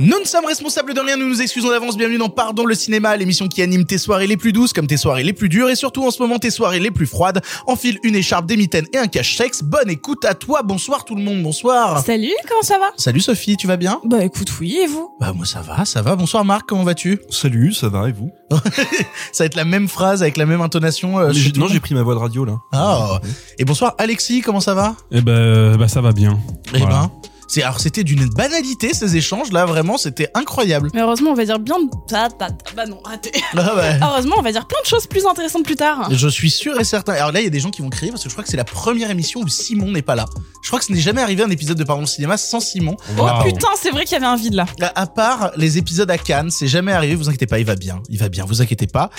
Nous ne sommes responsables de rien, nous nous excusons d'avance. Bienvenue dans Pardon le cinéma, l'émission qui anime tes soirées les plus douces comme tes soirées les plus dures et surtout en ce moment tes soirées les plus froides. Enfile une écharpe, des mitaines et un cache-sexe. Bonne écoute à toi. Bonsoir tout le monde. Bonsoir. Salut, comment ça va? Salut Sophie, tu vas bien? Bah écoute, oui, et vous? Bah moi ça va, ça va. Bonsoir Marc, comment vas-tu? Salut, ça va et vous? Ça va être la même phrase avec la même intonation. euh, Mais chez j'ai- le Non, monde j'ai pris ma voix de radio là. Ah. Et bonsoir Alexis, comment ça va? Eh ben, bah ça va bien. Eh Voilà. ben, c'est alors c'était d'une banalité ces échanges là, vraiment c'était incroyable. Mais heureusement, on va dire bien... Ah, bah, bah non, raté. Ah ouais. Heureusement, on va dire plein de choses plus intéressantes plus tard. Je suis sûr et certain. Alors là, il y a des gens qui vont crier parce que je crois que c'est la première émission où Simon n'est pas là. Je crois que ce n'est jamais arrivé un épisode de Pardon le cinéma sans Simon. Oh putain, c'est vrai qu'il y avait un vide là. À, à part les épisodes à Cannes, c'est jamais arrivé. Vous inquiétez pas, il va bien. Il va bien, vous inquiétez pas.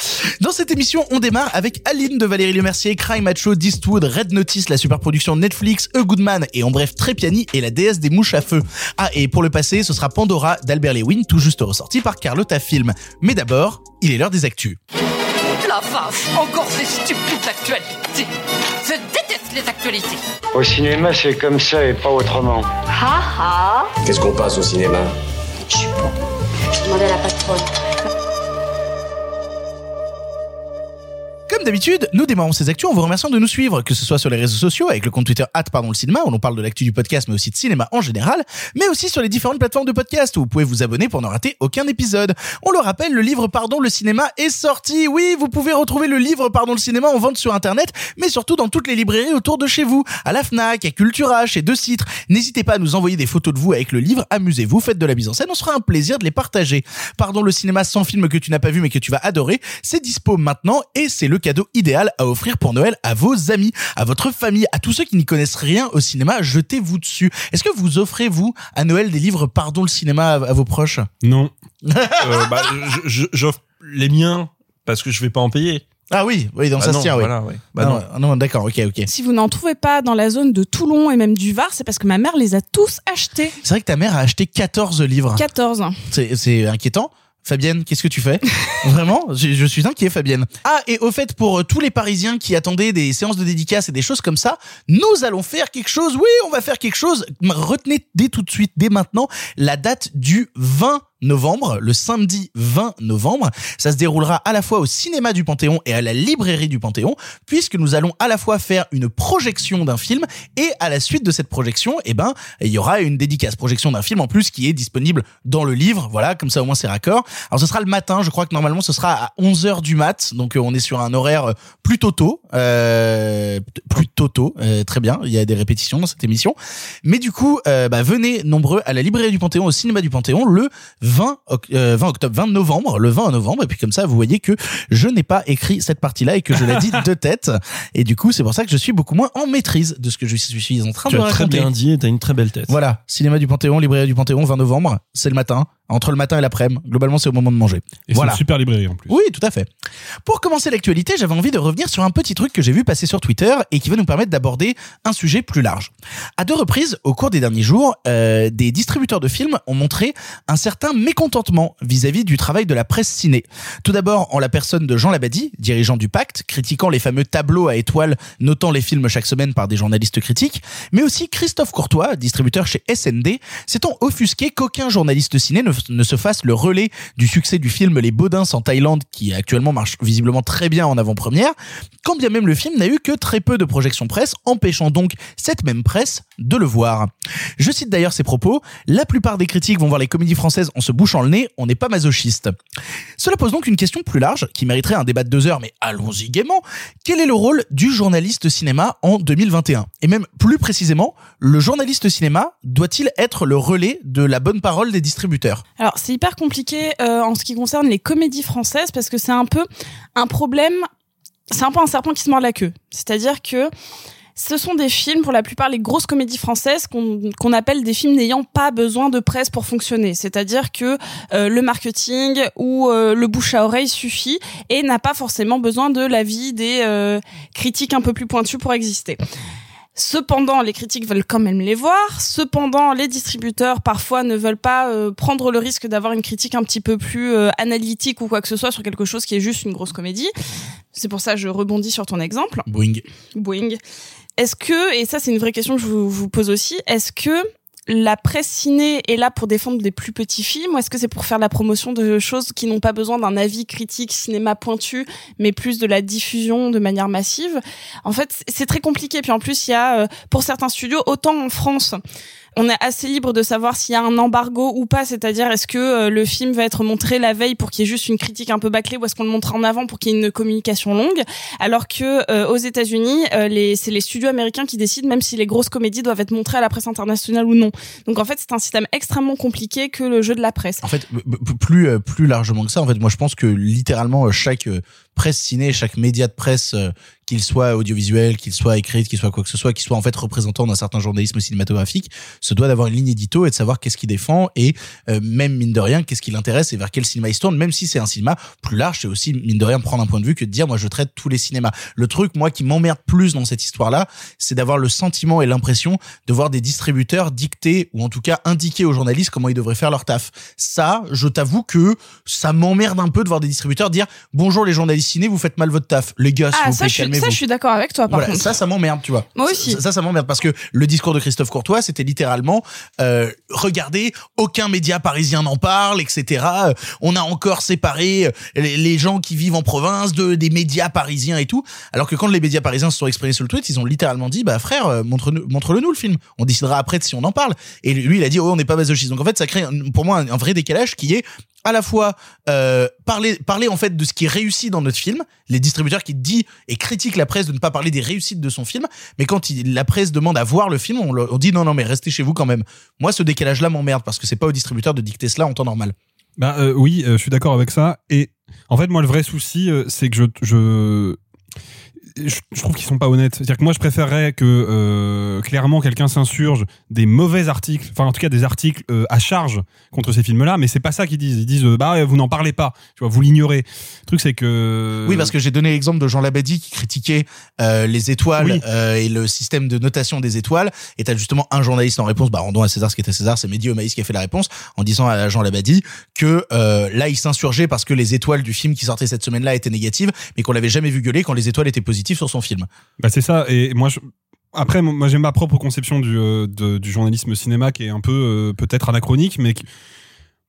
Dans cette émission, on démarre avec Aline de Valérie Lemercier, Crime Macho, D'Eastwood, Red Notice, la super production Netflix, A Goodman et en bref Trépiani et la déesse des mouches à feu. Ah, et pour le passé, ce sera Pandora d'Albert Lewin, tout juste ressorti par Carlotta Film. Mais d'abord, il est l'heure des actus. La vache, encore ces stupides actualités. Je déteste les actualités. Au cinéma, c'est comme ça et pas autrement. Ha ha Qu'est-ce qu'on passe au cinéma? Je sais pas. Je demandais à la patronne. Comme d'habitude, nous démarrons ces actus en vous remerciant de nous suivre, que ce soit sur les réseaux sociaux avec le compte Twitter pardon le cinéma où l'on parle de l'actu du podcast mais aussi de cinéma en général, mais aussi sur les différentes plateformes de podcast où vous pouvez vous abonner pour ne rater aucun épisode. On le rappelle, le livre Pardon le cinéma est sorti. Oui, vous pouvez retrouver le livre Pardon le cinéma en vente sur internet, mais surtout dans toutes les librairies autour de chez vous, à la Fnac, à Cultura, chez Deux Citres. N'hésitez pas à nous envoyer des photos de vous avec le livre, amusez-vous, faites de la mise en scène, on se fera un plaisir de les partager. Pardon le cinéma sans film que tu n'as pas vu mais que tu vas adorer, c'est dispo maintenant et c'est le cadeau idéal à offrir pour Noël à vos amis, à votre famille, à tous ceux qui n'y connaissent rien au cinéma, jetez-vous dessus. Est-ce que vous offrez vous à Noël des livres Pardon le cinéma à, à vos proches? Non. Euh, bah, j'offre les miens parce que je vais pas en payer. Ah oui, oui, donc Bah ça non, se tient, oui. Voilà. Bah non, non. ah non, d'accord, ok, ok. Si vous n'en trouvez pas dans la zone de Toulon et même du Var, c'est parce que ma mère les a tous achetés. C'est vrai que ta mère a acheté 14 livres. 14. C'est, c'est inquiétant. Fabienne, qu'est-ce que tu fais Vraiment je, je suis inquiet, Fabienne. Ah, et au fait, pour euh, tous les Parisiens qui attendaient des séances de dédicaces et des choses comme ça, nous allons faire quelque chose. Oui, on va faire quelque chose. Retenez dès tout de suite, dès maintenant, la date du 20 novembre, le samedi 20 novembre. Ça se déroulera à la fois au cinéma du Panthéon et à la librairie du Panthéon, puisque nous allons à la fois faire une projection d'un film et à la suite de cette projection, eh ben, il y aura une dédicace projection d'un film en plus qui est disponible dans le livre. Voilà, comme ça au moins c'est raccord. Alors ce sera le matin, je crois que normalement ce sera à 11h du mat, donc euh, on est sur un horaire euh, plutôt tôt, euh, plutôt tôt, euh, très bien, il y a des répétitions dans cette émission. Mais du coup, bah, venez nombreux à la librairie du Panthéon, au cinéma du Panthéon, le 20, oc- euh, 20 octobre, 20 novembre, le 20 novembre, et puis comme ça, vous voyez que je n'ai pas écrit cette partie-là et que je l'ai dit de tête. Et du coup, c'est pour ça que je suis beaucoup moins en maîtrise de ce que je suis en train Tu de as très raconter. bien dit et t'as une très belle tête. Voilà, cinéma du Panthéon, librairie du Panthéon, 20 novembre, c'est le matin. Entre le matin et l'après-midi, globalement, c'est au moment de manger. Et voilà. c'est une super librairie en plus. Oui, tout à fait. Pour commencer l'actualité, j'avais envie de revenir sur un petit truc que j'ai vu passer sur Twitter et qui va nous permettre d'aborder un sujet plus large. À deux reprises, au cours des derniers jours, euh, des distributeurs de films ont montré un certain mécontentement vis-à-vis du travail de la presse ciné. Tout d'abord en la personne de Jean Labadie, dirigeant du Pacte, critiquant les fameux tableaux à étoiles notant les films chaque semaine par des journalistes critiques, mais aussi Christophe Courtois, distributeur chez SND, s'étant offusqué qu'aucun journaliste ciné ne, ne se fasse le relais du succès du film Les Baudins en Thaïlande, qui actuellement marche visiblement très bien en avant-première, quand bien même le film n'a eu que très peu de projections presse, empêchant donc cette même presse de le voir. Je cite d'ailleurs ces propos, la plupart des critiques vont voir les comédies françaises en se bouchant le nez, on n'est pas masochiste. Cela pose donc une question plus large, qui mériterait un débat de deux heures, mais allons-y gaiement. Quel est le rôle du journaliste cinéma en 2021 Et même plus précisément, le journaliste cinéma doit-il être le relais de la bonne parole des distributeurs? Alors c'est hyper compliqué euh, en ce qui concerne les comédies françaises parce que c'est un peu un problème, c'est un peu un serpent qui se mord la queue. C'est-à-dire que ce sont des films, pour la plupart, les grosses comédies françaises qu'on appelle des films n'ayant pas besoin de presse pour fonctionner. C'est-à-dire que euh, le marketing ou euh, le bouche à oreille suffit et n'a pas forcément besoin de l'avis des euh, critiques un peu plus pointues pour exister. Cependant, les critiques veulent quand même les voir. Cependant, les distributeurs parfois ne veulent pas euh, prendre le risque d'avoir une critique un petit peu plus euh, analytique ou quoi que ce soit sur quelque chose qui est juste une grosse comédie. C'est pour ça que je rebondis sur ton exemple. Boing. Boing. Est-ce que, et ça c'est une vraie question que je vous, vous pose aussi, est-ce que la presse ciné est là pour défendre des plus petits films ou est-ce que c'est pour faire la promotion de choses qui n'ont pas besoin d'un avis critique cinéma pointu mais plus de la diffusion de manière massive? En fait, c'est très compliqué. Puis en plus, il y a euh, pour certains studios, autant en France, on est assez libre de savoir s'il y a un embargo ou pas, c'est-à-dire est-ce que euh, le film va être montré la veille pour qu'il y ait juste une critique un peu bâclée ou est-ce qu'on le montre en avant pour qu'il y ait une communication longue, alors que euh, aux États-Unis, euh, c'est les studios américains qui décident même si les grosses comédies doivent être montrées à la presse internationale ou non. Donc en fait, c'est un système extrêmement compliqué que le jeu de la presse. En fait, plus euh, plus largement que ça, en fait, moi je pense que littéralement chaque presse ciné, chaque média de presse, euh, qu'il soit audiovisuel, qu'il soit écrit, qu'il soit quoi que ce soit, qu'il soit en fait représentant d'un certain journalisme cinématographique, se doit d'avoir une ligne édito et de savoir qu'est-ce qu'il défend et euh, même mine de rien qu'est-ce qui l'intéresse et vers quel cinéma il se tourne. Même si c'est un cinéma plus large, c'est aussi mine de rien prendre un point de vue que de dire moi je traite tous les cinémas. Le truc moi qui m'emmerde plus dans cette histoire-là, c'est d'avoir le sentiment et l'impression de voir des distributeurs dicter ou en tout cas indiquer aux journalistes comment ils devraient faire leur taf. Ça, je t'avoue que ça m'emmerde un peu de voir des distributeurs dire bonjour les journalistes vous faites mal votre taf. Les gars, Ah vous ça, je ça, je suis d'accord avec toi. Par Voilà, contre. ça, ça m'emmerde, tu vois. Moi aussi. Ça, ça, ça m'emmerde parce que le discours de Christophe Courtois, c'était littéralement, euh, regardez, aucun média parisien n'en parle, etc. Euh, On a encore séparé euh, les, les gens qui vivent en province de des médias parisiens et tout. Alors que quand les médias parisiens se sont exprimés sur le tweet, ils ont littéralement dit, bah frère, euh, montre-nous, montre-le nous le film. On décidera après si on en parle. Et lui, il a dit, oh, on n'est pas masochiste. Donc en fait, ça crée pour moi un, un vrai décalage qui est à la fois euh, parler parler en fait de ce qui est réussi dans notre film, les distributeurs qui dit et critiquent la presse de ne pas parler des réussites de son film, mais quand la presse demande à voir le film, on, on dit non non mais restez chez vous quand même. Moi ce décalage là m'emmerde parce que c'est pas au distributeur de dicter cela en temps normal. Bah oui, euh, je suis d'accord avec ça. Et en fait, moi, le vrai souci, euh, c'est que je, je, je trouve qu'ils sont pas honnêtes. C'est-à-dire que moi, je préférerais que euh, clairement quelqu'un s'insurge des mauvais articles, enfin en tout cas des articles euh, à charge contre ces films-là, mais c'est pas ça qu'ils disent. Ils disent euh, bah vous n'en parlez pas, tu vois, vous l'ignorez. Le truc c'est que Oui parce que j'ai donné l'exemple de Jean Labadie qui critiquait les étoiles Oui. et le système de notation des étoiles et t'as justement un journaliste en réponse, bah rendons à César ce qui est à César, c'est Mehdi Omaïs qui a fait la réponse en disant à Jean Labadie que là il s'insurgeait parce que les étoiles du film qui sortait cette semaine-là étaient négatives mais qu'on l'avait jamais vu gueuler quand les étoiles étaient positives sur son film. Bah c'est ça. Et moi, après, moi j'ai ma propre conception du, euh, du journalisme cinéma qui est un peu euh, peut-être anachronique, mais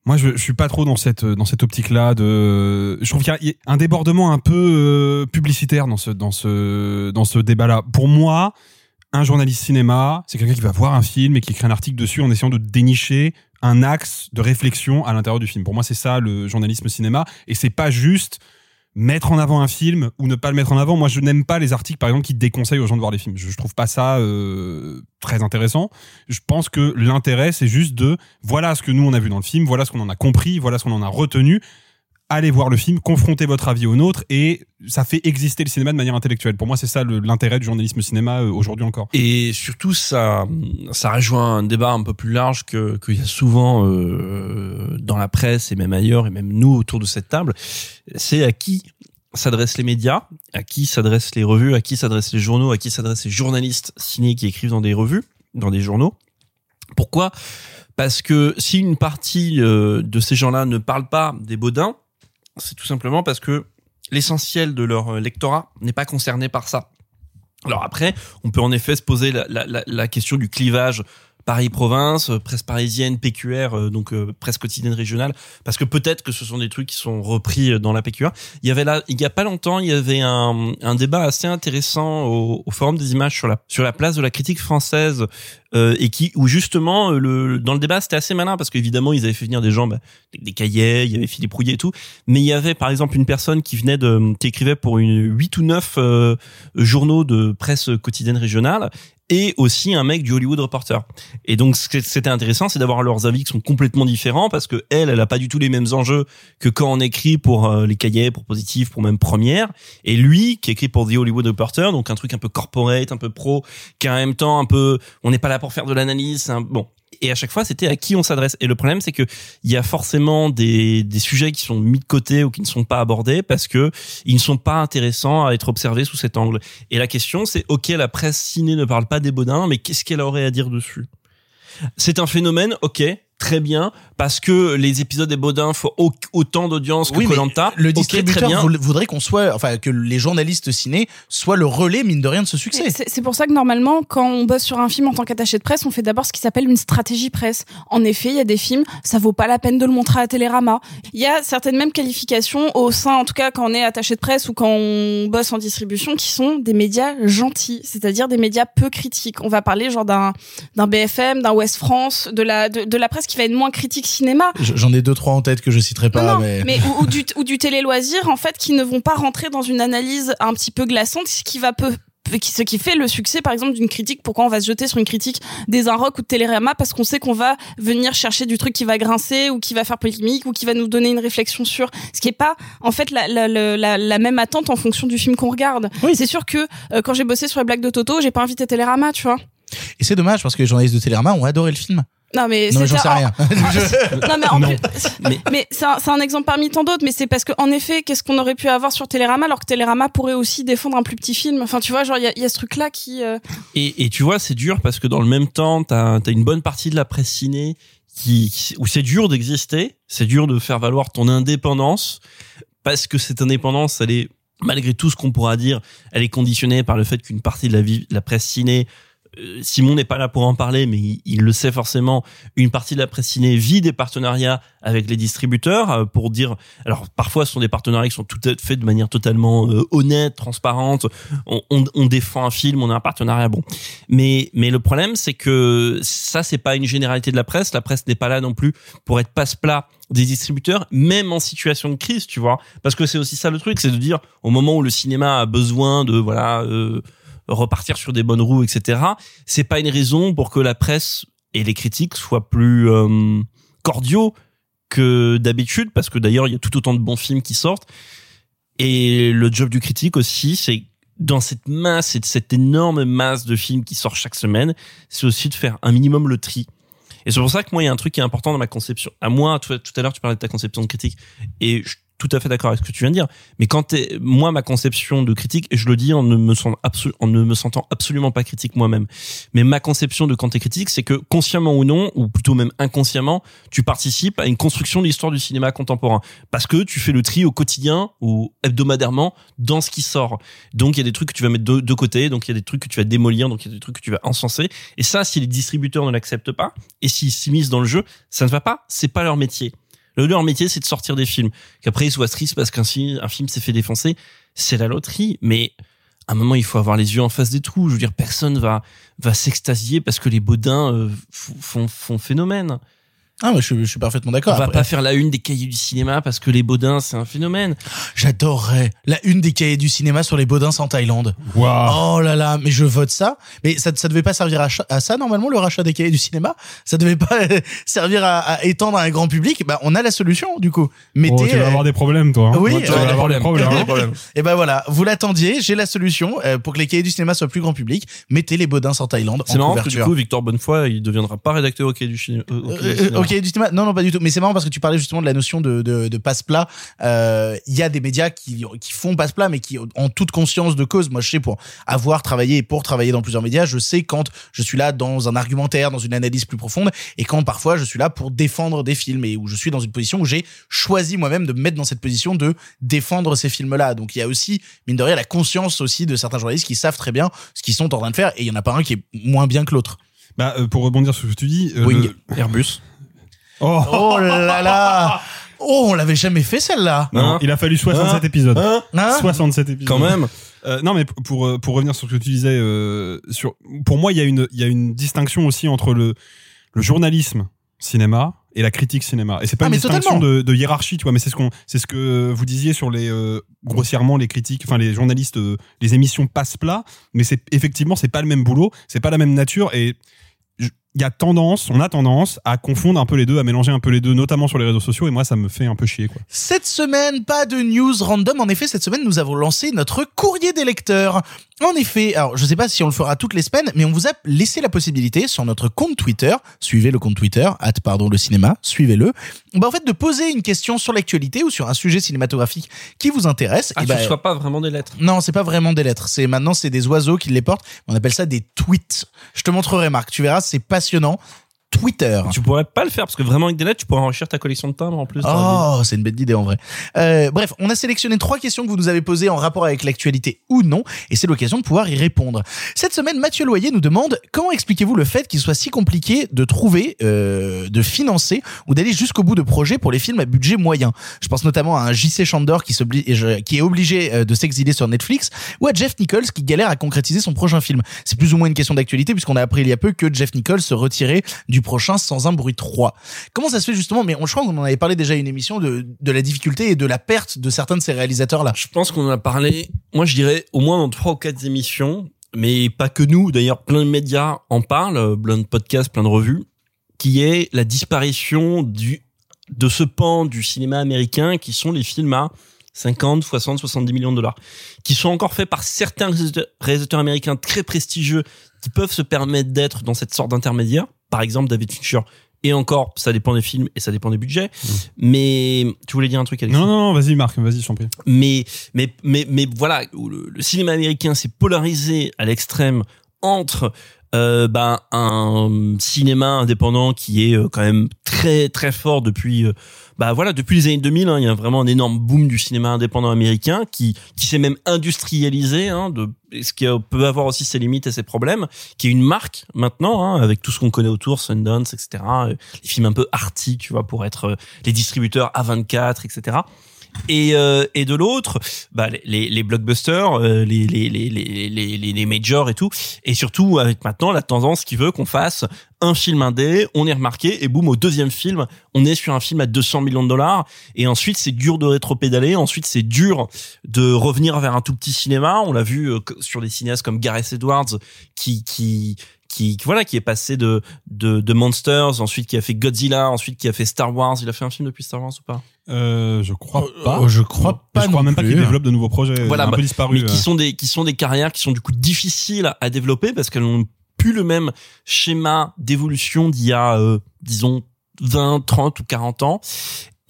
moi je, je suis pas trop dans cette dans cette optique-là. Je trouve qu'il y a un débordement un peu euh, publicitaire dans ce dans ce dans ce débat-là. Pour moi, un journaliste cinéma, c'est quelqu'un qui va voir un film et qui écrit un article dessus en essayant de dénicher un axe de réflexion à l'intérieur du film. Pour moi, c'est ça le journalisme cinéma, et c'est pas juste mettre en avant un film ou ne pas le mettre en avant. Moi, je n'aime pas les articles, par exemple, qui déconseillent aux gens de voir les films. Je, trouve pas ça euh, très intéressant. Je pense que l'intérêt, c'est juste de voilà ce que nous on a vu dans le film, voilà ce qu'on en a compris, voilà ce qu'on en a retenu. Allez voir le film, confrontez votre avis au nôtre et ça fait exister le cinéma de manière intellectuelle. Pour moi, c'est ça l'intérêt du journalisme cinéma euh, aujourd'hui encore. Et surtout, ça, ça rejoint un débat un peu plus large que qu'il y a souvent euh, dans la presse et même ailleurs et même nous autour de cette table. C'est à qui s'adressent les médias, à qui s'adressent les revues, à qui s'adressent les journaux, à qui s'adressent les journalistes ciné qui écrivent dans des revues, dans des journaux. Pourquoi? Parce que si une partie euh, de ces gens-là ne parle pas des Baudins, c'est tout simplement parce que l'essentiel de leur euh, lectorat n'est pas concerné par ça. Alors après, on peut en effet se poser la, question du clivage Paris-Province, euh, presse parisienne, PQR, euh, donc presse quotidienne régionale, parce que peut-être que ce sont des trucs qui sont repris dans la PQR. Il y avait là, il y a pas longtemps, il y avait un, un débat assez intéressant au, au Forum des images sur la sur la place de la critique française euh, et qui où justement euh, le dans le débat c'était assez malin parce qu'évidemment ils avaient fait venir des gens bah, des, cahiers, il y avait Philippe Rouillet et tout, mais il y avait par exemple une personne qui venait de qui écrivait pour une 8 ou 9 euh, journaux de presse quotidienne régionale et aussi un mec du Hollywood Reporter. Et donc ce qui c'était intéressant, c'est d'avoir leurs avis qui sont complètement différents parce que elle, elle a pas du tout les mêmes enjeux que quand on écrit pour euh, les cahiers, pour positif, pour même première. Et lui, qui écrit pour The Hollywood Reporter, donc un truc un peu corporate, un peu pro, qui en même temps un peu, on n'est pas là pour faire de l'analyse. Bon, et à chaque fois c'était à qui on s'adresse. Et le problème c'est que il y a forcément des, des sujets qui sont mis de côté ou qui ne sont pas abordés parce que ils ne sont pas intéressants à être observés sous cet angle. Et la question c'est ok la presse ciné ne parle pas des Baudins mais qu'est-ce qu'elle aurait à dire dessus? C'est un phénomène ok très bien parce que les épisodes des Baudins font au- autant d'audience que Oui, mais Colanta le Ok, très distributeur bien. voudrait qu'on soit, enfin, que les journalistes ciné soient le relais, mine de rien, de ce succès. C'est c'est pour ça que normalement, quand on bosse sur un film en tant qu'attaché de presse, on fait d'abord ce qui s'appelle une stratégie presse. En effet, il y a des films, ça vaut pas la peine de le montrer à Télérama. Il y a certaines mêmes qualifications au sein, en tout cas quand on est attaché de presse ou quand on bosse en distribution, qui sont des médias gentils, c'est-à-dire des médias peu critiques. On va parler genre d'un d'un BFM, d'un Ouest France, de la de, de la presse qui va être moins critique cinéma. J'en ai deux, trois en tête que je citerai pas, Non, non, mais... mais ou, ou du ou du télé loisir en fait qui ne vont pas rentrer dans une analyse un petit peu glaçante, ce qui va peu ce qui fait le succès par exemple d'une critique pourquoi on va se jeter sur une critique des Inrock ou de Télérama parce qu'on sait qu'on va venir chercher du truc qui va grincer ou qui va faire polémique ou qui va nous donner une réflexion sur ce qui est pas en fait la, la, la, la- la même attente en fonction du film qu'on regarde c'est sûr que euh, quand j'ai bossé sur les blagues de Toto j'ai pas invité Télérama tu vois Et c'est dommage parce que les journalistes de Télérama ont adoré le film. Non mais Non, j'en sais rien. non mais en Non. plus, mais, c'est un, c'est un exemple parmi tant d'autres. Mais c'est parce que en effet, qu'est-ce qu'on aurait pu avoir sur Télérama alors que Télérama pourrait aussi défendre un plus petit film? Enfin, tu vois, genre il y a, il y a ce truc-là qui. euh, Et, et tu vois, c'est dur parce que dans le même temps, t'as as une bonne partie de la presse ciné qui, qui- où c'est dur d'exister, c'est dur de faire valoir ton indépendance parce que cette indépendance, elle est malgré tout ce qu'on pourra dire, elle est conditionnée par le fait qu'une partie de la vie, de la presse ciné Simon n'est pas là pour en parler, mais il, il le sait forcément. Une partie de la presse ciné vit des partenariats avec les distributeurs euh, pour dire. Alors parfois, ce sont des partenariats qui sont tout à fait de manière totalement euh, honnête, transparente. On, on, on défend un film, on a un partenariat, bon. Mais mais le problème, c'est que ça, c'est pas une généralité de la presse. La presse n'est pas là non plus pour être passe-plat des distributeurs, même en situation de crise, tu vois. Parce que c'est aussi ça le truc, c'est de dire au moment où le cinéma a besoin de voilà. Euh, repartir sur des bonnes roues, etc. C'est pas une raison pour que la presse et les critiques soient plus euh, cordiaux que d'habitude, parce que d'ailleurs il y a tout autant de bons films qui sortent. Et le job du critique aussi, c'est dans cette masse et cette énorme masse de films qui sortent chaque semaine, c'est aussi de faire un minimum le tri. Et c'est pour ça que moi, il y a un truc qui est important dans ma conception. À moi, tout, à l'heure, tu parlais de ta conception de critique, et je tout à fait d'accord avec ce que tu viens de dire. Mais quand t'es, moi, ma conception de critique, et je le dis en ne me ne me sentant absolument pas critique moi-même, mais ma conception de quand t'es critique, c'est que consciemment ou non, ou plutôt même inconsciemment, tu participes à une construction de l'histoire du cinéma contemporain. Parce que tu fais le tri au quotidien ou hebdomadairement dans ce qui sort. Donc il y a des trucs que tu vas mettre de, de côté, donc il y a des trucs que tu vas démolir, donc il y a des trucs que tu vas encenser. Et ça, si les distributeurs ne l'acceptent pas, et s'ils s'immiscent dans le jeu, ça ne va pas, c'est pas leur métier. Le leur métier, c'est de sortir des films. Qu'après, ils soient tristes parce qu'un film, s'est fait défoncer. C'est la loterie. Mais à un moment, il faut avoir les yeux en face des trous. Je veux dire, personne va, va s'extasier parce que les Baudins euh, font, font phénomène. Ah, mais je, je suis parfaitement d'accord. On va Après, pas faire la une des cahiers du cinéma parce que les Baudins, c'est un phénomène. J'adorerais la une des cahiers du cinéma sur les Baudins en Thaïlande. Waouh. Oh là là, mais je vote ça. Mais ça, ça devait pas servir à, ça normalement le rachat des cahiers du cinéma? Ça devait pas servir à, à étendre à un grand public? Bah, on a la solution du coup. Mettez. Oh, tu vas euh, avoir des problèmes, toi. hein. Oui, tu vas des avoir des problèmes. Et ben voilà, vous l'attendiez, j'ai la solution euh, pour que les cahiers du cinéma soient plus grand public. Mettez les Baudins en Thaïlande C'est marrant que du coup, Victor Bonnefoy, il deviendra pas rédacteur au cahier du, euh, au cahier du Euh, du cinéma non non pas du tout mais c'est marrant parce que tu parlais justement de la notion de, de, de passe plat Euh, il y a des médias qui, qui font passe plat mais qui ont toute conscience de cause moi je sais pour avoir travaillé et pour travailler dans plusieurs médias je sais quand je suis là dans un argumentaire dans une analyse plus profonde et quand parfois je suis là pour défendre des films et où je suis dans une position où j'ai choisi moi-même de me mettre dans cette position de défendre ces films là donc il y a aussi mine de rien la conscience aussi de certains journalistes qui savent très bien ce qu'ils sont en train de faire et il y en a pas un qui est moins bien que l'autre Bah, euh, pour rebondir sur ce que tu dis. euh, Boeing. le- Airbus. Oh. Oh là là Oh, on l'avait jamais fait celle-là Non, il a fallu 67 épisodes. Hein 67 épisodes. Quand même. Euh, non, mais pour euh, pour revenir sur ce que tu disais, euh, sur pour moi, il y a une il y a une distinction aussi entre le le journalisme cinéma et la critique cinéma. Et c'est pas Ah, une mais distinction de, de hiérarchie, tu vois, mais c'est ce qu'on c'est ce que vous disiez sur les euh, grossièrement les critiques, enfin les journalistes, euh, les émissions passe plat, mais c'est effectivement c'est pas le même boulot, c'est pas la même nature et je- il y a tendance, on a tendance à confondre un peu les deux, à mélanger un peu les deux, notamment sur les réseaux sociaux. Et moi, ça me fait un peu chier, quoi. Cette semaine, pas de news random. En effet, cette semaine, nous avons lancé notre courrier des lecteurs. En effet, alors je sais pas si on le fera toutes les semaines, mais on vous a laissé la possibilité sur notre compte Twitter, suivez le compte Twitter, at pardon le cinéma, suivez-le, bah en fait de poser une question sur l'actualité ou sur un sujet cinématographique qui vous intéresse. Ah, et que bah, ce soit pas vraiment des lettres. non, c'est pas vraiment des lettres. C'est maintenant c'est des oiseaux qui les portent. On appelle ça des tweets. Je te montrerai Marc, tu verras, c'est passionnant. Twitter. Tu pourrais pas le faire parce que vraiment avec des lettres, tu pourrais enrichir ta collection de timbres en plus. Oh, c'est une bête d'idée en vrai. Euh, bref, on a sélectionné trois questions que vous nous avez posées en rapport avec l'actualité ou non, et c'est l'occasion de pouvoir y répondre. Cette semaine, Mathieu Loyer nous demande comment expliquez-vous le fait qu'il soit si compliqué de trouver, euh, de financer ou d'aller jusqu'au bout de projets pour les films à budget moyen? Je pense notamment à un JC Chandor qui, qui est obligé euh, de s'exiler sur Netflix, ou à Jeff Nichols qui galère à concrétiser son prochain film. C'est plus ou moins une question d'actualité puisqu'on a appris il y a peu que Jeff Nichols se retirait du prochain Sans un bruit 3. Comment ça se fait justement Mais on, je crois qu'on en avait parlé déjà à une émission de, de la difficulté et de la perte de certains de ces réalisateurs-là. Je pense qu'on en a parlé, moi je dirais au moins dans trois ou quatre émissions, mais pas que nous, d'ailleurs plein de médias en parlent, plein de podcasts, plein de revues, qui est la disparition du de ce pan du cinéma américain qui sont les films à 50, 60, 70 millions de dollars, qui sont encore faits par certains réalisateurs américains très prestigieux qui peuvent se permettre d'être dans cette sorte d'intermédiaire. Par exemple, David Fincher. Et encore, ça dépend des films et ça dépend des budgets. Mais tu voulais dire un truc, Alexis? Non, non, non, vas-y, Marc, vas-y, je t'en prie. mais mais mais mais voilà le, le cinéma américain s'est polarisé à l'extrême entre euh, ben un cinéma indépendant qui est euh, quand même très très fort depuis euh, bah voilà depuis les années 2000 hein, il y a vraiment un énorme boom du cinéma indépendant américain qui qui s'est même industrialisé hein, de ce qui peut avoir aussi ses limites et ses problèmes qui est une marque maintenant hein, avec tout ce qu'on connaît autour Sundance etc euh, les films un peu arty tu vois pour être euh, les distributeurs A24 etc et euh, et de l'autre bah les les, blockbusters euh, les, les les les les majors et tout. Et surtout avec maintenant la tendance qui veut qu'on fasse un film indé on est remarqué et boum au deuxième film on est sur un film à 200 millions de dollars. Et ensuite c'est dur de rétropédaler. Ensuite c'est dur de revenir vers un tout petit cinéma. On l'a vu euh, sur des cinéastes comme Gareth Edwards qui qui qui- voilà qui est passé de de de Monsters ensuite qui a fait Godzilla ensuite qui a fait Star Wars. Il a fait un film depuis Star Wars ou pas? Euh, je crois Euh, pas. euh, je crois pas Je crois même pas plus. qu'il développe de nouveaux projets. Voilà, un peu disparu. mais qui sont des qui sont des carrières qui sont du coup difficiles à, développer parce qu'elles n'ont plus le même schéma d'évolution d'il y a euh, disons 20, 30 ou 40 ans.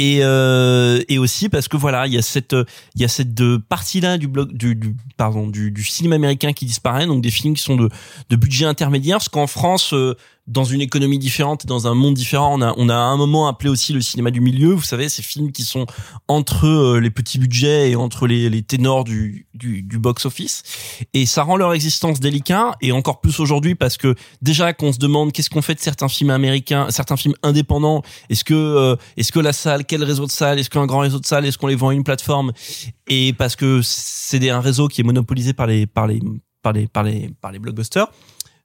Et, euh, et aussi parce que voilà il y a cette il y a cette partie là du bloc du, du pardon du, du cinéma américain qui disparaît donc des films qui sont de de budget intermédiaire parce qu'en France euh, dans une économie différente et dans un monde différent. On a on a à un moment appelé aussi le cinéma du milieu. Vous savez ces films qui sont entre euh, les petits budgets et entre les, les ténors du, du, du box office et ça rend leur existence délicat et encore plus aujourd'hui parce que déjà qu'on se demande qu'est-ce qu'on fait de certains films américains certains films indépendants. Est-ce que euh, est-ce que la salle quel réseau de salles? Est-ce qu'un grand réseau de salles? Est-ce qu'on les vend à une plateforme? Et parce que c'est un réseau qui est monopolisé par les par les par les par les par les blockbusters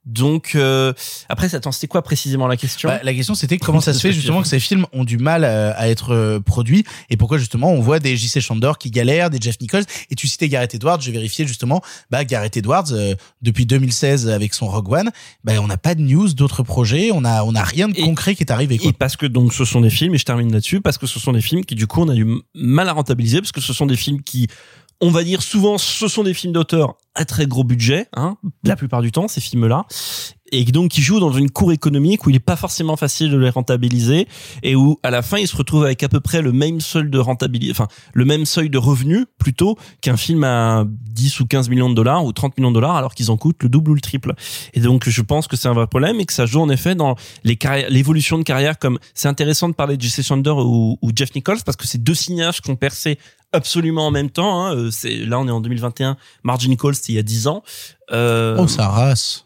donc euh, après attends c'était quoi précisément la question? Bah, la question c'était comment ça se fait justement que ces films ont du mal à, à être euh, produits et pourquoi justement on voit des JC Chandor qui galèrent, des Jeff Nichols et tu citais Gareth Edwards, j'ai vérifié justement bah Gareth Edwards euh, depuis 2016 avec son Rogue One, bah on n'a pas de news d'autres projets, on a on a rien de Et- concret qui est arrivé quoi. Et parce que donc ce sont des films, et je termine là-dessus, parce que ce sont des films qui du coup on a du mal à rentabiliser, parce que ce sont des films qui, on va dire souvent, ce sont des films d'auteur à très gros budget, hein, la plupart du temps ces films-là, et donc qui jouent dans une cour économique où il n'est pas forcément facile de les rentabiliser, et où à la fin ils se retrouvent avec à peu près le même seuil de rentabilité, enfin le même seuil de revenus plutôt qu'un film à 10 ou 15 millions de dollars ou 30 millions de dollars alors qu'ils en coûtent le double ou le triple. Et donc je pense que c'est un vrai problème et que ça joue en effet dans les l'évolution de carrière comme c'est intéressant de parler de Jesse Chandor ou, ou Jeff Nichols parce que c'est deux cinéastes qui ont percé absolument en même temps. Hein. Euh, C'est là on est en 2021. Margin Nichols c'était il y a 10 ans. Euh, Oh ça race.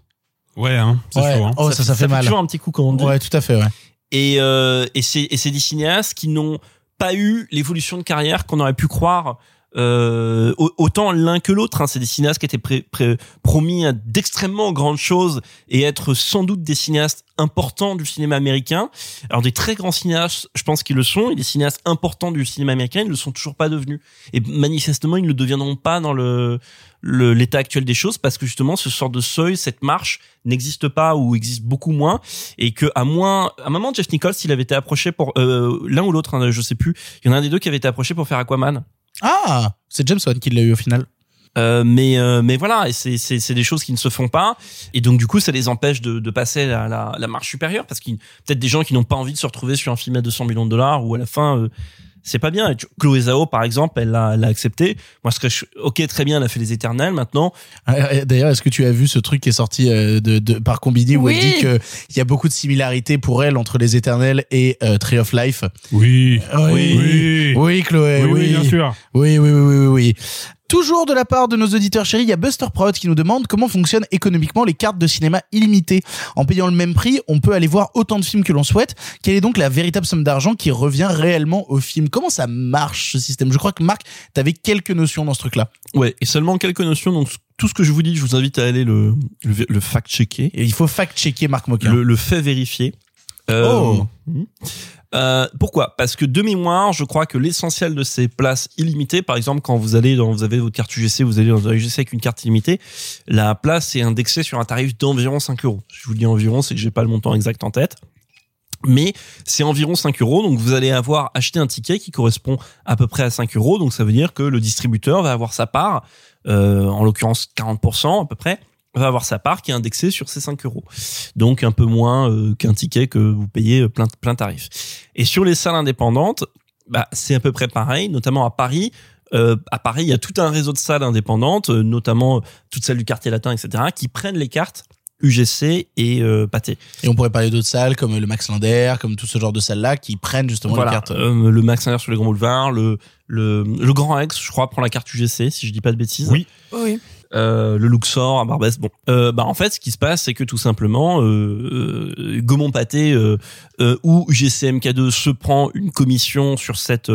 Ouais, hein, c'est Ouais. chaud. Hein. Oh ça ça, fait, mal. toujours un petit coup quand on dit. Ouais, tout à fait ouais. Et, euh, et c'est et c'est des cinéastes qui n'ont pas eu l'évolution de carrière qu'on aurait pu croire euh, au- autant l'un que l'autre. Hein, c'est des cinéastes qui étaient pré- pré- promis d'extrêmement grandes choses et être sans doute des cinéastes importants du cinéma américain. Alors des très grands cinéastes, je pense qu'ils le sont, et des cinéastes importants du cinéma américain, ils ne le sont toujours pas devenus. Et manifestement, ils ne le deviendront pas dans le- l'état actuel des choses parce que justement ce sort de seuil, cette marche n'existe pas ou existe beaucoup moins et que à moins à un moment Jeff Nichols il avait été approché pour euh, l'un ou l'autre hein, je sais plus il y en a un des deux qui avait été approché pour faire Aquaman Ah, c'est James Wan qui l'a eu au final. euh, mais euh, mais voilà c'est des choses qui ne se font pas et donc du coup ça les empêche de, de passer la, la, la marche supérieure parce qu'il peut-être des gens qui n'ont pas envie de se retrouver sur un film à 200 millions de dollars ou à la fin euh, c'est pas bien. Et tu- Chloé Zhao, par exemple, elle l'a, elle l'a accepté. Moi, ce que je, ok, très bien, elle a fait les éternels. Maintenant, Ah, D'ailleurs, est-ce que tu as vu ce truc qui est sorti euh, de, de par Combini où Oui. elle dit qu'il y a beaucoup de similarités pour elle entre les Éternels et euh, Tree of Life? Oui. Oui, Oui. oui, Chloé, Oui, oui, oui, bien sûr. Oui, oui, oui, oui, oui, oui. Toujours de la part de nos auditeurs chéris, il y a Buster Prout qui nous demande comment fonctionnent économiquement les cartes de cinéma illimitées. En payant le même prix, on peut aller voir autant de films que l'on souhaite. Quelle est donc la véritable somme d'argent qui revient réellement au film? Comment ça marche ce système? Je crois que Marc, t'avais quelques notions dans ce truc-là. ouais, et seulement quelques notions. Donc tout ce que je vous dis, je vous invite à aller le le, le fact-checker, Et il faut fact-checker Marc Moquin. le, le fait vérifier. Euh, Oh. Euh, pourquoi? Parce que de mémoire, je crois que l'essentiel de ces places illimitées, par exemple, quand vous allez dans, vous avez votre carte UGC, vous allez dans un UGC avec une carte illimitée, la place est indexée sur un tarif d'environ 5 euros. Je vous dis environ, c'est que j'ai pas le montant exact en tête. Mais c'est environ 5 euros, donc vous allez avoir acheté un ticket qui correspond à peu près à 5 euros, donc ça veut dire que le distributeur va avoir sa part, euh, en l'occurrence 40% à peu près, va avoir sa part qui est indexée sur ces 5 euros. Donc un peu moins euh, qu'un ticket que vous payez plein, plein tarif. Et sur les salles indépendantes, bah, c'est à peu près pareil, notamment à Paris. Euh, à Paris, il y a tout un réseau de salles indépendantes, euh, notamment euh, toutes celles du quartier latin, etc., qui prennent les cartes UGC et euh, Pâté. Et on pourrait parler d'autres salles comme le Max Linder, comme tout ce genre de salles-là qui prennent justement Voilà, les cartes. euh, le Max Linder sur les grands boulevards, le, le, le Grand Rex, je crois, prend la carte UGC, si je dis pas de bêtises. Oui. Oui. Euh, le Luxor à Barbès. Bon, euh, bah en fait, ce qui se passe, c'est que tout simplement, euh, euh, Gaumont Pâté ou UGCMK2 se prend une commission sur cette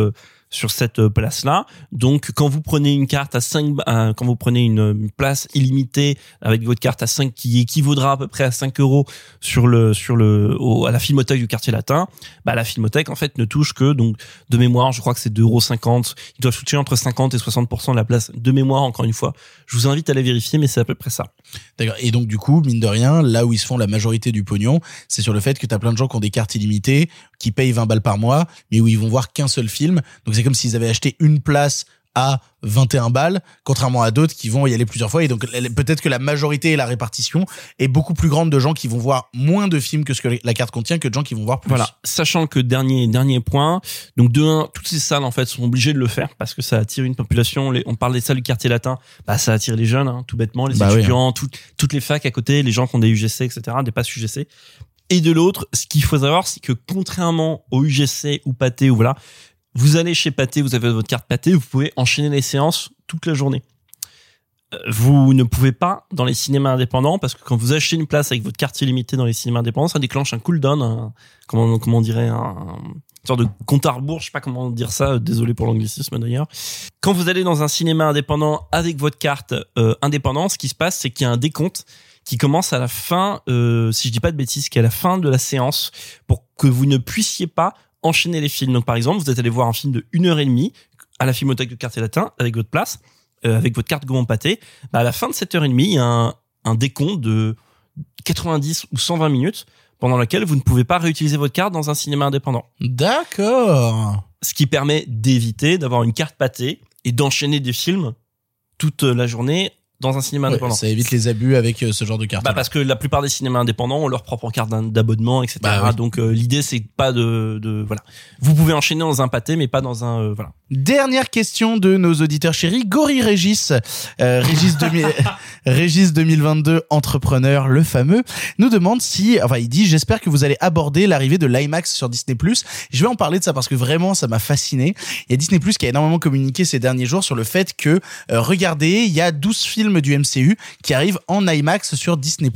sur cette euh, place-là. Donc, quand vous prenez une carte à 5, à- quand vous prenez une, place illimitée avec votre carte à 5 qui équivaudra à peu près à 5 euros sur le, sur le, à la filmothèque du quartier latin, bah, la filmothèque, en fait, ne touche que, donc, de mémoire, je crois que c'est 2,50 euros. Ils doivent toucher entre 50 et 60% de la place de mémoire, encore une fois. Je vous invite à la vérifier, mais c'est à peu près ça. D'accord. Et donc du coup, mine de rien, là où ils se font la majorité du pognon, c'est sur le fait que t'as plein de gens qui ont des cartes illimitées, qui payent 20 balles par mois, mais où ils vont voir qu'un seul film. Donc c'est comme s'ils avaient acheté une place à 21 balles, contrairement à d'autres qui vont y aller plusieurs fois. Et donc peut-être que la majorité et la répartition est beaucoup plus grande de gens qui vont voir moins de films que ce que la carte contient que de gens qui vont voir plus. Voilà. Sachant que dernier dernier point, donc de un, toutes ces salles en fait sont obligées de le faire parce que ça attire une population. Les- on parle des salles du quartier latin, bah ça attire les jeunes, hein, tout bêtement, les Bah oui, étudiants, toutes toutes les facs à côté, les gens qui ont des UGC, etc., des passes UGC. Et de l'autre, ce qu'il faut savoir, c'est que contrairement au UGC ou Pâté ou voilà, vous allez chez Pâté, vous avez votre carte Pâté, vous pouvez enchaîner les séances toute la journée. Euh, Vous ne pouvez pas dans les cinémas indépendants parce que quand vous achetez une place avec votre carte illimitée dans les cinémas indépendants, ça déclenche un cooldown, un, comment comment on dirait un, une sorte de compte à rebours, je sais pas comment dire ça, désolé pour l'anglicisme d'ailleurs. Quand vous allez dans un cinéma indépendant avec votre carte euh, indépendante, ce qui se passe c'est qu'il y a un décompte qui commence à la fin, euh, si je dis pas de bêtises, qui est à la fin de la séance pour que vous ne puissiez pas enchaîner les films. Donc par exemple, vous êtes allé voir un film de une heure et demie à la Filmothèque du Quartier Latin avec votre place, euh, avec votre carte Gaumont Pâté. Bah, à la fin de cette heure et demie, il y a un, un décompte de 90 ou 120 minutes pendant laquelle vous ne pouvez pas réutiliser votre carte dans un cinéma indépendant. D'accord. Ce qui permet d'éviter d'avoir une carte pâtée et d'enchaîner des films toute la journée dans un cinéma Ouais, indépendant. ça évite les abus avec euh, ce genre de carte. Bah parce que la plupart des cinémas indépendants ont leur propre carte d'abonnement, etc. Bah oui. Donc euh, l'idée c'est pas de, de voilà. Vous pouvez enchaîner dans un pâté, mais pas dans un euh, voilà. Dernière question de nos auditeurs chéris. Gori Régis, euh, Régis, 2000 Régis 2022, entrepreneur, le fameux, nous demande si, enfin, il dit, j'espère que vous allez aborder l'arrivée de l'IMAX sur Disney+. Je vais en parler de ça parce que vraiment, ça m'a fasciné. Il y a Disney+, qui a énormément communiqué ces derniers jours sur le fait que, euh, regardez, il y a 12 films du MCU qui arrivent en IMAX sur Disney+.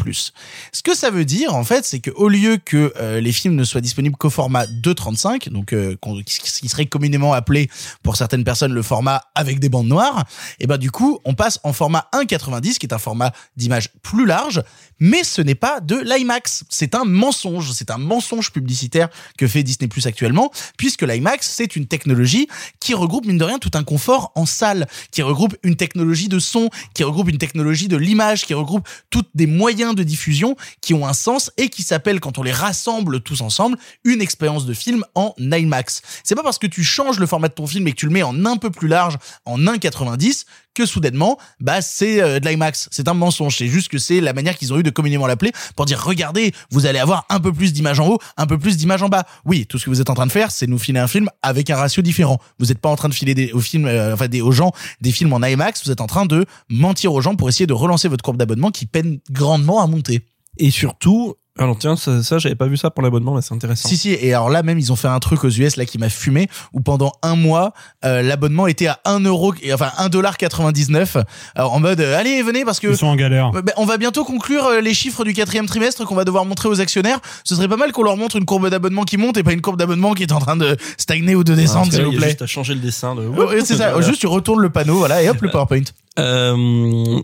Ce que ça veut dire, en fait, c'est que au lieu que euh, les films ne soient disponibles qu'au format 2.35, donc euh, qu'on- qui serait communément appelé pour certaines personnes le format avec des bandes noires, et ben du coup, on passe en format 1.90, qui est un format d'image plus large, mais ce n'est pas de l'IMAX. C'est un mensonge. C'est un mensonge publicitaire que fait Disney actuellement, puisque l'IMAX, c'est une technologie qui regroupe, mine de rien, tout un confort en salle, qui regroupe une technologie de son, qui regroupe une technologie de l'image, qui regroupe tous des moyens de diffusion qui ont un sens et qui s'appellent, quand on les rassemble tous ensemble, une expérience de film en IMAX. C'est pas parce que tu changes le format de ton film et que tu le mets en un peu plus large, en 1,90, que soudainement, bah c'est euh, de l'IMAX. C'est un mensonge. C'est juste que c'est la manière qu'ils ont eu de communément l'appeler pour dire regardez, vous allez avoir un peu plus d'images en haut, un peu plus d'images en bas. Oui, tout ce que vous êtes en train de faire, c'est nous filer un film avec un ratio différent. Vous n'êtes pas en train de filer des, aux films, euh, enfin des, aux gens des films en IMAX. Vous êtes en train de mentir aux gens pour essayer de relancer votre courbe d'abonnement qui peine grandement à monter. Et surtout, alors tiens, ça, ça j'avais pas vu ça pour l'abonnement, mais c'est intéressant. Si si et alors là même ils ont fait un truc aux US là qui m'a fumé où pendant un mois euh, l'abonnement était à 1 euro enfin 1 dollar 99 alors en mode euh, allez venez parce que Ils sont en galère. Ben, on va bientôt conclure euh, les chiffres du quatrième trimestre qu'on va devoir montrer aux actionnaires. Ce serait pas mal qu'on leur montre une courbe d'abonnement qui monte et pas une courbe d'abonnement qui est en train de stagner ou de descendre, Parce que s'il vous plaît. juste à changer le dessin de. C'est ça. Juste tu retournes le panneau, voilà, et hop le PowerPoint. Euh,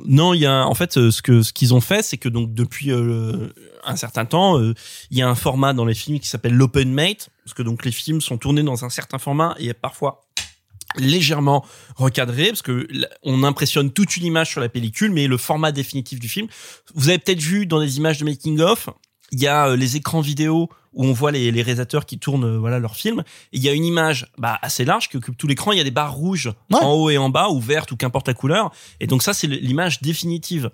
non, il y a en fait euh, ce que ce qu'ils ont fait, c'est que donc depuis euh, un certain temps, euh, il y a un format dans les films qui s'appelle l'open mate, parce que donc les films sont tournés dans un certain format et parfois légèrement recadré parce que on impressionne toute une image sur la pellicule mais le format définitif du film. Vous avez peut-être vu dans des images de making of il y a euh, les écrans vidéo où on voit les, les réalisateurs qui tournent euh, voilà leur film et il y a une image bah, assez large qui occupe tout l'écran. Il y a des barres rouges Ouais. en haut et en bas ou vertes ou qu'importe la couleur. Et donc ça c'est l'image définitive.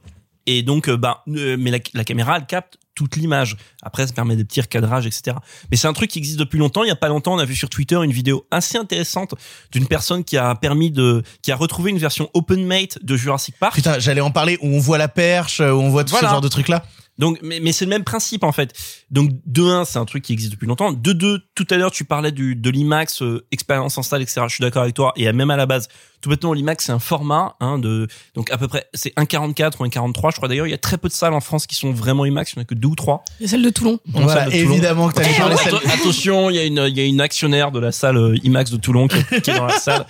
Et donc bah euh, mais la, la caméra elle capte toute l'image après ça permet des petits recadrages etc mais c'est un truc qui existe depuis longtemps il y a pas longtemps on a vu sur Twitter une vidéo assez intéressante d'une personne qui a permis de qui a retrouvé une version open mate de Jurassic Park Putain, j'allais en parler où on voit la perche, où on voit tout Voilà. ce genre de trucs là. Donc, mais, mais c'est le même principe en fait. Donc, de 1, c'est un truc qui existe depuis longtemps. De 2, tout à l'heure, tu parlais du, de l'IMAX, euh, expérience en salle, etc. Je suis d'accord avec toi. Et même à la base, tout bêtement, l'IMAX, c'est un format, hein, de, donc à peu près, c'est 1,44 ou 1,43. Je crois d'ailleurs, il y a très peu de salles en France qui sont vraiment IMAX. Il n'y en a que deux ou trois. Et celle de Toulon. Voilà, de Toulon. évidemment que parler celle- atten- Attention, il y a une, il y a une actionnaire de la salle euh, IMAX de Toulon qui, est- qui est dans la salle.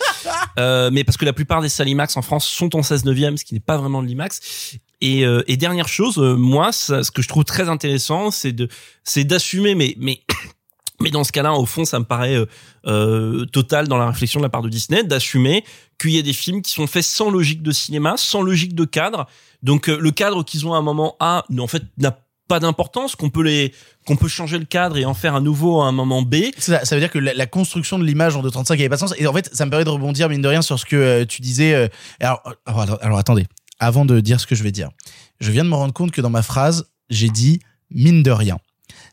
Euh, mais parce que la plupart des salles IMAX en France sont en 16 neuvième, ce qui n'est pas vraiment de l'IMAX. Et, euh, et dernière chose, euh, moi, ça, ce que je trouve très intéressant, c'est de, c'est d'assumer, mais, mais, mais dans ce cas-là, au fond, ça me paraît euh, euh, total dans la réflexion de la part de Disney, d'assumer qu'il y a des films qui sont faits sans logique de cinéma, sans logique de cadre. Donc euh, le cadre qu'ils ont à un moment A, en fait, n'a pas d'importance, qu'on peut les, qu'on peut changer le cadre et en faire un nouveau à un moment B. Ça, veut dire que la, construction de l'image en 2.35 avait pas de sens. Et en fait, ça me permet de rebondir, mine de rien, sur ce que euh, tu disais. alors, alors, attendez. Avant de dire ce que je vais dire, je viens de me rendre compte que dans ma phrase, j'ai dit mine de rien.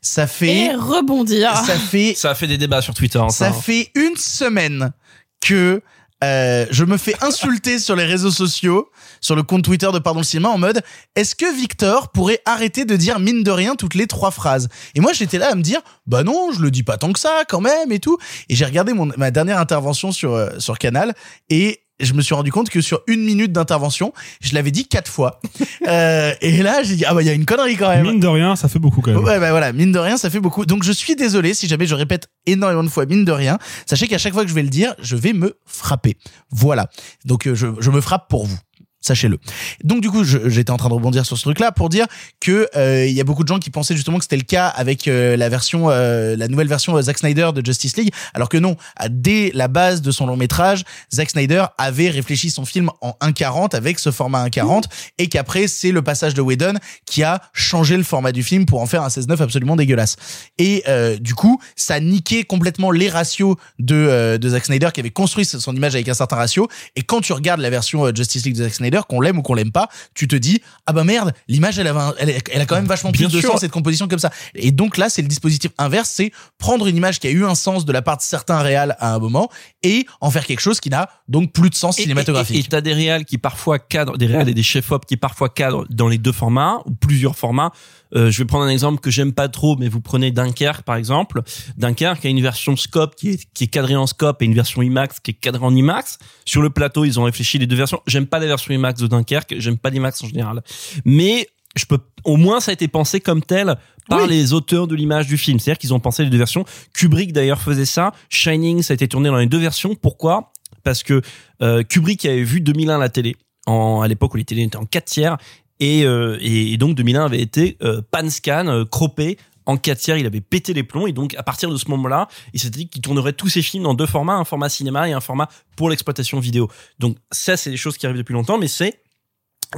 Ça fait. Et rebondir. Ça fait. Ça a fait des débats sur Twitter. hein, Ça hein. fait une semaine que euh, je me fais insulter sur les réseaux sociaux, sur le compte Twitter de Pardon le Cinéma, en mode est-ce que Victor pourrait arrêter de dire mine de rien toutes les trois phrases? Et moi j'étais là à me dire bah non, je le dis pas tant que ça quand même et tout. Et j'ai regardé mon, ma dernière intervention sur euh, sur Canal et je me suis rendu compte que sur une minute d'intervention, je l'avais dit quatre fois. Euh, et là, j'ai dit ah bah il y a une connerie quand même. Mine de rien, ça fait beaucoup quand même. Ouais, bah voilà, mine de rien, ça fait beaucoup. Donc je suis désolé si jamais je répète énormément de fois mine de rien. Sachez qu'à chaque fois que je vais le dire, je vais me frapper. Voilà. Donc euh, je, je me frappe pour vous. Sachez-le. Donc du coup, j'étais en train de rebondir sur ce truc-là pour dire que euh, il y a beaucoup de gens qui pensaient justement que c'était le cas avec euh, la version, euh, la nouvelle version euh, Zack Snyder de Justice League, alors que non. Dès la base de son long métrage, Zack Snyder avait réfléchi son film en 1.40 avec ce format 1.40 et qu'après c'est le passage de Whedon qui a changé le format du film pour en faire un 16-9 absolument dégueulasse. Et euh, du coup, ça niquait complètement les ratios de, euh, de Zack Snyder qui avait construit son image avec un certain ratio. Et quand tu regardes la version euh, Justice League de Zack Snyder, qu'on l'aime ou qu'on l'aime pas, tu te dis ah bah merde, l'image elle, un- elle, elle a quand même vachement plus de sens et de composition comme ça. Et donc là, c'est le dispositif inverse, c'est prendre une image qui a eu un sens de la part de certains réals à un moment et en faire quelque chose qui n'a donc plus de sens cinématographique. Et et t'as des réals qui parfois cadrent, des réals et des chefs-op qui parfois cadrent dans les deux formats ou plusieurs formats. Euh, je vais prendre un exemple que j'aime pas trop, mais vous prenez Dunkerque par exemple. Dunkerque a une version scope qui est, qui est cadrée en scope et une version IMAX qui est cadrée en IMAX. Sur le plateau, ils ont réfléchi les deux versions. J'aime pas la version IMAX de Dunkerque. J'aime pas l'IMAX en général, mais je peux au moins ça a été pensé comme tel par Oui. les auteurs de l'image du film. C'est-à-dire qu'ils ont pensé les deux versions. Kubrick d'ailleurs faisait ça. Shining, ça a été tourné dans les deux versions. Pourquoi? Parce que euh, Kubrick avait vu 2001 à la télé, en, à l'époque où les télés étaient en 4 tiers, et, euh, et, et donc 2001 avait été euh, pan scan, euh, croppé en 4 tiers, il avait pété les plombs et donc à partir de ce moment-là, il s'était dit qu'il tournerait tous ses films dans deux formats, un format cinéma et un format pour l'exploitation vidéo. Donc ça, c'est des choses qui arrivent depuis longtemps, mais c'est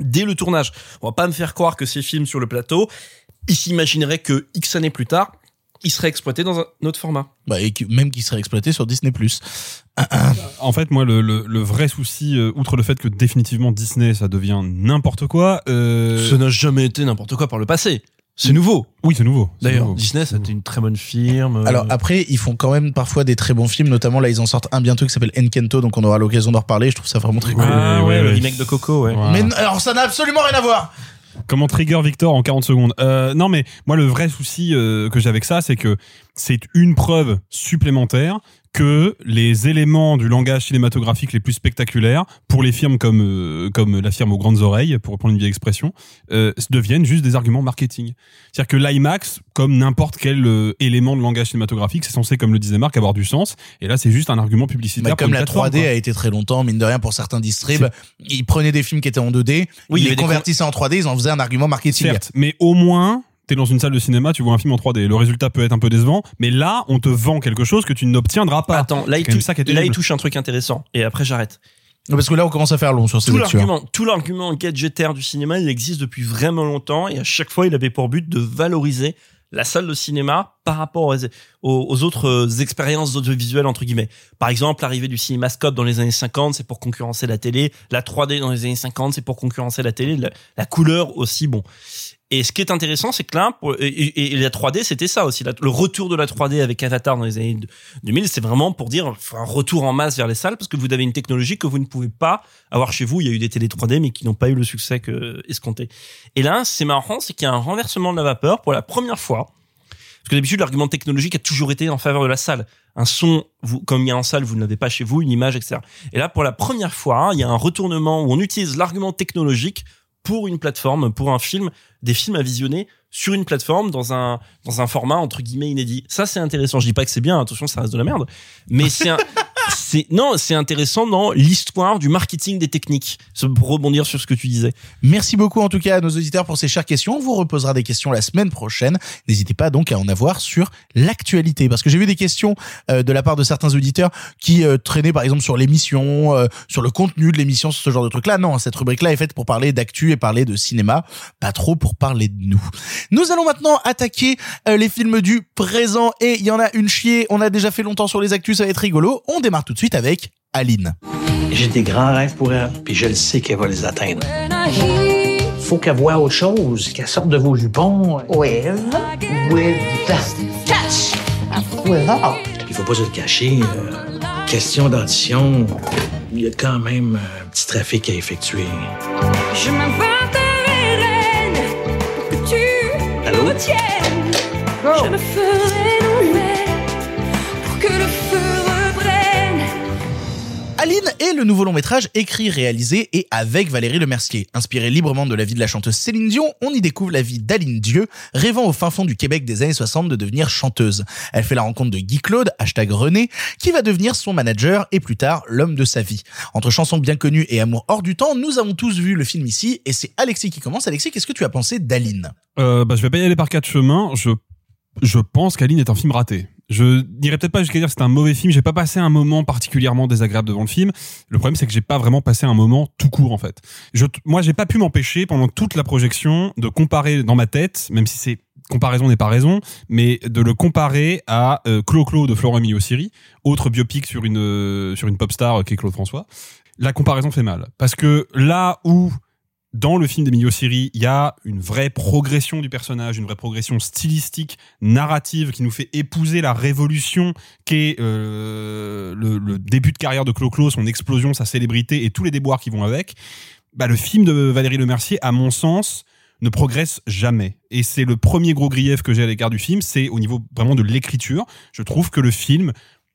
dès le tournage. On va pas me faire croire que ces films sur le plateau, il s'imaginerait que X années plus tard, ils seraient exploités dans un autre format. Bah, et même qui serait exploité sur Disney+. En fait, moi, le, le, le vrai souci, euh, outre le fait que définitivement Disney, ça devient n'importe quoi. Euh... Ça n'a jamais été n'importe quoi par le passé. C'est nouveau. Oui, c'est nouveau. D'ailleurs. Disney, c'était une très bonne firme. Alors après, ils font quand même parfois des très bons films, notamment là, ils en sortent un bientôt qui s'appelle Encanto, donc on aura l'occasion d'en reparler. Je trouve ça vraiment très cool. ah ouais, ouais, le ouais. remake de Coco, ouais. Voilà. Mais alors ça n'a absolument rien à voir. Comment trigger Victor en 40 secondes? Euh, Non, mais moi, le vrai souci euh, que j'ai avec ça, c'est que c'est une preuve supplémentaire que les éléments du langage cinématographique les plus spectaculaires, pour les firmes comme euh, comme la firme aux grandes oreilles, pour reprendre une vieille expression, euh, deviennent juste des arguments marketing. C'est-à-dire que l'IMAX, comme n'importe quel euh, élément de langage cinématographique, c'est censé, comme le disait Marc, avoir du sens. Et là, c'est juste un argument publicitaire. Bah, comme la plateforme, 3D quoi. a été très longtemps, mine de rien, pour certains distribs, ils prenaient des films qui étaient en 2D, Oui, ils les convertissaient en 3D, ils en faisaient un argument marketing. Certes, mais au moins, t'es dans une salle de cinéma, tu vois un film en 3D. Le résultat peut être un peu décevant, mais là, on te vend quelque chose que tu n'obtiendras pas. Attends, là, il, ça là, touche un truc intéressant. Et après, j'arrête. Parce que là, on commence à faire long sur ces Tout lectures. l'argument, tout l'argument gadgetaire du cinéma, il existe depuis vraiment longtemps et à chaque fois, il avait pour but de valoriser la salle de cinéma par rapport aux, aux- aux autres euh, expériences audiovisuelles entre guillemets. Par exemple, l'arrivée du cinémascope dans les années 50, c'est pour concurrencer la télé. La 3D dans les années 50, c'est pour concurrencer la télé. La, la couleur aussi, bon. Et ce qui est intéressant, c'est que là, pour- et, et- la 3D, c'était ça aussi. Le retour de la 3D avec Avatar dans les années 2000, c'est vraiment pour dire un retour en masse vers les salles parce que vous avez une technologie que vous ne pouvez pas avoir chez vous. Il y a eu des télé 3D, mais qui n'ont pas eu le succès que escompté. Et là, c'est marrant, c'est qu'il y a un renversement de la vapeur pour la première fois. Parce que d'habitude, l'argument technologique a toujours été en faveur de la salle. Un son, vous, comme il y a en salle, vous ne l'avez pas chez vous, une image, etc. Et là, pour la première fois, il y a un retournement où on utilise l'argument technologique pour une plateforme, pour un film, des films à visionner sur une plateforme dans un dans un format entre guillemets inédit. Ça c'est intéressant. Je dis pas que c'est bien, attention, ça reste de la merde, mais c'est un- c'est non, c'est intéressant dans l'histoire du marketing des techniques. Pour rebondir sur ce que tu disais. Merci beaucoup en tout cas à nos auditeurs pour ces chères questions. On vous reposera des questions la semaine prochaine. N'hésitez pas donc à en avoir sur l'actualité parce que j'ai vu des questions euh, de la part de certains auditeurs qui euh, traînaient par exemple sur l'émission, euh, sur le contenu de l'émission, sur ce genre de trucs là. Non, cette rubrique là est faite pour parler d'actu et parler de cinéma, pas trop pour parler de nous. Nous allons maintenant attaquer les films du présent et il y en a une chier. On a déjà fait longtemps sur les actus, ça va être rigolo. On démarre tout de suite avec Aline. J'ai des grands rêves pour elle, puis je le sais qu'elle va les atteindre. Faut qu'elle voie autre chose, qu'elle sorte de vos jupons. With? With. Catch Without. Il faut pas se le cacher. euh, question d'audition, il y a quand même un petit trafic à effectuer. Je m'inventerai reine pour que tu Allô? me tiennes. Je me ferai Aline est le nouveau long métrage écrit, réalisé et avec Valérie Lemercier. Inspiré librement de la vie de la chanteuse Céline Dion, on y découvre la vie d'Aline Dieu, rêvant au fin fond du Québec des années 60 de devenir chanteuse. Elle fait la rencontre de Guy Claude, hashtag René, qui va devenir son manager et plus tard l'homme de sa vie. Entre chansons bien connues et amour hors du temps, nous avons tous vu le film ici et c'est Alexis qui commence. Alexis, qu'est-ce que tu as pensé d'Aline? Euh, bah, je vais pas y aller par quatre chemins. Je, je pense qu'Aline est un film raté. Je n'irai peut-être pas jusqu'à dire que c'est un mauvais film. J'ai pas passé un moment particulièrement désagréable devant le film. Le problème, c'est que j'ai pas vraiment passé un moment tout court, en fait. Je, moi, j'ai pas pu m'empêcher pendant toute la projection de comparer dans ma tête, même si c'est comparaison n'est pas raison, mais de le comparer à euh, Clo-Clo de Florent Emilio Siri, autre biopic sur une euh, sur une pop star euh, qui est Claude François. La comparaison fait mal parce que là où dans le film d'Emilio Siri, il y a une vraie progression du personnage, une vraie progression stylistique, narrative, qui nous fait épouser la révolution qu'est euh, le, début de carrière de Clo-Clo, son explosion, sa célébrité et tous les déboires qui vont avec. Bah, le film de Valérie Lemercier, à mon sens, ne progresse jamais. Et c'est le premier gros grief que j'ai à l'égard du film, c'est au niveau vraiment de l'écriture. Je trouve que le film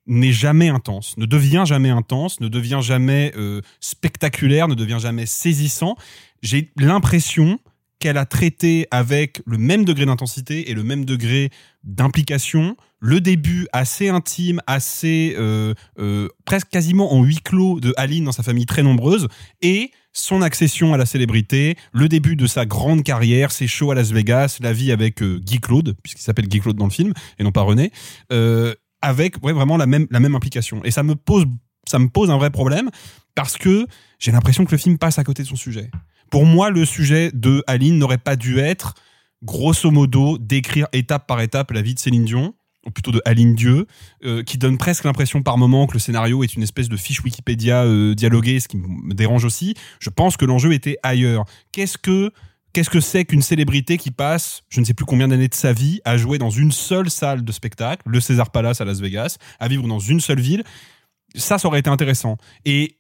n'est jamais intense, ne devient jamais intense, ne devient jamais euh, spectaculaire, ne devient jamais saisissant. J'ai l'impression qu'elle a traité avec le même degré d'intensité et le même degré d'implication le début assez intime, assez euh, euh, presque quasiment en huis clos de Aline dans sa famille très nombreuse et son accession à la célébrité, le début de sa grande carrière, ses shows à Las Vegas, la vie avec euh, Guy Claude, puisqu'il s'appelle Guy Claude dans le film et non pas René, avec vraiment la même implication. Et ça me pose un vrai problème parce que j'ai l'impression que le film passe à côté de son sujet. Pour moi, le sujet de Aline n'aurait pas dû être grosso modo d'écrire étape par étape la vie de Céline Dion ou plutôt de Aline Dieu, euh, qui donne presque l'impression par moment que le scénario est une espèce de fiche Wikipédia euh, dialoguée, ce qui me dérange aussi. Je pense que l'enjeu était ailleurs. Qu'est-ce que qu'est-ce que c'est qu'une célébrité qui passe, je ne sais plus combien d'années de sa vie, à jouer dans une seule salle de spectacle, le César Palace à Las Vegas, à vivre dans une seule ville? Ça, ça aurait été intéressant. Et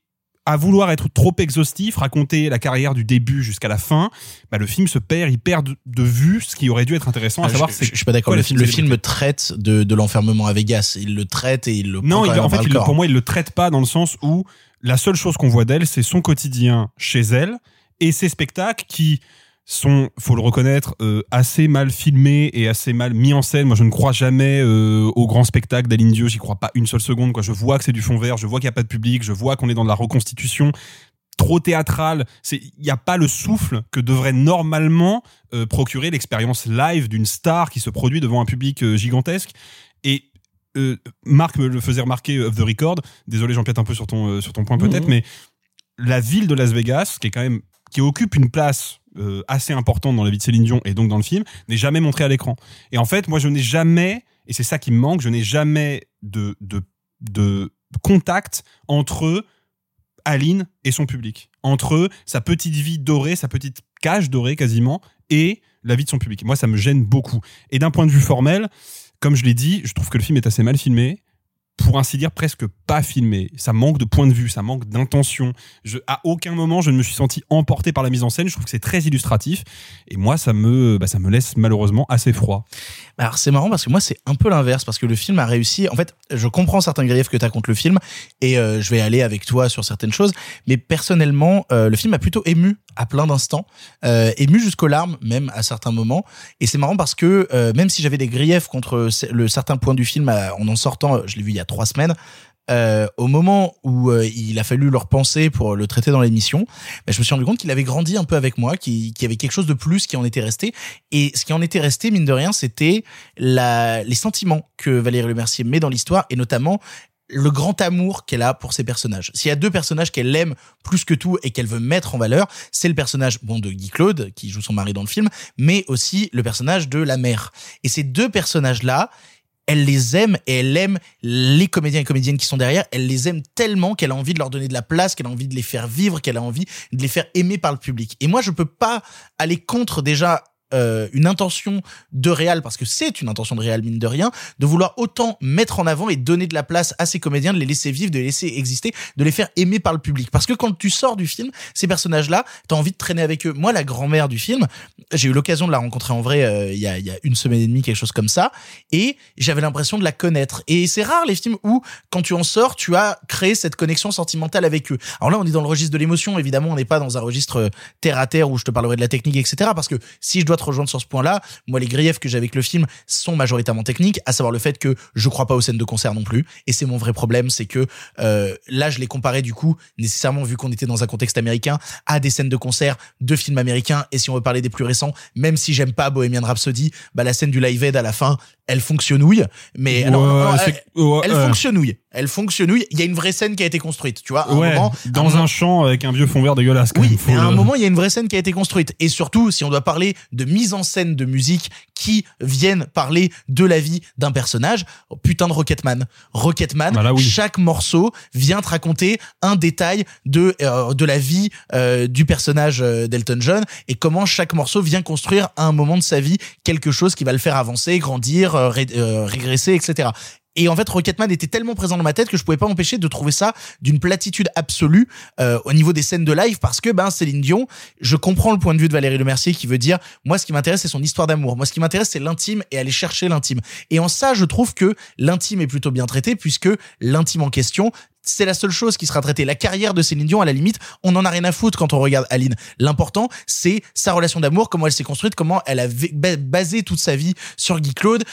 à vouloir être trop exhaustif, raconter la carrière du début jusqu'à la fin, bah, le film se perd, il perd de, de vue ce qui aurait dû être intéressant, à Ah, savoir je, c'est je, je suis pas d'accord. Le, film, le célébrité. film traite de, de l'enfermement à Vegas. Il le traite et il le Non, il- en fait, il pour moi, il le traite pas dans le sens où la seule chose qu'on voit d'elle, c'est son quotidien chez elle et ses spectacles qui sont, faut le reconnaître, euh, assez mal filmés et assez mal mis en scène. Moi, je ne crois jamais euh, au grand spectacle d'Aline Dieu. J'y crois pas une seule seconde. Quoi. Je vois que c'est du fond vert, je vois qu'il n'y a pas de public, je vois qu'on est dans de la reconstitution trop théâtrale. Il n'y a pas le souffle que devrait normalement euh, procurer l'expérience live d'une star qui se produit devant un public gigantesque. Et Marc me le faisait remarquer off the record. Désolé, j'empiète un peu sur ton sur ton point peut-être, Mhm. mais la ville de Las Vegas, qui est quand même qui occupe une place euh, assez importante dans la vie de Céline Dion et donc dans le film, n'est jamais montrée à l'écran. Et en fait, moi, je n'ai jamais, et c'est ça qui me manque, je n'ai jamais de de de contact entre Aline et son public, entre sa petite vie dorée, sa petite cage dorée quasiment, et la vie de son public. Moi, ça me gêne beaucoup. Et d'un point de vue formel, comme je l'ai dit, je trouve que le film est assez mal filmé, pour ainsi dire presque pas filmé. Ça manque de point de vue, ça manque d'intention. À aucun moment, je ne me suis senti emporté par la mise en scène. Je trouve que c'est très illustratif. Et moi, ça me, bah, ça me laisse malheureusement assez froid. Alors c'est marrant parce que moi c'est un peu l'inverse parce que le film a réussi. En fait, je comprends certains griefs que tu as contre le film et euh, je vais aller avec toi sur certaines choses. Mais personnellement, euh, le film a plutôt ému à plein d'instants, euh, ému jusqu'aux larmes même à certains moments. Et c'est marrant parce que euh, même si j'avais des griefs contre le certain point du film à- en en sortant, euh, je l'ai vu il y a trois semaines. euh, au moment où euh, il a fallu leur penser pour le traiter dans l'émission, bah, je me suis rendu compte qu'il avait grandi un peu avec moi, qu'il y avait quelque chose de plus qui en était resté. Et ce qui en était resté, mine de rien, c'était les sentiments que Valérie Le Mercier met dans l'histoire, et notamment le grand amour qu'elle a pour ses personnages. S'il y a deux personnages qu'elle aime plus que tout et qu'elle veut mettre en valeur, c'est le personnage bon de Guy Claude qui joue son mari dans le film, mais aussi le personnage de la mère. Et ces deux personnages-là, elle les aime et elle aime les comédiens et comédiennes qui sont derrière. Elle les aime tellement qu'elle a envie de leur donner de la place, qu'elle a envie de les faire vivre, qu'elle a envie de les faire aimer par le public. Et moi, je peux pas aller contre déjà euh, une intention de réal parce que c'est une intention de réal mine de rien de vouloir autant mettre en avant et donner de la place à ces comédiens de les laisser vivre de les laisser exister de les faire aimer par le public. Parce que quand tu sors du film ces personnages là t'as envie de traîner avec eux. Moi la grand-mère du film j'ai eu l'occasion de la rencontrer en vrai euh, il y, a, y a une semaine et demie quelque chose comme ça et j'avais l'impression de la connaître. Et c'est rare les films où quand tu en sors tu as créé cette connexion sentimentale avec eux. Alors là on est dans le registre de l'émotion évidemment on n'est pas dans un registre euh, terre à terre où je te parlerai de la technique etc parce que si je dois te rejoindre sur ce point là moi les griefs que j'ai avec le film sont majoritairement techniques à savoir le fait que je crois pas aux scènes de concert non plus. Et c'est mon vrai problème c'est que euh, là je l'ai comparé du coup nécessairement vu qu'on était dans un contexte américain à des scènes de concert de films américains. Et si on veut parler des plus récents même si j'aime pas Bohemian Rhapsody bah la scène du live aid à la fin elle fonctionnouille mais Ouais, elle, ouais, elle euh. fonctionnouille elle fonctionnouille il y a une vraie scène qui a été construite tu vois à un ouais, moment dans moment- un champ avec un vieux fond vert dégueulasse. quand oui, même, mais à un moment, il y a une vraie scène qui a été construite. Et surtout, si on doit parler de mise en scène de musique qui viennent parler de la vie d'un personnage, oh, putain de Rocketman. Rocketman, Bah là, oui. chaque morceau vient te raconter un détail de, euh, de la vie euh, du personnage euh, d'Elton John et comment chaque morceau vient construire à un moment de sa vie quelque chose qui va le faire avancer, grandir, ré- euh, régresser, etc. et en fait, Rocketman était tellement présent dans ma tête que je pouvais pas m'empêcher de trouver ça d'une platitude absolue euh, au niveau des scènes de live parce que ben Céline Dion, je comprends le point de vue de Valérie Lemercier qui veut dire moi ce qui m'intéresse c'est son histoire d'amour. Moi ce qui m'intéresse c'est l'intime et aller chercher l'intime. Et en ça, je trouve que l'intime est plutôt bien traité puisque l'intime en question c'est la seule chose qui sera traitée. La carrière de Céline Dion, à la limite, on en a rien à foutre quand on regarde Aline. L'important, c'est sa relation d'amour, comment elle s'est construite, comment elle a basé toute sa vie sur Guy Claude.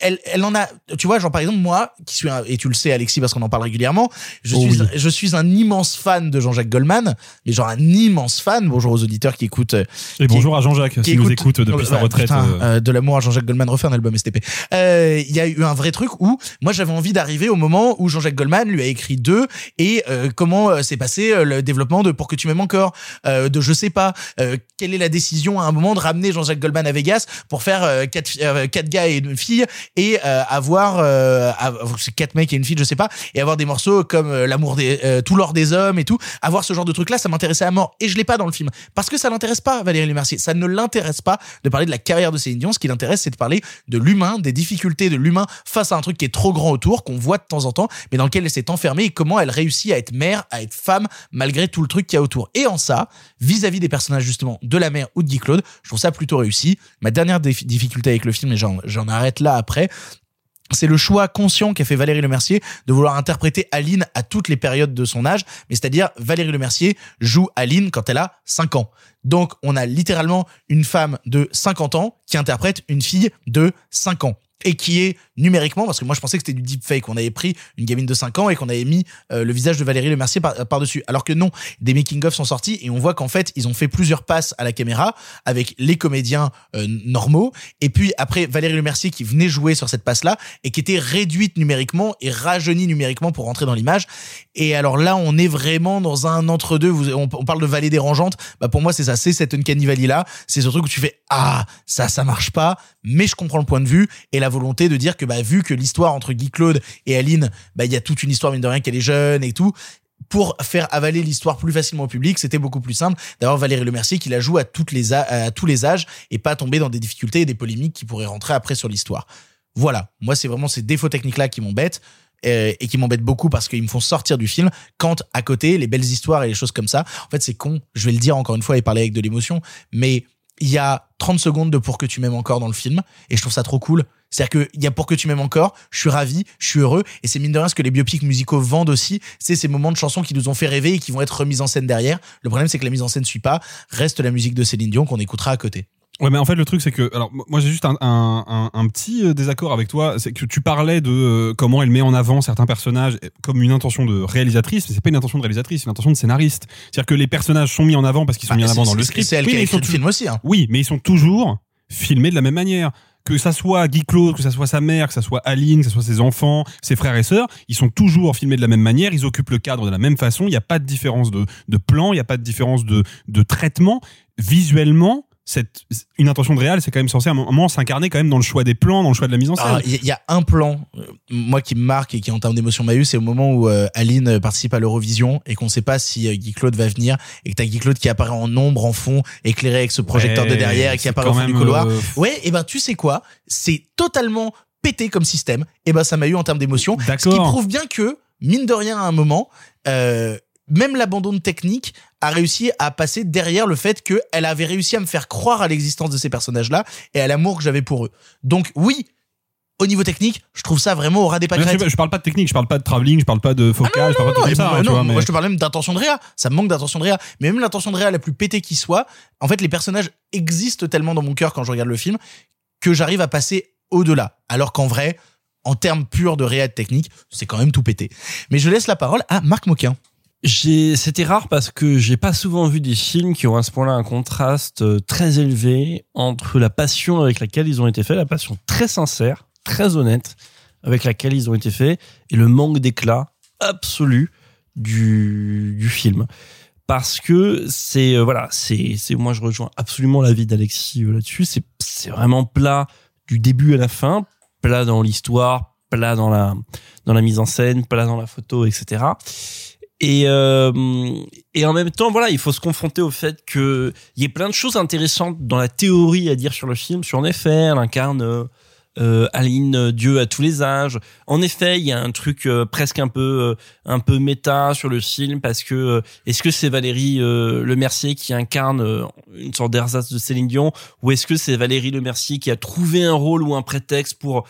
Elle, elle en a, tu vois, genre par exemple moi, qui suis un, et tu le sais Alexis parce qu'on en parle régulièrement, je Oh suis, oui. je suis un immense fan de Jean-Jacques Goldman, mais genre un immense fan. Bonjour aux auditeurs qui écoutent. euh, Et qui- bonjour à Jean-Jacques, qui s'il nous écoute depuis sa Ouais, retraite. putain, euh. euh, de l'amour à Jean-Jacques Goldman refait un album STP. Euh, Il y a eu un vrai truc où moi j'avais envie d'arriver au moment où Jean-Jacques Goldman lui a écrit deux et euh, comment euh, s'est passé euh, le développement de Pour que tu m'aimes encore, de je sais pas, quelle est la décision à un moment de ramener Jean-Jacques Goldman à Vegas pour faire quatre, quatre gars et une fille et avoir quatre mecs et une fille, je sais pas, et avoir des morceaux comme l'amour des tout l'or des hommes et tout, avoir ce genre de truc là, ça m'intéressait à mort et je l'ai pas dans le film. Parce que ça l'intéresse pas Valérie Lemercier, ça ne l'intéresse pas de parler de la carrière de Céline Dion, ce qui l'intéresse c'est de parler de l'humain, des difficultés de l'humain face à un truc qui est trop grand autour, qu'on voit de temps en temps, mais dans lequel elle s'est enfermée et comment elle réussit à être mère, à être femme malgré tout le truc qu'il y a autour. Et en ça, vis-à-vis des personnages justement de la mère ou de Guy Claude, je trouve ça plutôt réussi. Ma dernière difficulté avec le film, et j'en j'en arrête là après, c'est le choix conscient qu'a fait Valérie Lemercier de vouloir interpréter Aline à toutes les périodes de son âge, mais c'est-à-dire Valérie Lemercier joue Aline quand elle a 5 ans. Donc on a littéralement une femme de 50 ans qui interprète une fille de 5 ans et qui est numériquement parce que moi je pensais que c'était du deepfake. On avait pris une gamine de 5 ans et qu'on avait mis euh, le visage de Valérie Lemercier par, par dessus alors que non des making of sont sortis et on voit qu'en fait ils ont fait plusieurs passes à la caméra avec les comédiens euh, normaux. Et puis après Valérie Lemercier qui venait jouer sur cette passe là et qui était réduite numériquement et rajeunie numériquement pour rentrer dans l'image. Et alors là on est vraiment dans un entre deux vous on, on parle de vallée dérangeante bah pour moi c'est ça. C'est cette uncanny valley là c'est ce truc où tu fais ah ça ça marche pas. Mais je comprends le point de vue et la volonté de dire que bah vu que l'histoire entre Guy Claude et Aline bah il y a toute une histoire mine de rien qu'elle est jeune et tout pour faire avaler l'histoire plus facilement au public, c'était beaucoup plus simple d'avoir Valérie Lemercier qui la joue à toutes les à tous les âges et pas tomber dans des difficultés et des polémiques qui pourraient rentrer après sur l'histoire. Voilà, moi c'est vraiment ces défauts techniques là qui m'embêtent euh, et qui m'embêtent beaucoup parce qu'ils me font sortir du film quand à côté les belles histoires et les choses comme ça. En fait, c'est con, je vais le dire encore une fois et parler avec de l'émotion, mais il y a 30 secondes de pour que tu m'aimes encore dans le film et je trouve ça trop cool. C'est-à-dire qu'il y a pour que tu m'aimes encore, je suis ravi, je suis heureux et c'est mine de rien ce que les biopics musicaux vendent aussi, c'est ces moments de chansons qui nous ont fait rêver et qui vont être remis en scène derrière. Le problème c'est que la mise en scène suit pas, reste la musique de Céline Dion qu'on écoutera à côté. Ouais, mais en fait, le truc, c'est que, alors, moi, j'ai juste un, un, un, un petit euh, désaccord avec toi. C'est que tu parlais de euh, comment elle met en avant certains personnages euh, comme une intention de réalisatrice, mais c'est pas une intention de réalisatrice, c'est une intention de scénariste. C'est-à-dire que les personnages sont mis en avant parce qu'ils sont Bah, mis en avant dans le script. c'est elle Oui, qui a écrit le film aussi, hein. Oui, mais ils sont toujours filmés de la même manière. Que ça soit Guy Claude, que ça soit sa mère, que ça soit Aline, que ça soit ses enfants, ses frères et sœurs, ils sont toujours filmés de la même manière, ils occupent le cadre de la même façon, il n'y a pas de différence de, plan, il n'y a pas de différence de traitement. Visuellement, cette, une intention de réal, c'est quand même censé à un moment s'incarner quand même dans le choix des plans, dans le choix de la mise en scène. Ah, Il y, a- il y a un plan, euh, moi qui me marque et qui en termes d'émotion m'a eu, c'est au moment où euh, Aline euh, participe à l'Eurovision et qu'on sait pas si euh, Guy Claude va venir et que t'as Guy Claude qui apparaît en ombre, en fond, éclairé avec ce projecteur de derrière et qui apparaît au fond du couloir. Ouais, et ben tu sais quoi, c'est totalement pété comme système. Et ben ça m'a eu en termes d'émotion, ce qui prouve bien que mine de rien à un moment. Euh, même l'abandon technique a réussi à passer derrière le fait qu'elle avait réussi à me faire croire à l'existence de ces personnages-là et à l'amour que j'avais pour eux. Donc oui, au niveau technique, je trouve ça vraiment au ras des pâquerettes. je, parle pas de technique, je parle pas de travelling, je parle pas de focage, je parle pas de Non, tout ça. moi, tu non, vois, mais- moi je te parle même d'intention de réa. Ça me manque d'intention de réa. Mais même l'intention de réa la plus pétée qui soit, en fait, les personnages existent tellement dans mon cœur quand je regarde le film que j'arrive à passer au-delà. Alors qu'en vrai, en termes purs de réa de technique, c'est quand même tout pété. Mais je laisse la parole à Marc Moquin. C'était rare parce que j'ai pas souvent vu des films qui ont à ce point-là un contraste euh, très élevé entre la passion avec laquelle ils ont été faits, la passion très sincère, très honnête avec laquelle ils ont été faits, et le manque d'éclat absolu du, du film. Parce que c'est, euh, voilà, c'est, c'est, moi je rejoins absolument l'avis d'Alexis euh, là-dessus, c'est, c'est vraiment plat du début à la fin, plat dans l'histoire, plat dans la, dans la mise en scène, plat dans la photo, etc. Et, euh, et en même temps, voilà, il faut se confronter au fait que il y a plein de choses intéressantes dans la théorie à dire sur le film. Sur en effet, elle incarne euh, Aline euh, Dieu à tous les âges. En effet, il y a un truc euh, presque un peu euh, un peu méta sur le film parce que euh, est-ce que c'est Valérie euh, Le Mercier qui incarne une sorte d'ersatz de Céline Dion ou est-ce que c'est Valérie Le Mercier qui a trouvé un rôle ou un prétexte pour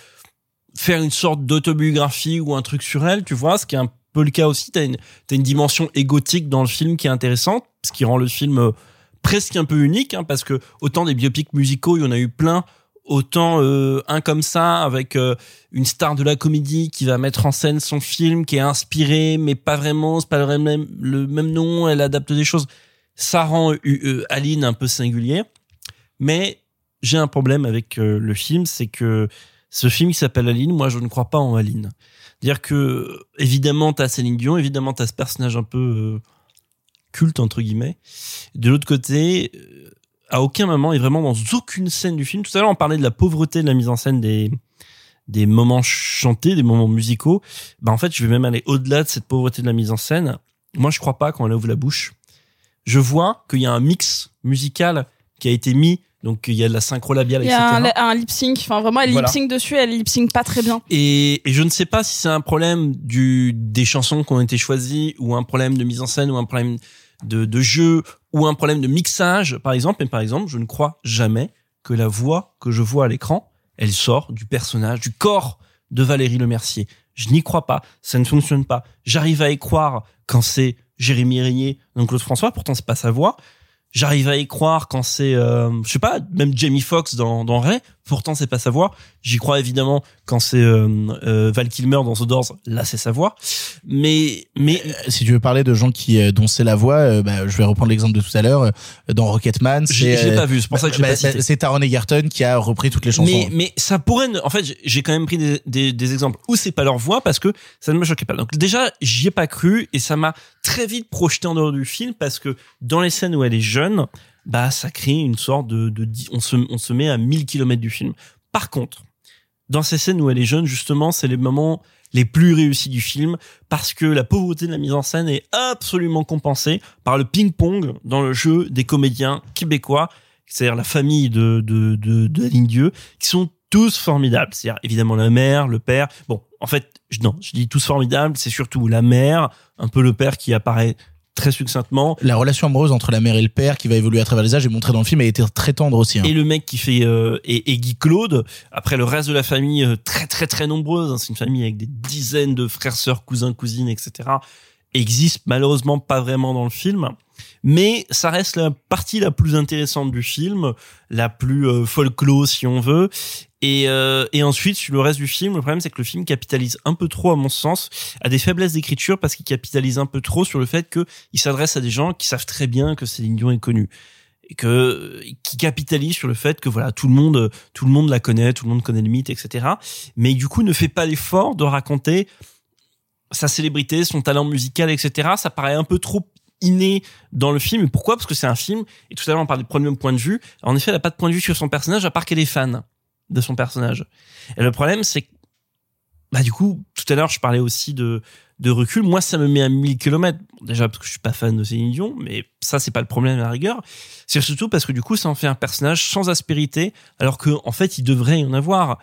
faire une sorte d'autobiographie ou un truc sur elle, tu vois, ce qui est un peu le cas aussi. T'as une, t'as une dimension égotique dans le film qui est intéressante, ce qui rend le film euh, presque un peu unique, hein, parce que autant des biopics musicaux, il y en a eu plein, autant euh, un comme ça, avec euh, une star de la comédie qui va mettre en scène son film, qui est inspiré, mais pas vraiment, c'est pas le même, le même nom, elle adapte des choses. Ça rend Aline un peu singulier. Mais j'ai un problème avec le film, c'est que ce film qui s'appelle Aline, moi je ne crois pas en Aline. Dire que évidemment t'as Céline Dion, évidemment t'as ce personnage un peu euh, culte entre guillemets. De l'autre côté, euh, à aucun moment et vraiment dans aucune scène du film. Tout à l'heure on parlait de la pauvreté de la mise en scène des des moments chantés, des moments musicaux. Bah en fait je vais même aller au-delà de cette pauvreté de la mise en scène. Moi je crois pas quand elle ouvre la bouche. Je vois qu'il y a un mix musical qui a été mis donc il y a de la synchro labiale, Il y etc. a un, un lip sync. Enfin, vraiment, elle Voilà. lip sync dessus, elle lip sync pas très bien. Et, et je ne sais pas si c'est un problème du des chansons qui ont été choisies ou un problème de mise en scène ou un problème de, de jeu ou un problème de mixage par exemple. Mais par exemple, je ne crois jamais que la voix que je vois à l'écran, elle sort du personnage, du corps de Valérie Le Mercier. Je n'y crois pas. Ça ne fonctionne pas. J'arrive à y croire quand c'est Jérémy Régnier, donc Claude François. Pourtant, c'est pas sa voix. J'arrive à y croire quand c'est, euh, je sais pas, même Jamie Foxx dans, dans Ray. Pourtant, c'est pas sa voix. J'y crois évidemment quand c'est euh, euh, Val Kilmer dans The Doors. Là, c'est sa voix. Mais, mais si tu veux parler de gens qui euh, dont c'est la voix, euh, bah, je vais reprendre l'exemple de tout à l'heure. euh, Dans Rocketman, J'ai- euh, pas vu, c'est pour ça que j'ai bah, pas bah, C'est Taron Egerton qui a repris toutes les chansons. Mais, mais ça pourrait. En fait, j'ai- j'ai quand même pris des, des, des exemples où c'est pas leur voix parce que ça ne me choquait pas. Donc déjà, j'y ai pas cru et ça m'a très vite projeté en dehors du film parce que dans les scènes où elle est jeune, bah ça crée une sorte de, on se on se met à 1000 kilomètres du film. Par contre, dans ces scènes où elle est jeune, justement, c'est les moments les plus réussis du film parce que la pauvreté de la mise en scène est absolument compensée par le ping-pong dans le jeu des comédiens québécois, c'est-à-dire la famille de, de, de, de Aline Dieu, qui sont tous formidables. C'est-à-dire évidemment la mère, le père. Bon, en fait, non, je dis tous formidables, c'est surtout la mère, un peu le père qui apparaît très succinctement. La relation amoureuse entre la mère et le père qui va évoluer à travers les âges est montrée dans le film et a été très tendre aussi. hein. Et le mec qui fait euh, et, et Guy Claude. Après le reste de la famille euh, très très très nombreuse. hein, c'est une famille avec des dizaines de frères, sœurs, cousins, cousines, etc. Existe malheureusement pas vraiment dans le film. Mais ça reste la partie la plus intéressante du film, la plus euh, folklore si on veut. Et, euh, et ensuite, sur le reste du film, le problème c'est que le film capitalise un peu trop, à mon sens, à des faiblesses d'écriture parce qu'il capitalise un peu trop sur le fait qu'il s'adresse à des gens qui savent très bien que Céline Dion est connue et que qui capitalise sur le fait que voilà tout le monde tout le monde la connaît, tout le monde connaît le mythe, etc. Mais du coup ne fait pas l'effort de raconter sa célébrité, son talent musical, etc. Ça paraît un peu trop inné dans le film. Pourquoi? Parce que c'est un film. Et tout à l'heure on parlait de premier point de vue. En effet, elle a pas de point de vue sur son personnage à part qu'elle est fan de son personnage. Et le problème c'est que bah du coup tout à l'heure je parlais aussi de de recul. Moi ça me met à 1000 km. Déjà parce que je suis pas fan de Céline Dion, mais ça c'est pas le problème à la rigueur. C'est surtout parce que du coup ça en fait un personnage sans aspérité, alors que en fait il devrait y en avoir.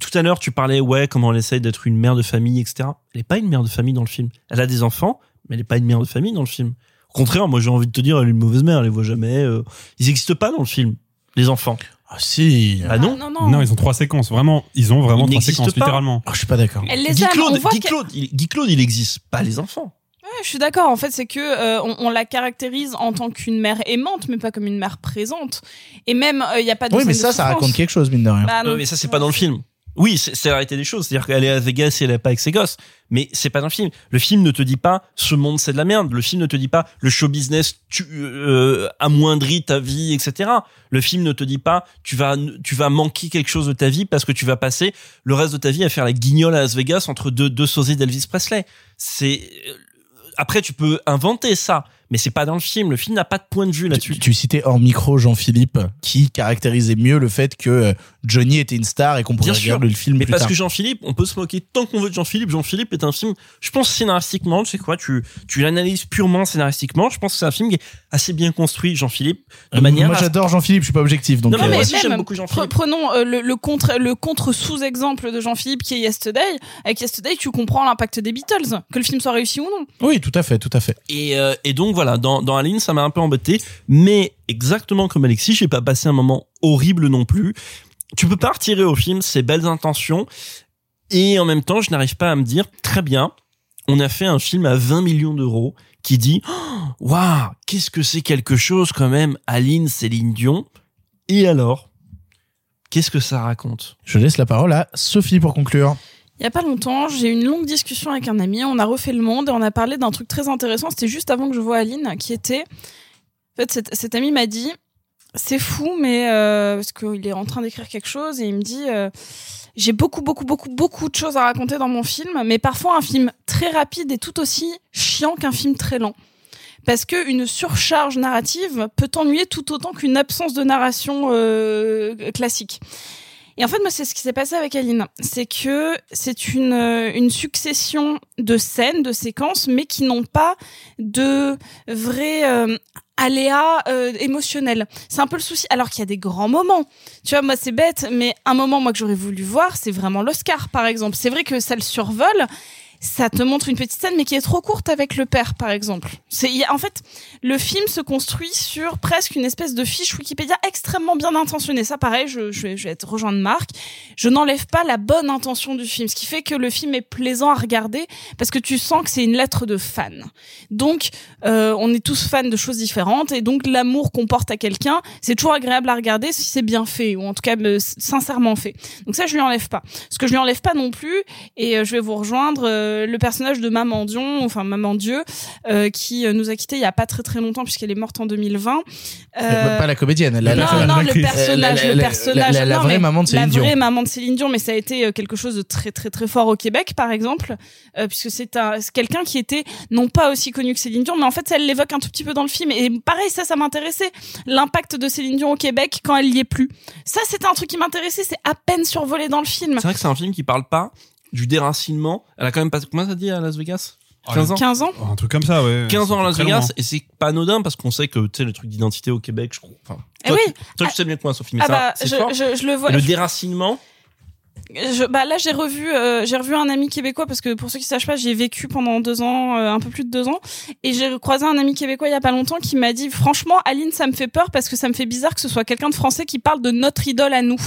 Tout à l'heure tu parlais ouais comment elle essaye d'être une mère de famille, etc. Elle est pas une mère de famille dans le film. Elle a des enfants, mais elle est pas une mère de famille dans le film. Au contraire, moi j'ai envie de te dire elle est une mauvaise mère, elle les voit jamais. euh, Ils existent pas dans le film, les enfants. Ah si. Ah non. non, non. ils ont trois séquences. Vraiment, ils ont vraiment Ils trois n'existent séquences, pas. littéralement. Ah, je suis pas d'accord. Elle les Guy aime. Claude, Guy Claude, il, Guy Claude, il existe pas les enfants. Ouais, je suis d'accord. En fait, c'est que euh, on, on la caractérise en tant qu'une mère aimante, mais pas comme une mère présente. Et même, il y a pas de. Oui, mais ça, de ça raconte quelque chose, mine de rien. Bah, non. Euh, mais ça c'est pas dans le film. Oui, c'est la réalité des choses. C'est-à-dire qu'elle est à Vegas et elle est pas avec ses gosses. Mais c'est pas le film. Le film ne te dit pas ce monde c'est de la merde. Le film ne te dit pas le show business tu euh, amoindrit ta vie, etc. Le film ne te dit pas tu vas tu vas manquer quelque chose de ta vie parce que tu vas passer le reste de ta vie à faire la guignole à Las Vegas entre deux deux sosies d'Elvis Presley. C'est euh, après tu peux inventer ça, mais c'est pas dans le film. Le film n'a pas de point de vue là-dessus. Tu, tu citais hors micro Jean-Philippe qui caractérisait mieux le fait que euh, Johnny était une star et qu'on pourrait Bien sûr. regarder le film Mais plus parce tard. que Jean-Philippe, on peut se moquer tant qu'on veut de Jean-Philippe. Jean-Philippe est un film, je pense scénaristiquement, tu sais quoi, tu, tu l'analyses purement scénaristiquement. Je pense que c'est un film qui est assez bien construit, Jean-Philippe, de Euh, manière Moi à- j'adore Jean-Philippe, je suis pas objectif donc. Non, mais euh, moi mais aussi, j'aime beaucoup Jean-Philippe. Prenons euh, le, le contre le contre sous-exemple de Jean-Philippe qui est Yesterday. Avec Yesterday, tu comprends l'impact des Beatles, que le film soit réussi ou non. Oui, tout à fait, tout à fait. Et, euh, et donc voilà, dans, dans Aline, ça m'a un peu embêté, mais exactement comme Alexis, j'ai pas passé un moment horrible non plus. Tu peux pas retirer au film ses belles intentions, et en même temps, je n'arrive pas à me dire très bien. On a fait un film à 20 millions d'euros qui dit Oh, waouh, qu'est-ce que c'est quelque chose quand même, Aline, Céline Dion. Et alors, qu'est-ce que ça raconte? Je laisse la parole à Sophie pour conclure. Il y a pas longtemps, j'ai eu une longue discussion avec un ami. On a refait le monde et on a parlé d'un truc très intéressant. C'était juste avant que je voie Aline, qui était. En fait, cet, cet ami m'a dit c'est fou, mais euh, parce qu'il est en train d'écrire quelque chose et il me dit euh, j'ai beaucoup, beaucoup, beaucoup, beaucoup de choses à raconter dans mon film, mais parfois un film très rapide est tout aussi chiant qu'un film très lent. Parce que une surcharge narrative peut t'ennuyer tout autant qu'une absence de narration euh, classique. Et en fait, moi, c'est ce qui s'est passé avec Aline. C'est que c'est une, euh, une succession de scènes, de séquences, mais qui n'ont pas de vrai euh, aléas euh, émotionnels. C'est un peu le souci. Alors qu'il y a des grands moments. Tu vois, moi, c'est bête, mais un moment, moi, que j'aurais voulu voir, c'est vraiment l'Oscar, par exemple. C'est vrai que ça le survole. Ça te montre une petite scène, mais qui est trop courte avec le père, par exemple. C'est, en fait, le film se construit sur presque une espèce de fiche Wikipédia extrêmement bien intentionnée. Ça, pareil, je, je, vais, je vais être Marc. Je n'enlève pas la bonne intention du film, ce qui fait que le film est plaisant à regarder parce que tu sens que c'est une lettre de fan. Donc, euh, on est tous fans de choses différentes et donc l'amour qu'on porte à quelqu'un, c'est toujours agréable à regarder si c'est bien fait ou en tout cas euh, sincèrement fait. Donc ça, je lui enlève pas. Ce que je lui enlève pas non plus, et euh, je vais vous rejoindre euh, le personnage de Maman Dion, enfin Maman Dieu, euh, qui euh, nous a quittés il y a pas très très longtemps puisqu'elle est morte en 2020. Euh, Pas la comédienne, la, non, la- non, la- le personnage, la- le la- personnage. la- la- la non, vraie mais maman de Céline La Dion. vraie maman de Céline Dion, mais ça a été euh, quelque chose de très très très fort au Québec, par exemple, euh, puisque c'est un quelqu'un qui était non pas aussi connu que Céline Dion, mais en fait, ça elle l'évoque un tout petit peu dans le film. Et pareil, ça, ça m'intéressait. L'impact de Céline Dion au Québec quand elle y est plus. Ça, c'était un truc qui m'intéressait. C'est à peine survolé dans le film. C'est vrai que c'est un film qui parle pas du déracinement. Elle a quand même passé, comment ça dit à Las Vegas? 15 ans? 15 ans. Oh, Un truc comme ça, ouais. 15 ans à Las Vegas et c'est pas anodin parce qu'on sait que tu sais le truc d'identité au Québec je crois enfin Eh toi, oui. tu, toi, tu sais mieux que moi Sophie mais Ah ça. bah, c'est je, fort. je, je le vois. Et le déracinement? Je, bah là j'ai revu euh, j'ai revu un ami québécois parce que pour ceux qui sachent pas j'ai vécu pendant deux ans euh, un peu plus de deux ans. Et j'ai croisé un ami québécois il y a pas longtemps qui m'a dit franchement Aline ça me fait peur parce que ça me fait bizarre que ce soit quelqu'un de français qui parle de notre idole à nous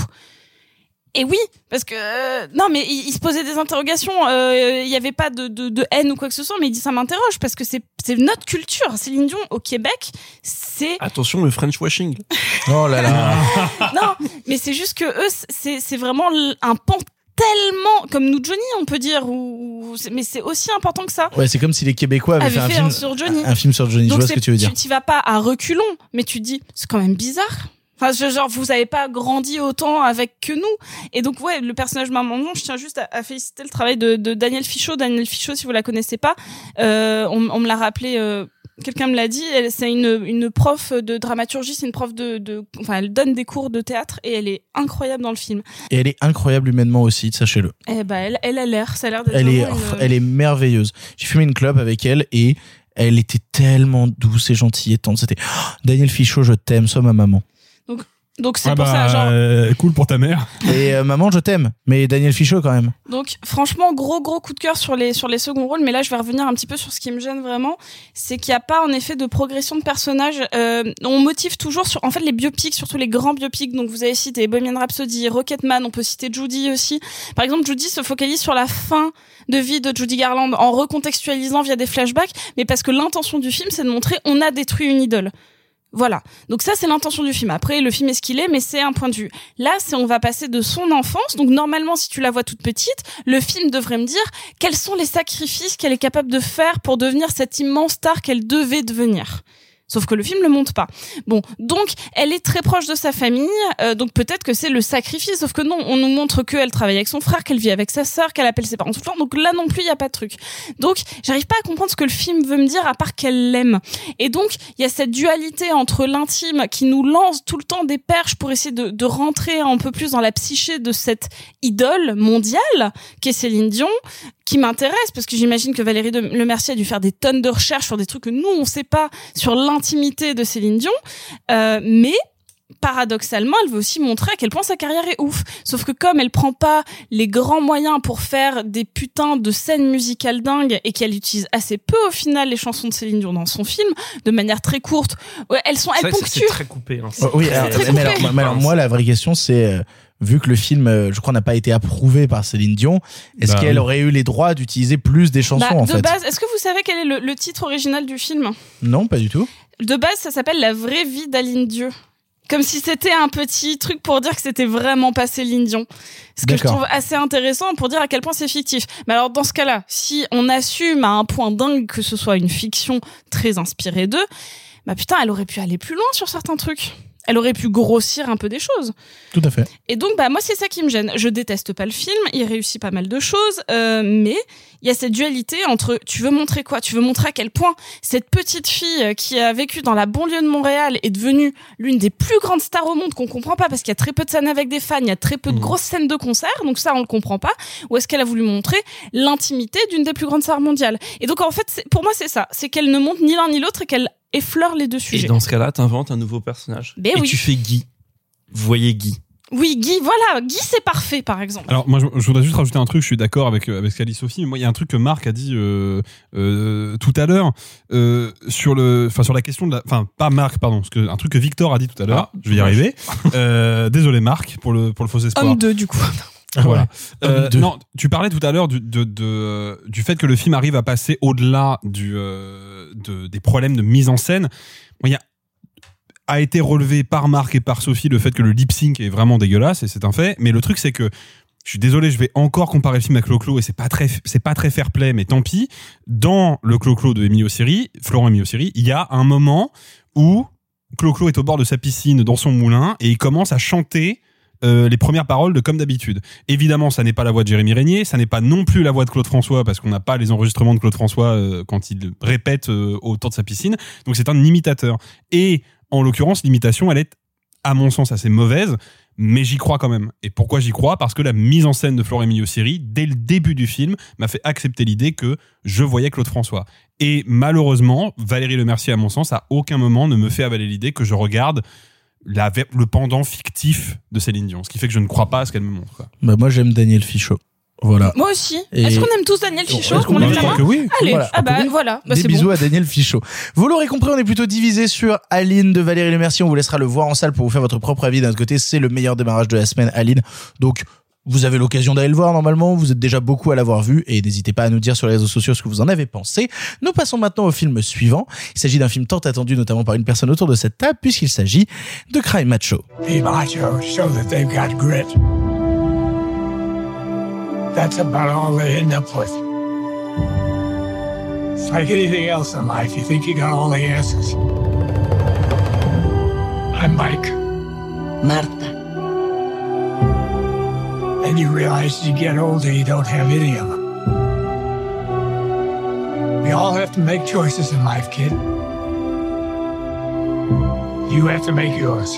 et oui parce que euh, non mais il, il se posait des interrogations euh, il y avait pas de, de, de haine ou quoi que ce soit mais il dit ça m'interroge parce que c'est c'est notre culture Céline Dion au Québec c'est attention le French washing Oh là là. non, mais c'est juste que eux, c'est c'est vraiment un pan tellement comme nous Johnny, on peut dire, ou mais c'est aussi important que ça. Ouais, c'est comme si les Québécois avaient fait, un, fait film, un sur Johnny. un film sur Johnny. je Donc vois ce que c'est- tu veux dire. t'y vas pas à reculons, mais tu te dis c'est quand même bizarre. Enfin, je- genre vous avez pas grandi autant avec que nous. Et donc ouais, le personnage maman non, je tiens juste à, à féliciter le travail de, de Daniel Fichot. Daniel Fichot, si vous la connaissez pas, euh, on, on me l'a rappelé. euh, Quelqu'un me l'a dit, c'est une, une prof de dramaturgie, c'est une prof de, de, enfin, elle donne des cours de théâtre et elle est incroyable dans le film. Et elle est incroyable humainement aussi, sachez-le. Eh ben, elle, elle a l'air, ça a l'air d'être Elle est, une- elle est merveilleuse. J'ai fumé une clope avec elle et elle était tellement douce et gentille et tendre. C'était Oh, Daniel Fichot, je t'aime, sois ma maman. Donc, donc c'est Ah pour bah, ça, genre. euh, cool pour ta mère. Et euh, maman, je t'aime, mais Daniel Fichot quand même. Donc franchement gros gros coup de cœur sur les sur les seconds rôles mais là je vais revenir un petit peu sur ce qui me gêne vraiment c'est qu'il n'y a pas en effet de progression de personnage euh, on motive toujours sur en fait les biopics surtout les grands biopics donc vous avez cité Bohemian Rhapsody Rocketman on peut citer Judy aussi par exemple Judy se focalise sur la fin de vie de Judy Garland en recontextualisant via des flashbacks mais parce que l'intention du film c'est de montrer on a détruit une idole voilà. Donc ça, c'est l'intention du film. Après, le film est ce qu'il est, mais c'est un point de vue. Là, c'est on va passer de son enfance. Donc normalement, si tu la vois toute petite, le film devrait me dire quels sont les sacrifices qu'elle est capable de faire pour devenir cette immense star qu'elle devait devenir. Sauf que le film le montre pas. Bon, donc elle est très proche de sa famille, euh, donc peut-être que c'est le sacrifice. Sauf que non, on nous montre qu'elle travaille avec son frère, qu'elle vit avec sa sœur, qu'elle appelle ses parents tout le temps. Donc là non plus, il y a pas de truc. Donc j'arrive pas à comprendre ce que le film veut me dire à part qu'elle l'aime. Et donc il y a cette dualité entre l'intime qui nous lance tout le temps des perches pour essayer de, rentrer un peu plus dans la psyché de cette idole mondiale qu'est Céline Dion, qui m'intéresse parce que j'imagine que Valérie Le Mercier a dû faire des tonnes de recherches sur des trucs que nous on sait pas sur l'intimité de Céline Dion, euh, mais paradoxalement, elle veut aussi montrer à quel point sa carrière est ouf. Sauf que comme elle prend pas les grands moyens pour faire des putains de scènes musicales dingues et qu'elle utilise assez peu au final les chansons de Céline Dion dans son film, de manière très courte, elles sont, elles c'est ponctuent. très coupé. hein. Oh, oui, alors, très mais coupé. alors, mais alors, moi, la vraie question, c'est euh, vu que le film, euh, je crois, n'a pas été approuvé par Céline Dion, est-ce Bah qu'elle aurait eu les droits d'utiliser plus des chansons Bah, en de fait? base, est-ce que vous savez quel est le, le titre original du film? Non, pas du tout. De base, ça s'appelle La vraie vie d'Aline Dieu. Comme si c'était un petit truc pour dire que c'était vraiment pas Céline Dion. Ce que je trouve assez intéressant pour dire à quel point c'est fictif. Mais alors, dans ce cas-là, si on assume à un point dingue que ce soit une fiction très inspirée d'eux, bah putain, elle aurait pu aller plus loin sur certains trucs. Elle aurait pu grossir un peu des choses. Tout à fait. Et donc, bah, moi, c'est ça qui me gêne. Je déteste pas le film. Il réussit pas mal de choses. euh, mais il y a cette dualité entre tu veux montrer quoi? Tu veux montrer à quel point cette petite fille euh, qui a vécu dans la banlieue de Montréal est devenue l'une des plus grandes stars au monde qu'on comprend pas parce qu'il y a très peu de scènes avec des fans, il y a très peu de grosses scènes de concert. Donc ça, on le comprend pas. Ou est-ce qu'elle a voulu montrer l'intimité d'une des plus grandes stars mondiales? Et donc, en fait, pour moi, c'est ça. C'est qu'elle ne montre ni l'un ni l'autre et qu'elle effleure les deux Et sujets. dans ce cas-là, t'inventes un nouveau personnage. Ben et oui. tu fais Guy. Vous voyez Guy. Oui, Guy, voilà. Guy, c'est parfait, par exemple. Alors moi je, je voudrais juste rajouter un truc, je suis d'accord avec euh, avec ce qu'a dit Sophie. mais Moi il y a un truc que Marc a dit euh, euh, tout à l'heure euh, sur le enfin sur la question de la enfin pas Marc pardon, parce que un truc que Victor a dit tout à l'heure, Ah, je vais y arriver. Euh, désolé Marc pour le pour le faux espoir. Homme 2, du coup. Voilà. Homme Euh, deux. non, tu parlais tout à l'heure du, de, de- du fait que le film arrive à passer au-delà du, euh, de, des problèmes de mise en scène. Bon, Il y a, a été relevé par Marc et par Sophie le fait que le lip sync est vraiment dégueulasse et c'est un fait. Mais le truc c'est que je suis désolé, je vais encore comparer le film avec Clo-Clo et c'est pas très, c'est pas très fair play, mais tant pis. Dans le Clo-Clo de Emilio Siri, Florent Emilio Siri, il y a un moment où Clo-Clo est au bord de sa piscine dans son moulin et il commence à chanter euh, les premières paroles de Comme d'habitude. Évidemment, ça n'est pas la voix de Jérémy Régnier, ça n'est pas non plus la voix de Claude François parce qu'on n'a pas les enregistrements de Claude François euh, quand il répète euh, autour de sa piscine. Donc c'est un imitateur. Et en l'occurrence, l'imitation, elle est, à mon sens, assez mauvaise, mais j'y crois quand même. Et pourquoi j'y crois? Parce que la mise en scène de Florent Emilio Siri, dès le début du film, m'a fait accepter l'idée que je voyais Claude François. Et malheureusement, Valérie Lemercier, à mon sens, à aucun moment ne me fait avaler l'idée que je regarde le pendant fictif de Céline Dion. Ce qui fait que je ne crois pas à ce qu'elle me montre. Bah, moi, j'aime Daniel Fichot. Voilà. Moi aussi. Et- Est-ce qu'on aime tous Daniel Fichot Est-ce qu'on aime la Je crois que oui. Allez, Voilà, ah bah voilà. Bah, Des c'est bisous bon. à Daniel Fichot. Vous l'aurez compris, on est plutôt divisé sur Aline de Valérie Lemercier. On vous laissera le voir en salle pour vous faire votre propre avis. D'un autre côté, c'est le meilleur démarrage de la semaine, Aline. Donc, vous avez l'occasion d'aller le voir normalement. Vous êtes déjà beaucoup à l'avoir vu et n'hésitez pas à nous dire sur les réseaux sociaux ce que vous en avez pensé. Nous passons maintenant au film suivant. Il s'agit d'un film tant attendu notamment par une personne autour de cette table puisqu'il s'agit de Crime Macho. Be macho, show that they've got grit. That's about all they end up with. It's like anything else in life, you think you got all the answers. I'm Mike. Marta. Then you realize as you get older, you don't have any of them. We all have to make choices in life, kid. You have to make yours.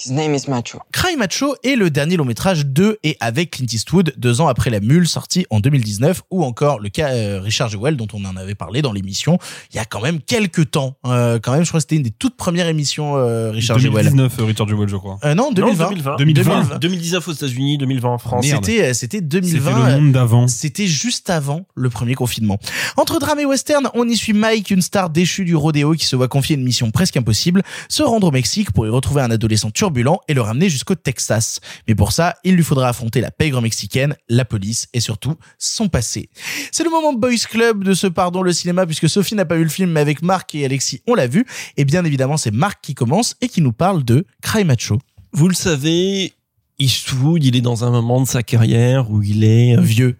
His name is Macho. Cry Macho est le dernier long métrage de et avec Clint Eastwood, deux ans après La Mule, sorti en 2019, ou encore le cas euh, Richard Jewell, dont on en avait parlé dans l'émission, il y a quand même quelques temps. Euh, quand même, je crois que c'était une des toutes premières émissions euh, Richard Jewell. 2019, euh, Richard Jewell, je crois. Euh, non, 2020. 2020. 2020. 2019 aux États-Unis, 2020 en France. C'était euh, c'était 2020. C'était le monde d'avant. C'était juste avant le premier confinement. Entre drame et western, on y suit Mike, une star déchue du rodéo qui se voit confier une mission presque impossible, se rendre au Mexique pour y retrouver un adolescent turbulent et le ramener jusqu'au Texas. Mais pour ça, il lui faudra affronter la pègre mexicaine, la police et surtout son passé. C'est le moment Boys Club de ce pardon le cinéma puisque Sophie n'a pas vu le film mais avec Marc et Alexis on l'a vu et bien évidemment c'est Marc qui commence et qui nous parle de Cry Macho. Vous le savez, Eastwood, il est dans un moment de sa carrière où il est euh, Vieux.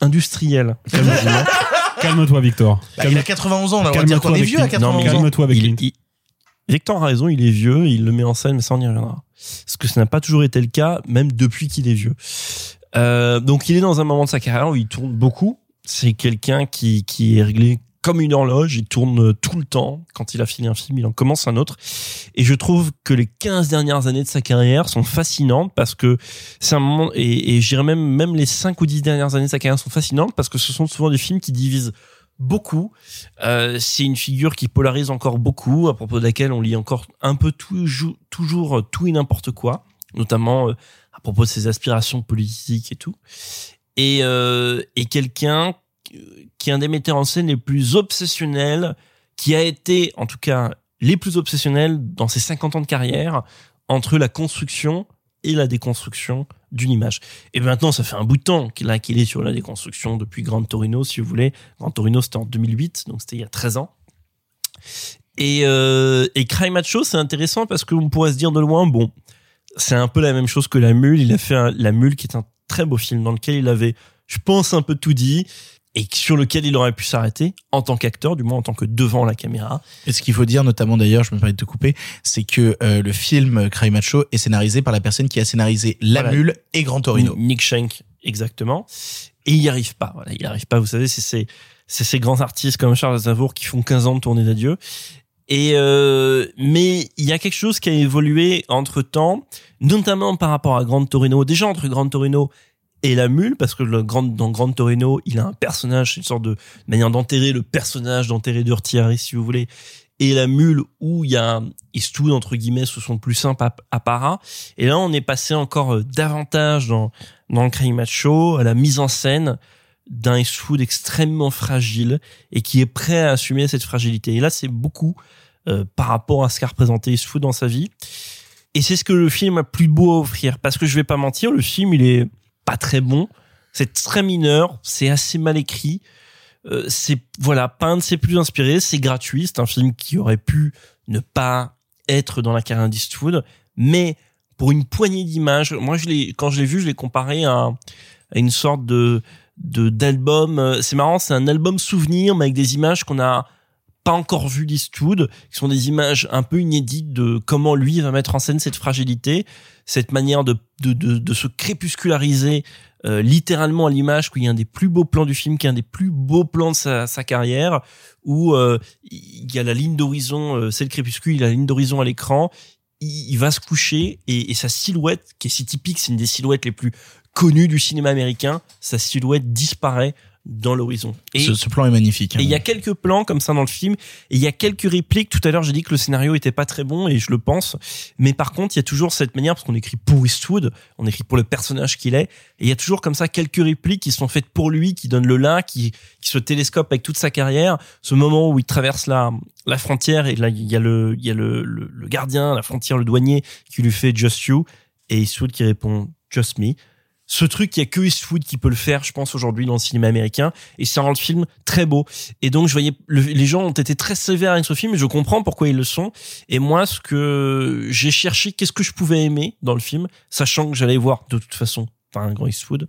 industriel. Calme-toi, Victor. Bah, il a 91 ans, là, on va dire qu'on est vieux à Clint. 91 ans. Calme-toi avec il, Clint. il- Victor a raison, il est vieux, il le met en scène, mais ça on y reviendra. Parce que ça n'a pas toujours été le cas, même depuis qu'il est vieux. Euh, donc il est dans un moment de sa carrière où il tourne beaucoup. C'est quelqu'un qui, qui est réglé comme une horloge, il tourne tout le temps. Quand il a fini un film, il en commence un autre. Et je trouve que les 15 dernières années de sa carrière sont fascinantes parce que c'est un moment, et, et je dirais même, même les 5 ou 10 dernières années de sa carrière sont fascinantes parce que ce sont souvent des films qui divisent beaucoup. Euh, c'est une figure qui polarise encore beaucoup, à propos de laquelle on lit encore un peu toujours, toujours tout et n'importe quoi, notamment euh, à propos de ses aspirations politiques et tout. Et, euh, et quelqu'un qui est un des metteurs en scène les plus obsessionnels, qui a été, en tout cas, les plus obsessionnels dans ses 50 ans de carrière, entre la construction et la déconstruction d'une image. Et maintenant, ça fait un bout de temps qu'il est sur la déconstruction depuis Grand Torino, si vous voulez. Grand Torino, c'était en 2008, donc c'était il y a 13 ans. Et, euh, et Macho, c'est intéressant parce qu'on pourrait se dire de loin, bon, c'est un peu la même chose que La Mule. Il a fait La Mule, qui est un très beau film dans lequel il avait, je pense, un peu tout dit et sur lequel il aurait pu s'arrêter en tant qu'acteur, du moins en tant que devant la caméra. Et ce qu'il faut dire, notamment d'ailleurs, je me permets de te couper, c'est que euh, le film Cry Macho est scénarisé par la personne qui a scénarisé La Voilà. Mule et Grand Torino. Nick Schenk, exactement. Et il y arrive pas. Voilà, il y arrive pas. Vous savez, c'est ces, c'est ces grands artistes comme Charles Aznavour qui font 15 ans de tournée d'adieu. Et euh, mais il y a quelque chose qui a évolué entre temps, notamment par rapport à Grand Torino. Déjà entre Grand Torino et la mule, parce que le grand, dans Grand Torino, il a un personnage, une sorte de manière d'enterrer le personnage, d'enterrer Harry, si vous voulez. Et la mule, où il y a Eastwood, entre guillemets, sous son plus simple app- apparat. Et là, on est passé encore euh, davantage dans, dans le crime macho, à la mise en scène d'un Eastwood extrêmement fragile et qui est prêt à assumer cette fragilité. Et là, c'est beaucoup euh, par rapport à ce qu'a représenté Eastwood dans sa vie. Et c'est ce que le film a plus beau à offrir. Parce que je vais pas mentir, le film, il est pas très bon. C'est très mineur, c'est assez mal écrit. Euh, c'est voilà, pas ses plus inspirés, c'est gratuit, c'est un film qui aurait pu ne pas être dans la carrière d'Eastwood, mais pour une poignée d'images, moi je l'ai quand je l'ai vu, je l'ai comparé à, à une sorte de de d'album, euh, c'est marrant, c'est un album souvenir mais avec des images qu'on a pas encore vues d'Eastwood, qui sont des images un peu inédites de comment lui va mettre en scène cette fragilité, cette manière de de de, de se crépusculariser euh, littéralement à l'image, qu'il y a un des plus beaux plans du film, qui est un des plus beaux plans de sa, sa carrière, où euh, il y a la ligne d'horizon, euh, c'est le crépuscule, il a la ligne d'horizon à l'écran, il, il va se coucher et, et sa silhouette, qui est si typique, c'est une des silhouettes les plus connues du cinéma américain, sa silhouette disparaît dans l'horizon. Et Ce, ce plan est magnifique. hein. et il y a quelques plans comme ça dans le film, et il y a quelques répliques. Tout à l'heure, j'ai dit que le scénario était pas très bon, et je le pense. Mais par contre, il y a toujours cette manière, parce qu'on écrit pour Eastwood, on écrit pour le personnage qu'il est, et il y a toujours comme ça quelques répliques qui sont faites pour lui, qui donnent le là, qui, qui se télescope avec toute sa carrière. Ce moment où il traverse la, la frontière, et là, il y a le, il y a le, le, le gardien, la frontière, le douanier, qui lui fait Just You, et Eastwood qui répond Just Me ce truc, il y a que Eastwood qui peut le faire, je pense, aujourd'hui dans le cinéma américain. Et ça rend le film très beau. Et donc, je voyais, le- les gens ont été très sévères avec ce film, je comprends pourquoi ils le sont. Et moi, ce que j'ai cherché, qu'est-ce que je pouvais aimer dans le film, sachant que j'allais voir de toute façon par un grand Eastwood.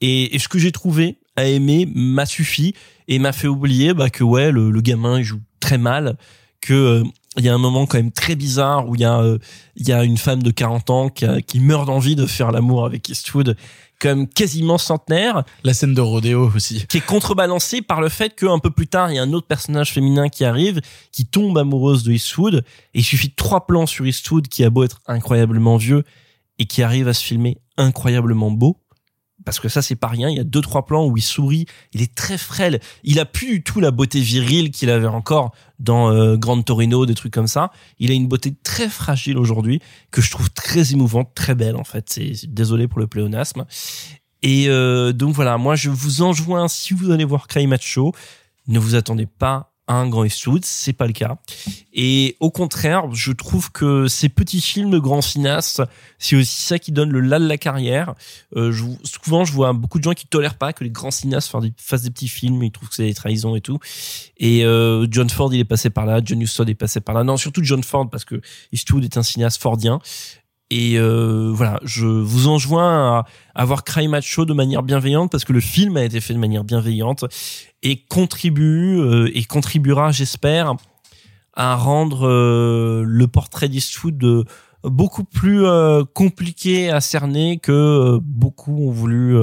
Et, et ce que j'ai trouvé à aimer m'a suffi et m'a fait oublier bah, que ouais, le, le gamin il joue très mal, que euh, il y a un moment quand même très bizarre où il y a euh, il y a une femme de 40 ans qui, a- qui meurt d'envie de faire l'amour avec Eastwood comme quasiment centenaire. La scène de rodéo aussi. qui est contrebalancée par le fait qu'un peu plus tard il y a un autre personnage féminin qui arrive qui tombe amoureuse de Eastwood. Et il suffit de trois plans sur Eastwood qui a beau être incroyablement vieux et qui arrive à se filmer incroyablement beau parce que ça c'est pas rien. Il y a deux trois plans où il sourit. Il est très frêle. Il a plus du tout la beauté virile qu'il avait encore dans euh, Grand Torino des trucs comme ça. Il a une beauté très fragile aujourd'hui que je trouve très émouvante très belle en fait. C'est désolé pour le pléonasme. Et euh, donc voilà. Moi je vous enjoins si vous allez voir Cry Macho ne vous attendez pas un grand Eastwood, c'est pas le cas. Et au contraire, je trouve que ces petits films de grands cinéastes, c'est aussi ça qui donne le là de la carrière. Euh, souvent, je vois beaucoup de gens qui tolèrent pas que les grands cinéastes fassent des, fassent des petits films, ils trouvent que c'est des trahisons et tout. Et euh, John Ford, il est passé par là, John Huston est passé par là. Non, surtout John Ford parce que Eastwood est un cinéaste fordien. Et euh, voilà, je vous enjoins à, à voir Cry Macho de manière bienveillante parce que le film a été fait de manière bienveillante et contribue euh, et contribuera, j'espère, à rendre euh, le portrait d'Eastwood euh, beaucoup plus euh, compliqué à cerner que euh, beaucoup ont voulu.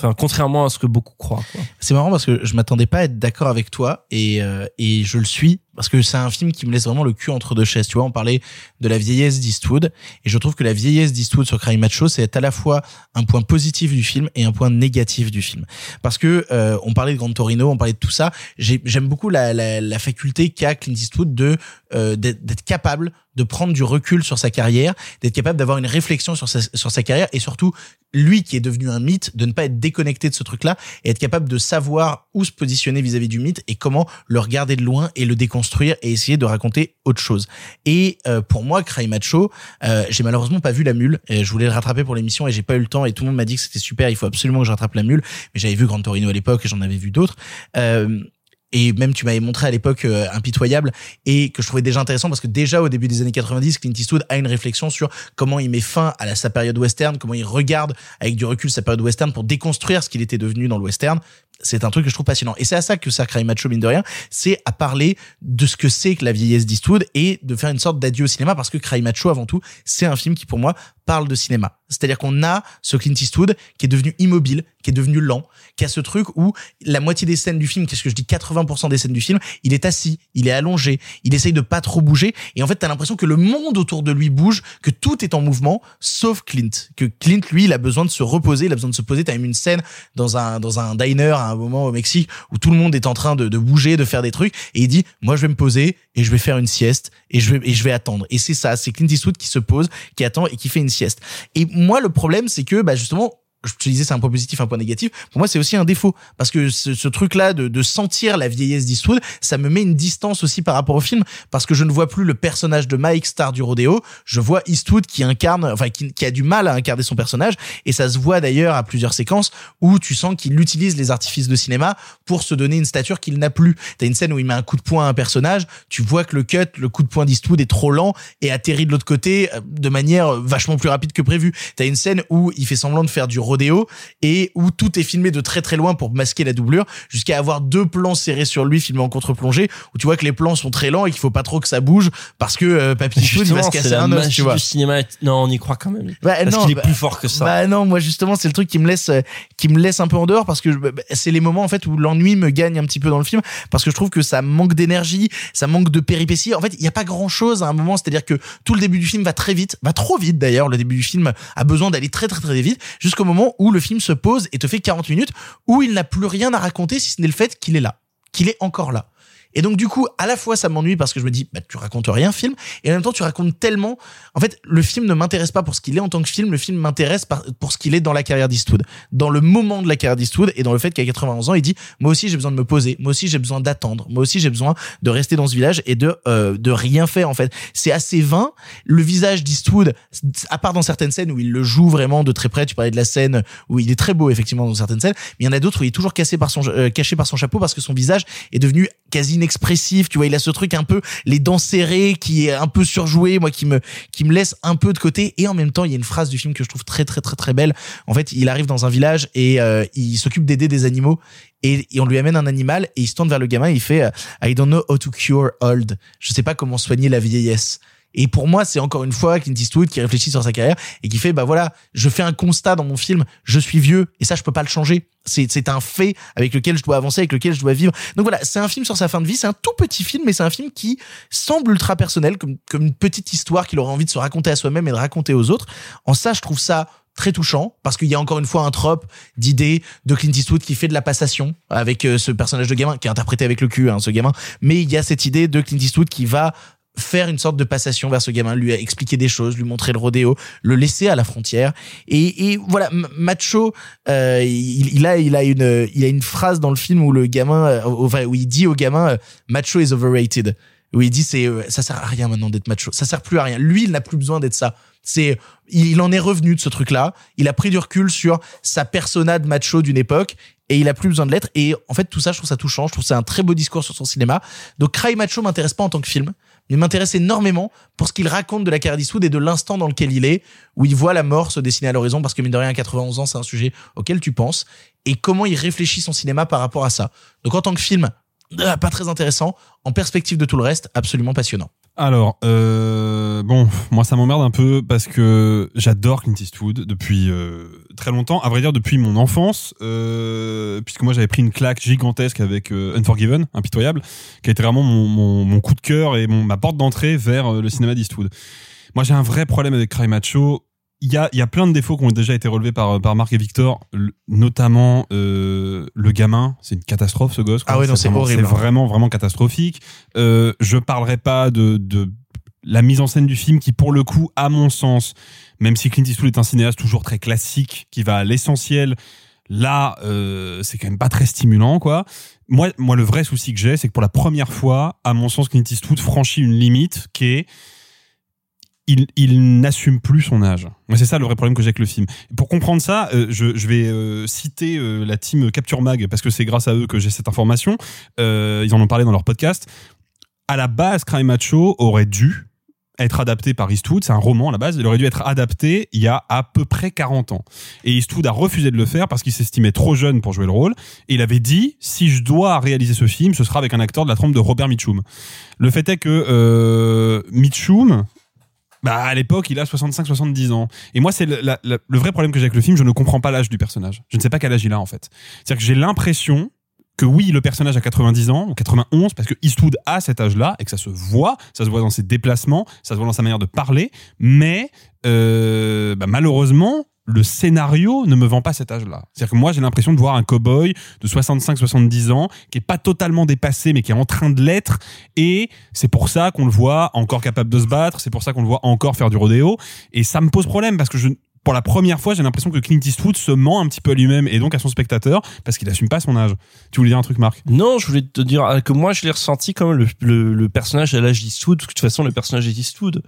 Enfin, contrairement à ce que beaucoup croient. C'est marrant parce que je m'attendais pas à être d'accord avec toi et et je le suis parce que c'est un film qui me laisse vraiment le cul entre deux chaises. Tu vois, on parlait de la vieillesse d'Eastwood et je trouve que la vieillesse d'Eastwood sur Cry Macho c'est à la fois un point positif du film et un point négatif du film. Parce que euh, on parlait de Grand Torino, on parlait de tout ça. J'ai- J'aime beaucoup la, la, la faculté qu'a Clint Eastwood de euh, d'être d'être capable de prendre du recul sur sa carrière, d'être capable d'avoir une réflexion sur sa, sur sa carrière et surtout lui qui est devenu un mythe, de ne pas être déconnecté de ce truc-là et être capable de savoir où se positionner vis-à-vis du mythe et comment le regarder de loin et le déconstruire et essayer de raconter autre chose. Et euh, pour moi, Cry Macho, euh, j'ai malheureusement pas vu la mule. Et je voulais le rattraper pour l'émission et j'ai pas eu le temps et tout le monde m'a dit que c'était super. Il faut absolument que je rattrape la mule. Mais j'avais vu Grand Torino à l'époque et j'en avais vu d'autres. Euh, et même tu m'avais montré à l'époque euh, impitoyable et que je trouvais déjà intéressant parce que déjà au début des années 90 Clint Eastwood a une réflexion sur comment il met fin à sa période western comment il regarde avec du recul sa période western pour déconstruire ce qu'il était devenu dans le western c'est un truc que je trouve passionnant. Et c'est à ça que ça Cry Macho mine de rien. C'est à parler de ce que c'est que la vieillesse d'Eastwood et de faire une sorte d'adieu au cinéma parce que Cry Macho avant tout c'est un film qui pour moi parle de cinéma. C'est-à-dire qu'on a ce Clint Eastwood qui est devenu immobile qui est devenu lent qui a ce truc où la moitié des scènes du film qu'est-ce que je dis 80% des scènes du film il est assis il est allongé il essaye de pas trop bouger et en fait t'as l'impression que le monde autour de lui bouge que tout est en mouvement sauf Clint. Que Clint lui il a besoin de se reposer il a besoin de se poser. T'as même une scène dans un dans un diner un moment au Mexique où tout le monde est en train de, bouger de faire des trucs et il dit moi je vais me poser et je vais faire une sieste et je vais et je vais attendre. Et c'est ça c'est Clint Eastwood qui se pose qui attend et qui fait une sieste. Et moi le problème c'est que bah justement je te disais c'est un point positif, un point négatif. Pour moi, c'est aussi un défaut parce que ce, truc-là de, sentir la vieillesse d'Eastwood, ça me met une distance aussi par rapport au film parce que je ne vois plus le personnage de Mike, star du rodéo. Je vois Eastwood qui incarne, enfin qui, qui a du mal à incarner son personnage et ça se voit d'ailleurs à plusieurs séquences où tu sens qu'il utilise les artifices de cinéma pour se donner une stature qu'il n'a plus. T'as une scène où il met un coup de poing à un personnage, tu vois que le cut, le coup de poing d'Eastwood est trop lent et atterrit de l'autre côté euh, de manière vachement plus rapide que prévu. T'as une scène où il fait semblant de faire du rodéo et où tout est filmé de très très loin pour masquer la doublure jusqu'à avoir deux plans serrés sur lui filmés en contre-plongée où tu vois que les plans sont très lents et qu'il faut pas trop que ça bouge parce que euh, Papy Eastwood il va se casser un os, tu vois. du cinéma. Non, on y croit quand même. Bah, parce qu'il est bah, plus fort que ça. Bah non, moi justement c'est le truc qui me laisse euh, qui me laisse un peu en dehors parce que je- bah, c'est les moments en fait où l'ennui me gagne un petit peu dans le film parce que je trouve que ça manque d'énergie, ça manque de péripéties. En fait, il y a pas grand-chose à un moment, c'est-à-dire que tout le début du film va très vite, va trop vite d'ailleurs, le début du film a besoin d'aller très très très vite jusqu'au moment où le film se pose et te fait 40 minutes où il n'a plus rien à raconter si ce n'est le fait qu'il est là, qu'il est encore là. Et donc du coup, à la fois ça m'ennuie parce que je me dis bah tu racontes rien film. Et en même temps tu racontes tellement. En fait, le film ne m'intéresse pas pour ce qu'il est en tant que film, le film m'intéresse pour ce qu'il est dans la carrière d'Eastwood, dans le moment de la carrière d'Eastwood et dans le fait qu'à 91 ans, il dit moi aussi j'ai besoin de me poser, moi aussi j'ai besoin d'attendre, moi aussi j'ai besoin de rester dans ce village et de euh, de rien faire en fait. C'est assez vain. Le visage d'Eastwood, à part dans certaines scènes où il le joue vraiment de très près, tu parlais de la scène où il est très beau effectivement dans certaines scènes, mais il y en a d'autres où il est toujours cassé par son euh, caché par son chapeau parce que son visage est devenu quasi inexpressif, tu vois, il a ce truc un peu les dents serrées qui est un peu surjoué, moi qui me qui me laisse un peu de côté et en même temps, il y a une phrase du film que je trouve très très très très belle. En fait, il arrive dans un village et euh, il s'occupe d'aider des animaux et, et on lui amène un animal et il se tourne vers le gamin et il fait euh, I don't know how to cure old. Je sais pas comment soigner la vieillesse. Et pour moi, c'est encore une fois Clint Eastwood qui réfléchit sur sa carrière et qui fait, bah voilà, je fais un constat dans mon film, je suis vieux et ça, je peux pas le changer. C'est, un fait avec lequel je dois avancer, avec lequel je dois vivre. Donc voilà, c'est un film sur sa fin de vie, c'est un tout petit film, mais c'est un film qui semble ultra personnel, comme, comme une petite histoire qu'il aurait envie de se raconter à soi-même et de raconter aux autres. En ça, je trouve ça très touchant parce qu'il y a encore une fois un trope d'idée de Clint Eastwood qui fait de la passation avec euh, ce personnage de gamin qui est interprété avec le cul hein, ce gamin mais il y a cette idée de Clint Eastwood qui va faire une sorte de passation vers ce gamin, lui expliquer des choses, lui montrer le rodéo, le laisser à la frontière. Et, voilà, Macho, euh, il, a, il a une, il a une phrase dans le film où le gamin, euh, enfin, où il dit au gamin, euh, Macho is overrated. Où il dit c'est, ça sert à rien maintenant d'être macho, ça sert plus à rien. Lui, il n'a plus besoin d'être ça. C'est, il en est revenu de ce truc-là. Il a pris du recul sur sa persona de macho d'une époque et il a plus besoin de l'être. Et en fait, tout ça, je trouve ça touchant. Je trouve ça un très beau discours sur son cinéma. Donc, Cry Macho m'intéresse pas en tant que film il m'intéresse énormément pour ce qu'il raconte de la carrière d'Eastwood et de l'instant dans lequel il est, où il voit la mort se dessiner à l'horizon, parce que mine de rien, à 91 ans, c'est un sujet auquel tu penses, et comment il réfléchit son cinéma par rapport à ça. Donc en tant que film, euh, pas très intéressant, en perspective de tout le reste, absolument passionnant. Alors, euh, bon, moi ça m'emmerde un peu parce que j'adore Clint Eastwood depuis euh, très longtemps. À vrai dire, depuis mon enfance, euh, puisque moi j'avais pris une claque gigantesque avec euh, Unforgiven, impitoyable, qui a été vraiment mon, mon, mon coup de cœur et mon, ma porte d'entrée vers euh, le cinéma d'Eastwood. Moi j'ai un vrai problème avec Cry Macho. Il y a, il y a plein de défauts qui ont déjà été relevés par, par Marc et Victor, notamment le gamin. C'est une catastrophe ce gosse. quoi. Ah ouais, non, c'est horrible. C'est vraiment, vraiment catastrophique. Je parlerai pas de, de la mise en scène du film qui, pour le coup, à mon sens, même si Clint Eastwood est un cinéaste toujours très classique, qui va à l'essentiel, là, euh, c'est quand même pas très stimulant, quoi. Moi, moi, le vrai souci que j'ai, c'est que pour la première fois, à mon sens, Clint Eastwood franchit une limite qui est il, il n'assume plus son âge. C'est ça le vrai problème que j'ai avec le film. Pour comprendre ça, euh, je, vais euh, citer la team Capture Mag parce que c'est grâce à eux que j'ai cette information. Ils en ont parlé dans leur podcast. À la base, Cry Macho aurait dû être adapté par Eastwood. C'est un roman à la base. Il aurait dû être adapté il y a à peu près 40 ans. Et Eastwood a refusé de le faire parce qu'il s'estimait trop jeune pour jouer le rôle. Et il avait dit, si je dois réaliser ce film, ce sera avec un acteur de la trempe de Robert Mitchum. Le fait est que euh, Mitchum, bah, à l'époque, il a 65-70 ans. Et moi, c'est le, le vrai problème que j'ai avec le film, je ne comprends pas l'âge du personnage. Je ne sais pas quel âge il a, en fait. C'est-à-dire que j'ai l'impression que oui, le personnage a 90 ans, ou 91, parce que Eastwood a cet âge-là, et que ça se voit, ça se voit dans ses déplacements, ça se voit dans sa manière de parler, mais euh, bah, malheureusement, le scénario ne me vend pas cet âge-là. C'est-à-dire que moi, j'ai l'impression de voir un cow-boy de 65-70 ans, qui est pas totalement dépassé, mais qui est en train de l'être, et c'est pour ça qu'on le voit encore capable de se battre, c'est pour ça qu'on le voit encore faire du rodéo, et ça me pose problème, parce que je, pour la première fois, j'ai l'impression que Clint Eastwood se ment un petit peu à lui-même et donc à son spectateur parce qu'il assume pas son âge. Tu voulais dire un truc, Marc? Non, je voulais te dire euh, que moi, je l'ai ressenti comme le, le, le personnage à l'âge d'Eastwood, parce que de toute façon, le personnage est Eastwood.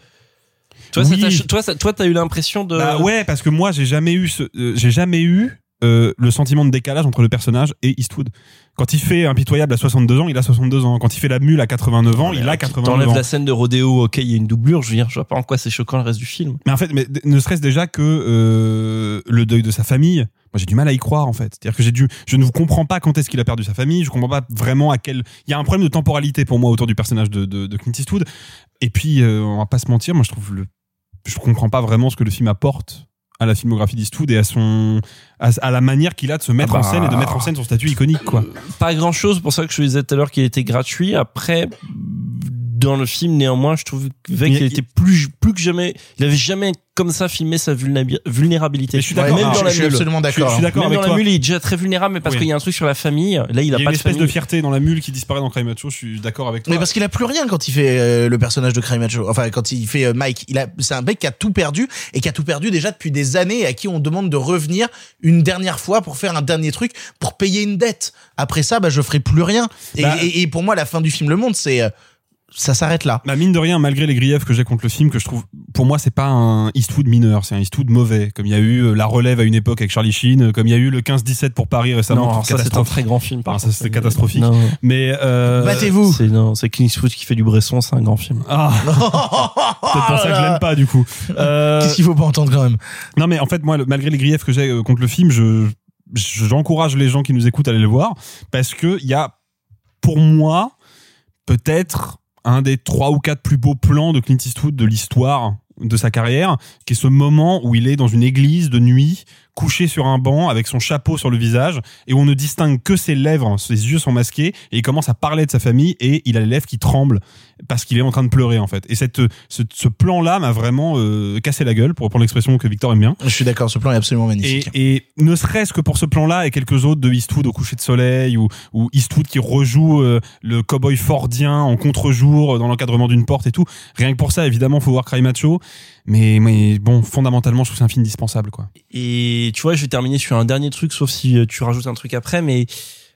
Toi, ça Oui. t'a- toi, ça- toi, t'as eu l'impression de. Bah ouais, parce que moi, j'ai jamais eu ce, euh, j'ai jamais eu euh, le sentiment de décalage entre le personnage et Eastwood. Quand il fait Impitoyable à 62 ans, il a 62 ans. Quand il fait La Mule à 89 ans, il a 89 T'enlèves ans. la scène de rodéo, ok, il y a une doublure, je veux dire, je vois pas en quoi c'est choquant le reste du film. Mais en fait, mais ne serait-ce déjà que euh, le deuil de sa famille. Moi, j'ai du mal à y croire en fait. C'est-à-dire que j'ai dû, je ne vous comprends pas quand est-ce qu'il a perdu sa famille. Je comprends pas vraiment à quel. Il y a un problème de temporalité pour moi autour du personnage de, de, de Clint Eastwood. Et puis, euh, on va pas se mentir, moi, je trouve le, je comprends pas vraiment ce que le film apporte à la filmographie d'Eastwood et à son, à, à la manière qu'il a de se mettre Ah en bah. scène et de mettre en scène son statut iconique, quoi. Pas grand chose, pour ça que je disais tout à l'heure qu'il était gratuit. Après, dans le film, néanmoins, je trouvais qu'il était plus, plus que jamais, il avait jamais comme ça filmé sa vulnérabi- vulnérabilité. Mais je suis d'accord. Même Ah, dans je- la suis mule. absolument d'accord. Je suis d'accord Même avec dans toi. la mule, il est déjà très vulnérable, mais parce Oui. qu'il y a un truc sur la famille. Là, il a Il y a pas une de espèce famille. de fierté dans la mule qui disparaît dans Crime Macho. Je suis d'accord avec toi. Mais parce qu'il a plus rien quand il fait euh, le personnage de Cry Macho. Enfin, quand il fait euh, Mike, il a, c'est un mec qui a tout perdu et qui a tout perdu déjà depuis des années et à qui on demande de revenir une dernière fois pour faire un dernier truc pour payer une dette. Après ça, bah, je ferai plus rien. Et, Bah- et- et pour moi, la fin du film le montre, c'est, euh, ça s'arrête là. Bah mine de rien, malgré les griefs que j'ai contre le film, que je trouve, pour moi, c'est pas un Eastwood mineur, c'est un Eastwood mauvais. Comme il y a eu euh, La Relève à une époque avec Charlie Sheen, euh, comme il y a eu le 15-17 pour Paris récemment. Non, ça c'est un très grand film. Par Ah, ça, c'était catastrophique. Non. Mais euh, Battez-vous. C'est non, c'est Clint Eastwood qui fait du Bresson, c'est un grand film. Ah, c'est pour ça que je l'aime pas du coup. Euh, Qu'est-ce qu'il faut pas entendre quand même? Non mais en fait, moi, malgré les griefs que j'ai contre le film, je je- j'encourage les gens qui nous écoutent à aller le voir parce que il y a, pour moi, peut-être un des trois ou quatre plus beaux plans de Clint Eastwood de l'histoire de sa carrière, qui est ce moment où il est dans une église de nuit, couché sur un banc avec son chapeau sur le visage et on ne distingue que ses lèvres, ses yeux sont masqués et il commence à parler de sa famille et il a les lèvres qui tremblent parce qu'il est en train de pleurer en fait. Et cette ce, ce plan-là m'a vraiment euh, cassé la gueule pour reprendre l'expression que Victor aime bien. Je suis d'accord, ce plan est absolument Et, magnifique. et ne serait-ce que pour ce plan-là et quelques autres de Eastwood au coucher de soleil ou, ou Eastwood qui rejoue euh, le cowboy fordien en contre-jour euh, dans l'encadrement d'une porte et tout. Rien que pour ça, évidemment, faut voir Cry Macho. Mais, mais bon, fondamentalement, je trouve que c'est un film indispensable, quoi. Et tu vois, je vais terminer sur un dernier truc, sauf si euh, tu rajoutes un truc après, mais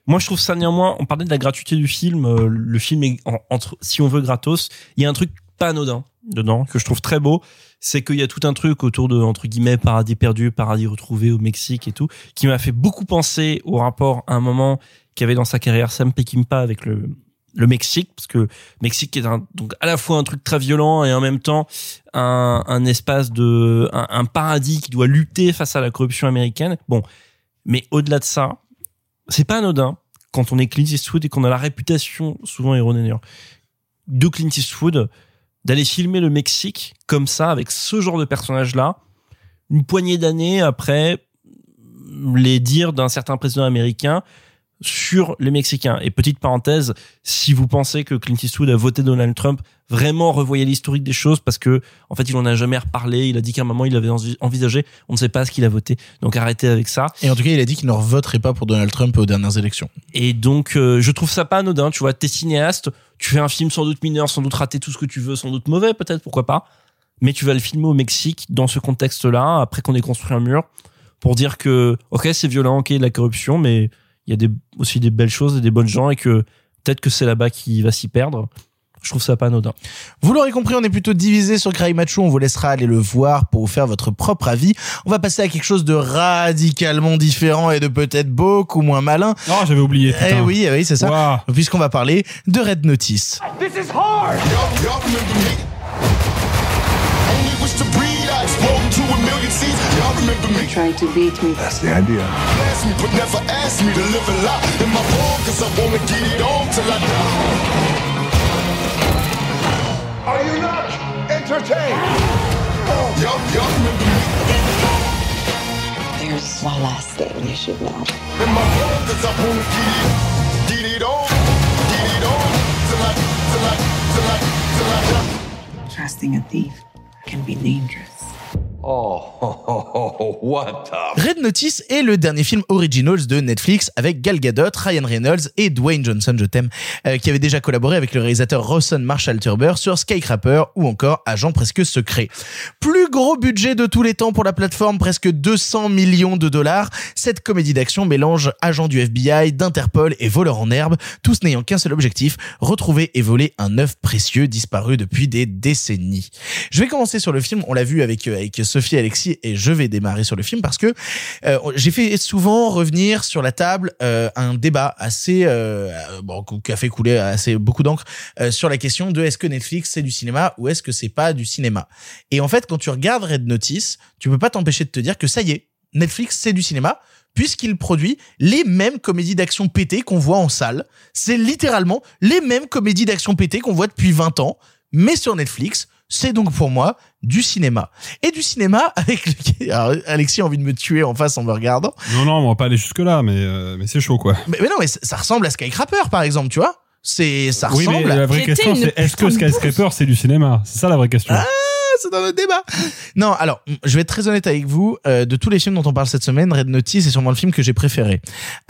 moi je trouve ça néanmoins, on parlait de la gratuité du film, euh, le film est en- entre, si on veut gratos, il y a un truc pas anodin dedans, que je trouve très beau, c'est qu'il y a tout un truc autour de, entre guillemets, paradis perdu, paradis retrouvé au Mexique et tout, qui m'a fait beaucoup penser au rapport à un moment qu'avait dans sa carrière Sam Peckinpah avec le, le Mexique, parce que Mexique est un, donc à la fois un truc très violent et en même temps un, un espace de un paradis qui doit lutter face à la corruption américaine. Bon, mais au-delà de ça, c'est pas anodin quand on est Clint Eastwood et qu'on a la réputation souvent erronée de Clint Eastwood d'aller filmer le Mexique comme ça avec ce genre de personnage là une poignée d'années après les dires d'un certain président américain sur les Mexicains. Et petite parenthèse, si vous pensez que Clint Eastwood a voté Donald Trump, vraiment revoyez l'historique des choses parce que en fait il en a jamais reparlé. Il a dit qu'à un moment il avait envi- envisagé. On ne sait pas ce qu'il a voté. Donc arrêtez avec ça. Et en tout cas, il a dit qu'il ne voterait pas pour Donald Trump aux dernières élections. Et donc, euh, je trouve ça pas anodin. Tu vois, t'es cinéaste, tu fais un film sans doute mineur, sans doute raté tout ce que tu veux, sans doute mauvais, peut-être, pourquoi pas. Mais tu vas le filmer au Mexique, dans ce contexte-là, après qu'on ait construit un mur, pour dire que, ok, c'est violent, ok, de la corruption, mais il y a des, aussi des belles choses et des bonnes gens, et que peut-être que c'est là-bas qui va s'y perdre. Je trouve ça pas anodin. Vous l'aurez compris, on est plutôt divisé sur Cry Macho. On vous laissera aller le voir pour vous faire votre propre avis. On va passer à quelque chose de radicalement différent et de peut-être beaucoup moins malin. Oh, j'avais oublié. Eh oui, eh oui, c'est ça. Puisqu'on va parler de Red Notice. This is hard! Only wish to breed, I explode into a million seeds. Y'all remember me? Tried to beat me. That's the idea. Ask me, but never ask me to live a lie in my phone, cause I wanna get it on till I die. Are you not entertained? Oh. There's one last thing you should know. Trusting a thief can be dangerous. Oh, what Red Notice est le dernier film originals de Netflix avec Gal Gadot, Ryan Reynolds et Dwayne Johnson, je t'aime, euh, qui avait déjà collaboré avec le réalisateur Rawson Marshall Turber sur Skycrapper ou encore Agent presque secret. Plus gros budget de tous les temps pour la plateforme, presque 200 millions de dollars. Cette comédie d'action mélange agents du FBI, d'Interpol et voleurs en herbe, tous n'ayant qu'un seul objectif, retrouver et voler un œuf précieux disparu depuis des décennies. Je vais commencer sur le film, on l'a vu avec, euh, avec Sophie Alexis et je vais démarrer sur le film parce que euh, j'ai fait souvent revenir sur la table euh, un débat assez euh, bon qui a fait couler assez beaucoup d'encre sur la question de est-ce que Netflix c'est du cinéma ou est-ce que c'est pas du cinéma? Et en fait, quand tu regardes Red Notice, tu peux pas t'empêcher de te dire que ça y est, Netflix c'est du cinéma puisqu'il produit les mêmes comédies d'action pétées qu'on voit en salle. C'est littéralement les mêmes comédies d'action pétées qu'on voit depuis 20 ans, mais sur Netflix. C'est donc pour moi du cinéma. Et du cinéma avec le... Alors, Alexis a envie de me tuer en face en me regardant. Non, non, on va pas aller jusque-là, mais, euh, mais c'est chaud, quoi. Mais, mais non, mais ça, ressemble à Skycrapper, par exemple, tu vois C'est ça Oui, ressemble. mais à- la vraie question, c'est est-ce que Skyscraper, c'est du cinéma? C'est ça la vraie question. Ah, c'est dans notre débat. Non, alors, je vais être très honnête avec vous. euh, de tous les films dont on parle cette semaine, Red Notice est sûrement le film que j'ai préféré.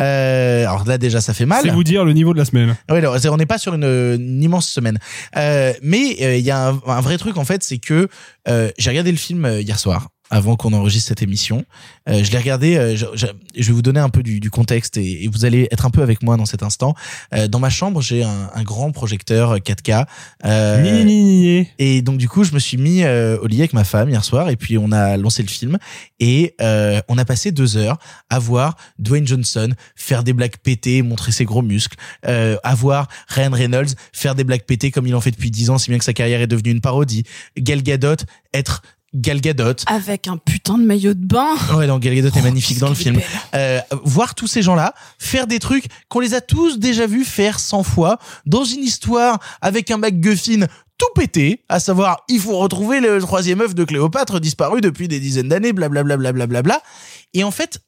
Euh, alors là, déjà, ça fait mal. c'est vous dire le niveau de la semaine. Oui, alors, on n'est pas sur une, une immense semaine. Euh, mais euh, il y a un, un vrai truc en fait, c'est que euh, j'ai regardé le film euh, hier soir avant qu'on enregistre cette émission. Euh, je l'ai regardé. euh, je, je- je vais vous donner un peu du, du contexte et, et vous allez être un peu avec moi dans cet instant. Euh, dans ma chambre, j'ai un, un grand projecteur 4K. Euh, Ni, ni, ni, et donc du coup, je me suis mis euh, au lit avec ma femme hier soir et puis on a lancé le film et euh, on a passé deux heures à voir Dwayne Johnson faire des blagues pétées, montrer ses gros muscles, euh, à voir Ryan Reynolds faire des blagues pétées comme il en fait depuis dix ans, si bien que sa carrière est devenue une parodie. Gal Gadot être Gal Gadot. Avec un putain de maillot de bain. Ouais, donc Gal Gadot est magnifique dans le film. Euh, voir tous ces gens-là faire des trucs qu'on les a tous déjà vus faire 100 fois dans une histoire avec un MacGuffin tout pété, à savoir il faut retrouver le troisième œuf de Cléopâtre disparu depuis des dizaines d'années, blablabla, blablabla. Et en fait,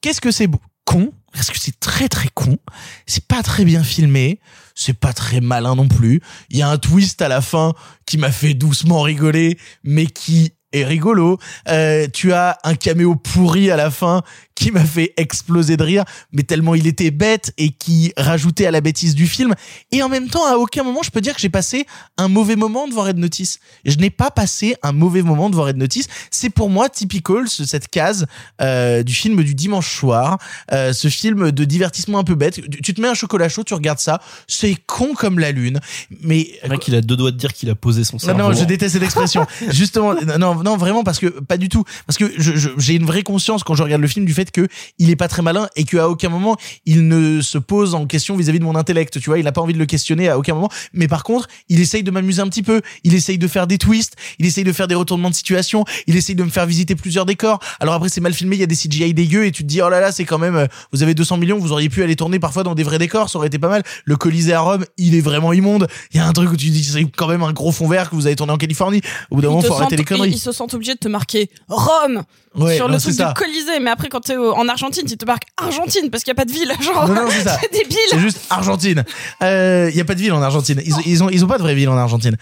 qu'est-ce que c'est con Parce que c'est très très con. C'est pas très bien filmé. C'est pas très malin non plus. Il y a un twist à la fin qui m'a fait doucement rigoler, mais qui est rigolo. Euh, tu as un caméo pourri à la fin qui m'a fait exploser de rire, mais tellement il était bête et qui rajoutait à la bêtise du film. Et en même temps, à aucun moment, je peux dire que j'ai passé un mauvais moment devant Red Notice. Je n'ai pas passé un mauvais moment devant Red Notice. C'est pour moi typical, ce- cette case euh, du film du dimanche soir, euh, ce film de divertissement un peu bête. Tu, te mets un chocolat chaud, tu regardes ça, c'est con comme la lune, mais Le mec, il a deux doigts de dire qu'il a posé son cerveau. non, je déteste cette expression. Justement, non, non, vraiment, parce que pas du tout. Parce que j'ai une vraie conscience quand je regarde le film du fait fait que il est pas très malin et qu'à aucun moment il ne se pose en question vis-à-vis de mon intellect. Tu vois, il a pas envie de le questionner à aucun moment. Mais par contre, il essaye de m'amuser un petit peu. Il essaye de faire des twists. Il essaye de faire des retournements de situation. Il essaye de me faire visiter plusieurs décors. Alors après, c'est mal filmé. Il y a des CGI dégueux et tu te dis, oh là là, c'est quand même, euh, vous avez 200 millions, vous auriez pu aller tourner parfois dans des vrais décors. Ça aurait été pas mal. Le Colisée à Rome, il est vraiment immonde. Il y a un truc où tu dis, c'est quand même un gros fond vert que vous avez tourné en Californie. Au bout d'un moment, faut arrêter les conneries. Ils se sentent obligés de te marquer Rome Ouais, sur non, le truc ça. du Colisée. Mais après, quand t'es au- en Argentine, ils te marquent Argentine parce qu'il y a pas de ville. Genre, Non, non, c'est débile. C'est juste Argentine. Il y a pas de ville en Argentine. Ils, ont- ils ont, ils ont pas de vraie ville en Argentine.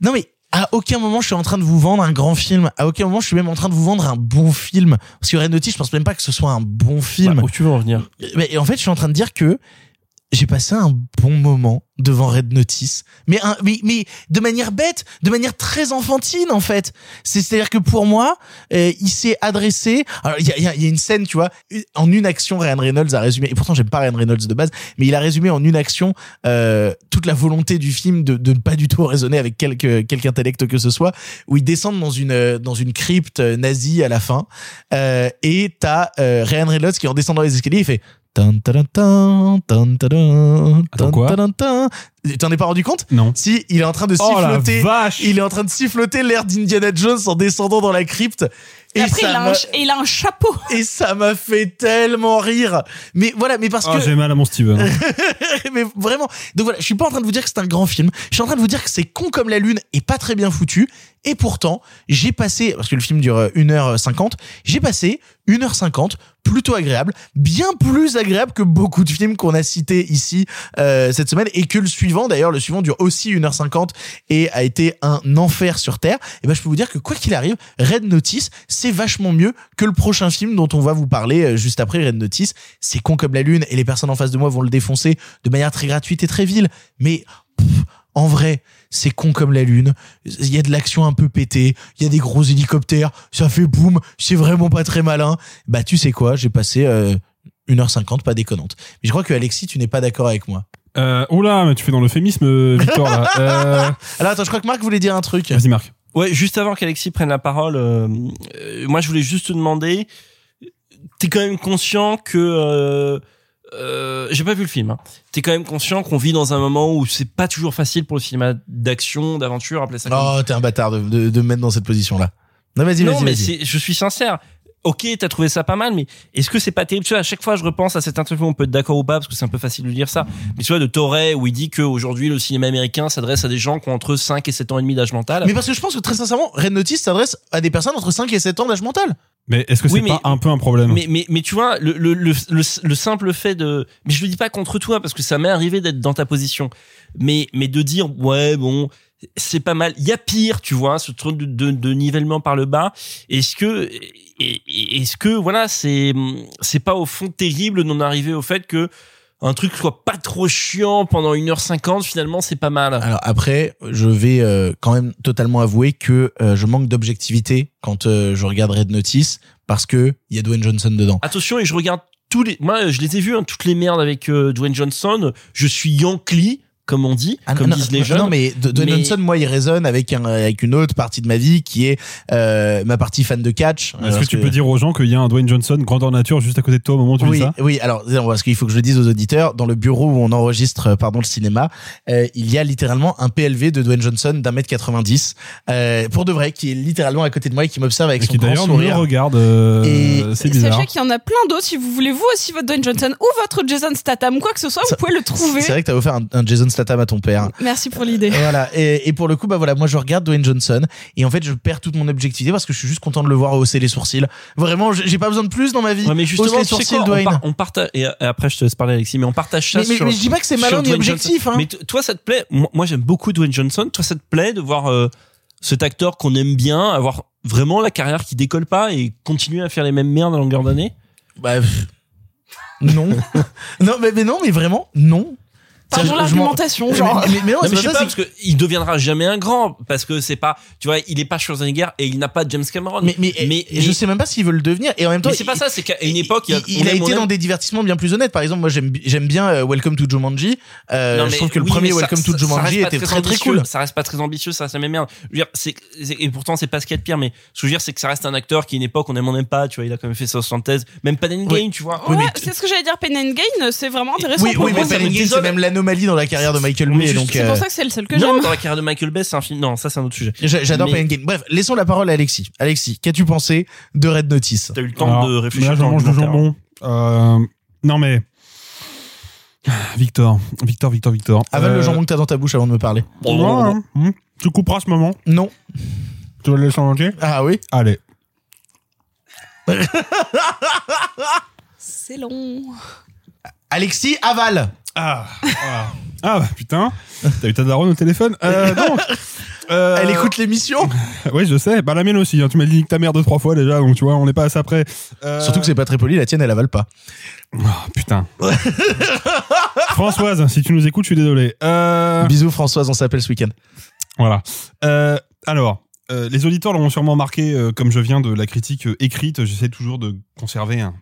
Non, mais à aucun moment je suis en train de vous vendre un grand film. À aucun moment je suis même en train de vous vendre un bon film. Parce que Red Notice, je pense même pas que ce soit un bon film. Bah, où tu veux en venir Mais en fait, je suis en train de dire que j'ai passé un bon moment devant Red Notice, mais, un, mais, mais de manière bête, de manière très enfantine en fait. C'est- C'est-à-dire que pour moi, euh, il s'est adressé. Alors il y a, y a- y a une scène, tu vois, en une action, Ryan Reynolds a résumé. Et pourtant, j'aime pas Ryan Reynolds de base, mais il a résumé en une action euh, toute la volonté du film de, de ne pas du tout raisonner avec quelque quelque intellect que ce soit. Où ils descendent dans une euh, dans une crypte euh, nazie à la fin, euh, et t'as euh, Ryan Reynolds qui en descendant les escaliers, il fait Quoi tan. T'en es pas rendu compte Non. Si, il est en train de Oh la siffloter. vache il est en train de siffloter l'air d'Indiana Jones en descendant dans la crypte. Et, après, ça il a, un, ch- et il a un chapeau. et ça m'a fait tellement rire. Mais voilà, mais parce Ah, que j'ai mal à mon Steven. mais vraiment. Donc voilà, je suis pas en train de vous dire que c'est un grand film. Je suis en train de vous dire que c'est con comme la lune et pas très bien foutu. Et pourtant, j'ai passé, parce que le film dure euh, 1h50, j'ai passé 1h50 plutôt agréable, bien plus agréable que beaucoup de films qu'on a cités ici euh, cette semaine et que le suivant, d'ailleurs, le suivant dure aussi 1h50 et a été un enfer sur Terre. Et ben, je peux vous dire que quoi qu'il arrive, Red Notice, c'est vachement mieux que le prochain film dont on va vous parler euh, juste après Red Notice. C'est con comme la lune et les personnes en face de moi vont le défoncer de manière très gratuite et très vile. Mais en vrai, c'est con comme la lune. Il y a de l'action un peu pétée. Il y a des gros hélicoptères. Ça fait boum. C'est vraiment pas très malin. Bah, tu sais quoi? J'ai passé euh, 1h50 pas déconnante. Mais je crois que Alexis, tu n'es pas d'accord avec moi. Euh, oula, mais tu fais dans l'euphémisme, euh, Victor, là. Euh, Alors attends, je crois que Marc voulait dire un truc. Vas-y, Marc. Ouais, juste avant qu'Alexis prenne la parole, euh, euh, moi je voulais juste te demander, t'es quand même conscient que euh, j'ai pas vu le film. Hein. T'es quand même conscient qu'on vit dans un moment où c'est pas toujours facile pour le cinéma d'action, d'aventure, appelez ça. comme- Oh, t'es un bâtard de, de, de me mettre dans cette position-là. Non, vas-y, non, vas-y, mais vas-y. c'est, je suis sincère. Ok, t'as trouvé ça pas mal, mais est-ce que c'est pas terrible? Tu vois, à chaque fois, je repense à cette interview, on peut être d'accord ou pas, parce que c'est un peu facile de dire ça. Mais tu vois, de Torre, où il dit qu'aujourd'hui, le cinéma américain s'adresse à des gens qui ont entre 5 et 7 ans et demi d'âge mental. Mais parce que je pense que très sincèrement, Red Notice s'adresse à des personnes entre 5 et 7 ans d'âge mental. Mais est-ce que c'est Oui, mais- pas un peu un problème? Mais, mais, mais tu vois, le, le, le, le, le simple fait de... Mais je le dis pas contre toi, parce que ça m'est arrivé d'être dans ta position. Mais, mais de dire, ouais, bon, c'est pas mal. Il y a pire, tu vois, ce truc de, de, de nivellement par le bas. Est-ce que... Est-ce que, voilà, c'est c'est pas au fond terrible d'en arriver au fait que un truc soit pas trop chiant pendant 1h50, finalement, c'est pas mal? Alors après, je vais euh, quand même totalement avouer que euh, je manque d'objectivité quand euh, je regarde Red Notice parce que il y a Dwayne Johnson dedans. Attention, et je regarde tous les. Moi, je les ai vus, hein, toutes les merdes avec euh, Dwayne Johnson. Je suis Yankee, comme on dit, Ah, comme non, disent les non, jeunes. Non, mais D- Dwayne Mais- Johnson, moi, il résonne avec un, avec une autre partie de ma vie qui est euh, ma partie fan de catch. Est-ce que tu peux dire aux gens qu'il y a un Dwayne Johnson grandeur nature juste à côté de toi au moment où tu oui, dis ça oui. Alors, parce qu'il faut que je le dise aux auditeurs, dans le bureau où on enregistre, euh, pardon, le cinéma, euh, il y a littéralement un PLV de Dwayne Johnson d'un mètre 90, euh, pour de vrai, qui est littéralement à côté de moi et qui m'observe avec Et son qui grand d'ailleurs me sourire. regarde. euh, Et- c'est bizarre. Sachez qu'il y en a plein d'autres. Si vous voulez vous aussi votre Dwayne Johnson ou votre Jason Statham, quoi que ce soit, vous pouvez le trouver. C'est vrai que t'as offert un, un Jason Statham à ton père. Merci pour l'idée. Voilà. Et, et pour le coup, bah voilà, moi je regarde Dwayne Johnson et en fait je perds toute mon objectivité parce que je suis juste content de le voir hausser les sourcils. Vraiment, j'ai pas besoin de plus dans ma vie. Ouais, mais justement, les sourcils, quoi, on, Dwayne. par- on partage et, et après je te laisse parler Alexis, mais on partage ça Mais- mais- sur. mais je dis pas que c'est malin ni objectif, Johnson. hein. Mais toi, ça te plaît? Moi, moi, j'aime beaucoup Dwayne Johnson. Toi, ça te plaît de voir euh, cet acteur qu'on aime bien avoir vraiment la carrière qui décolle pas et continuer à faire les mêmes merdes à longueur d'année? Bah, non. non, mais, mais non, mais vraiment, non. Pardon l'argumentation, m'en- genre. Mais, mais- mais non, Non, c'est mais je sais ça, pas, c'est parce que il deviendra jamais un grand, parce que c'est pas, tu vois, il est pas Schwarzenegger et il n'a pas James Cameron. Mais, mais, et je sais même pas s'il veut le devenir. Et en même temps, mais c'est pas ça, c'est qu'à une époque, il, y a- il, il été dans des divertissements bien plus honnêtes. Par exemple, moi j'aime j'aime bien euh, Welcome to Jumanji. Euh, Non, je mais trouve que le oui, premier mais ça- Welcome to ça- Jumanji était très très cool. Ça reste pas très ambitieux, ça, ça m'émerde. Je veux dire, c'est, et pourtant c'est pas ce qu'il y a de pire, mais ce que je veux dire, c'est que ça reste un acteur qui, à une époque, on aime, on n'aime pas, tu vois, il a quand même fait 76, même pas d'endgame, tu vois. Ouais, c'est ce que j'allais dire. Pen and Gain, c'est vraiment intéressant. Oui, oui, mais Pen and Gain, c'est même dans la carrière de Michael Bay. Donc, C'est euh, pour ça que c'est le seul que non, j'aime. dans la carrière de Michael Bay, c'est un film, non, ça c'est un autre sujet. j'a- j'adore and Gain. Bref, laissons la parole à Alexis. Alexis, qu'as-tu pensé de Red Notice? T'as eu le temps Alors, de réfléchir. Là, je mange le jambon. Euh, non, mais. Victor, Victor, Victor, Victor. Avale le Euh, jambon que t'as dans ta bouche avant de me parler. Ouais, hein. Hmm. Tu couperas ce moment Non. Tu vas le laisser en entier? Ah oui Allez. C'est long. Alexis, avale Ah, ah. Ah, bah putain, t'as eu ta daronne au téléphone euh, donc, euh, Elle écoute l'émission Oui, je sais. Bah la mienne aussi. hein. Tu m'as dit que ta mère deux trois fois déjà, donc tu vois, on n'est pas à ça près. Euh, Surtout que c'est pas très poli, la tienne elle avale pas. oh, putain. Françoise, si tu nous écoutes, je suis désolé. Euh, Bisous Françoise, on s'appelle ce week-end. Voilà. Euh, alors, euh, les auditeurs l'auront sûrement marqué, euh, comme je viens de la critique euh, écrite, j'essaie toujours de conserver un-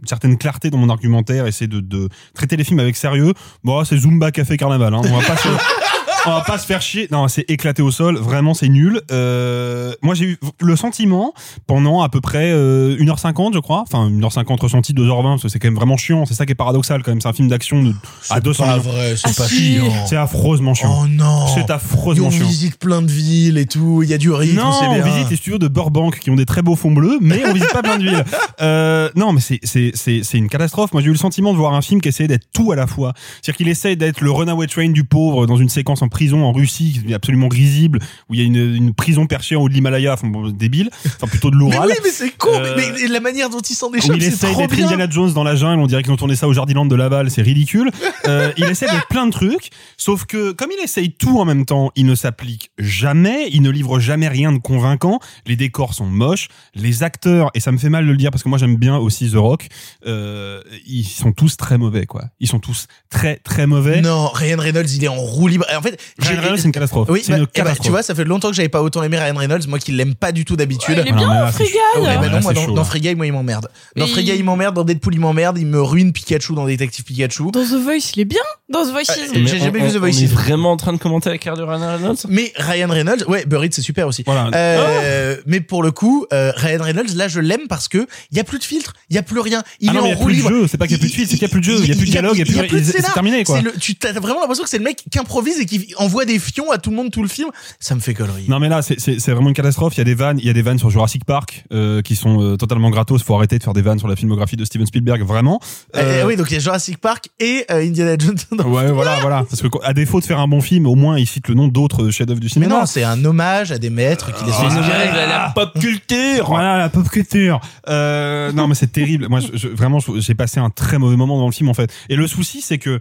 une certaine clarté dans mon argumentaire, essayer de, de traiter les films avec sérieux. Bon, c'est Zumba Café Carnaval. Hein. On va pas se... On va pas se faire chier. Non, c'est éclaté au sol. Vraiment, c'est nul. Euh, moi, j'ai eu le sentiment pendant à peu près euh, 1h50, je crois. Enfin, 1h50 ressenti, 2h20, parce que c'est quand même vraiment chiant. C'est ça qui est paradoxal quand même. C'est un film d'action de... à 200 pas millions. vrai, c'est Ah, pas si. chiant. C'est affreusement chiant. Oh non C'est affreusement on chiant. visite plein de villes et tout, il y a du rythme, Non, c'est on bien. visite les studios de Burbank qui ont des très beaux fonds bleus, mais on visite pas plein de villes. Euh, non, mais c'est c'est c'est c'est une catastrophe. Moi, j'ai eu le sentiment de voir un film qui essayait d'être tout à la fois. C'est-à-dire qu'il essaye d'être le runaway train du pauvre dans une séquence en prison en Russie qui est absolument risible, où il y a une, une prison perchée en haut de l'Himalaya, enfin bon, débile, enfin plutôt de Mais l'Oural. oui, mais c'est con, Euh, mais, mais la manière dont il s'en échappe, il essaye d'être. Indiana Jones dans la jungle, on dirait qu'ils ont tourné ça au Jardiland de Laval, c'est ridicule. Euh, il essaie d'être plein de trucs, sauf que comme il essaye tout en même temps, il ne s'applique jamais, il ne livre jamais rien de convaincant. Les décors sont moches, les acteurs, et ça me fait mal de le dire parce que moi j'aime bien aussi The Rock, euh, ils sont tous très mauvais quoi. Ils sont tous très très mauvais. Non, Ryan Reynolds, il est en roue libre. En fait, Ryan Reynolds, c'est une catastrophe. Oui, c'est bah, une eh bah, catastrophe. tu vois, ça fait longtemps que j'avais pas autant aimé Ryan Reynolds, moi qui l'aime pas du tout d'habitude. Il est bien. Ah ouais, bah là, non, moi, dans, chaud, dans. Free Guy, moi, il m'emmerde. Dans Free Guy, il- il m'emmerde. Dans Deadpool, il m'emmerde. Il me ruine Pikachu dans Détective Pikachu. Dans The Voice, il est bien. Dans The Voices. Euh, J'ai jamais on- vu The Voices. On est vraiment en train de commenter la carrière de Ryan Reynolds Mais Ryan Reynolds, ouais, Buried, c'est super aussi. Voilà. Euh, Mais pour le coup, euh, Ryan Reynolds, là, je l'aime parce que il y a plus de filtre, il y a plus rien. Il Ah est non, mais en il y a roue plus de libre. c'est pas qu'il y a plus de filtre, c'est qu'il y a plus de jeu, il y a plus de dialogue, il y a plus il plus de c'est terminé quoi. Le- Tu as vraiment l'impression que c'est le mec qui improvise et qui envoie des fions à tout le monde tout le film. Ça me fait connerie. Non mais là c'est vraiment une catastrophe. Il y a des vannes, il y a des vannes sur Jurassic Park euh, qui sont euh, totalement gratos. Faut arrêter de faire des vannes sur la filmographie de Steven Spielberg, vraiment. Euh, Euh, oui, donc il y a Jurassic Park et euh, Indiana Jones. Ouais, voilà, voilà. Parce que à défaut de faire un bon film, au moins il cite le nom d'autres chefs-d'œuvre du Mais cinéma. non, c'est un hommage à des maîtres qui les ont Ah, inspirés. la, la pop culture Voilà la pop culture. Euh, non mais c'est terrible. Moi, je, je- vraiment, j'ai passé un très mauvais moment dans le film en fait. Et le souci, c'est que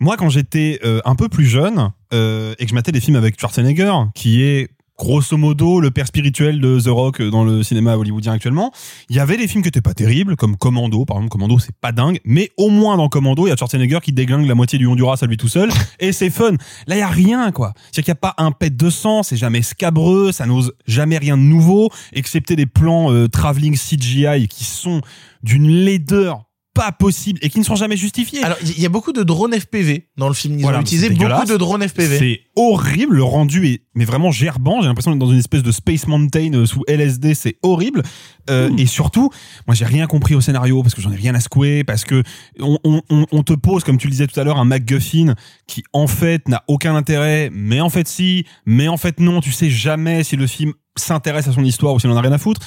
moi, quand j'étais euh, un peu plus jeune euh, et que je matais des films avec Schwarzenegger, qui est grosso modo le père spirituel de The Rock dans le cinéma hollywoodien actuellement, il y avait des films qui étaient pas terribles, comme Commando, par exemple. Commando, c'est pas dingue, mais au moins dans Commando, il y a Schwarzenegger qui déglingue la moitié du Honduras à lui tout seul, et c'est fun. Là, il y a rien, quoi. C'est-à-dire qu'il n'y a pas un pet de sang, c'est jamais scabreux, ça n'ose jamais rien de nouveau, excepté des plans euh, travelling CGI qui sont d'une laideur pas possible et qui ne sont jamais justifiés. Alors, il y a beaucoup de drones FPV dans le film. Ils Voilà, ont utilisé beaucoup de drones FPV. C'est horrible, le rendu est mais vraiment gerbant. J'ai l'impression d'être dans une espèce de Space Mountain euh, sous LSD, c'est horrible. Euh, Et surtout, moi j'ai rien compris au scénario parce que j'en ai rien à secouer, parce que on, on, on- on te pose, comme tu le disais tout à l'heure, un MacGuffin qui en fait n'a aucun intérêt, mais en fait si, mais en fait non. Tu sais jamais si le film s'intéresse à son histoire ou s'il en a rien à foutre.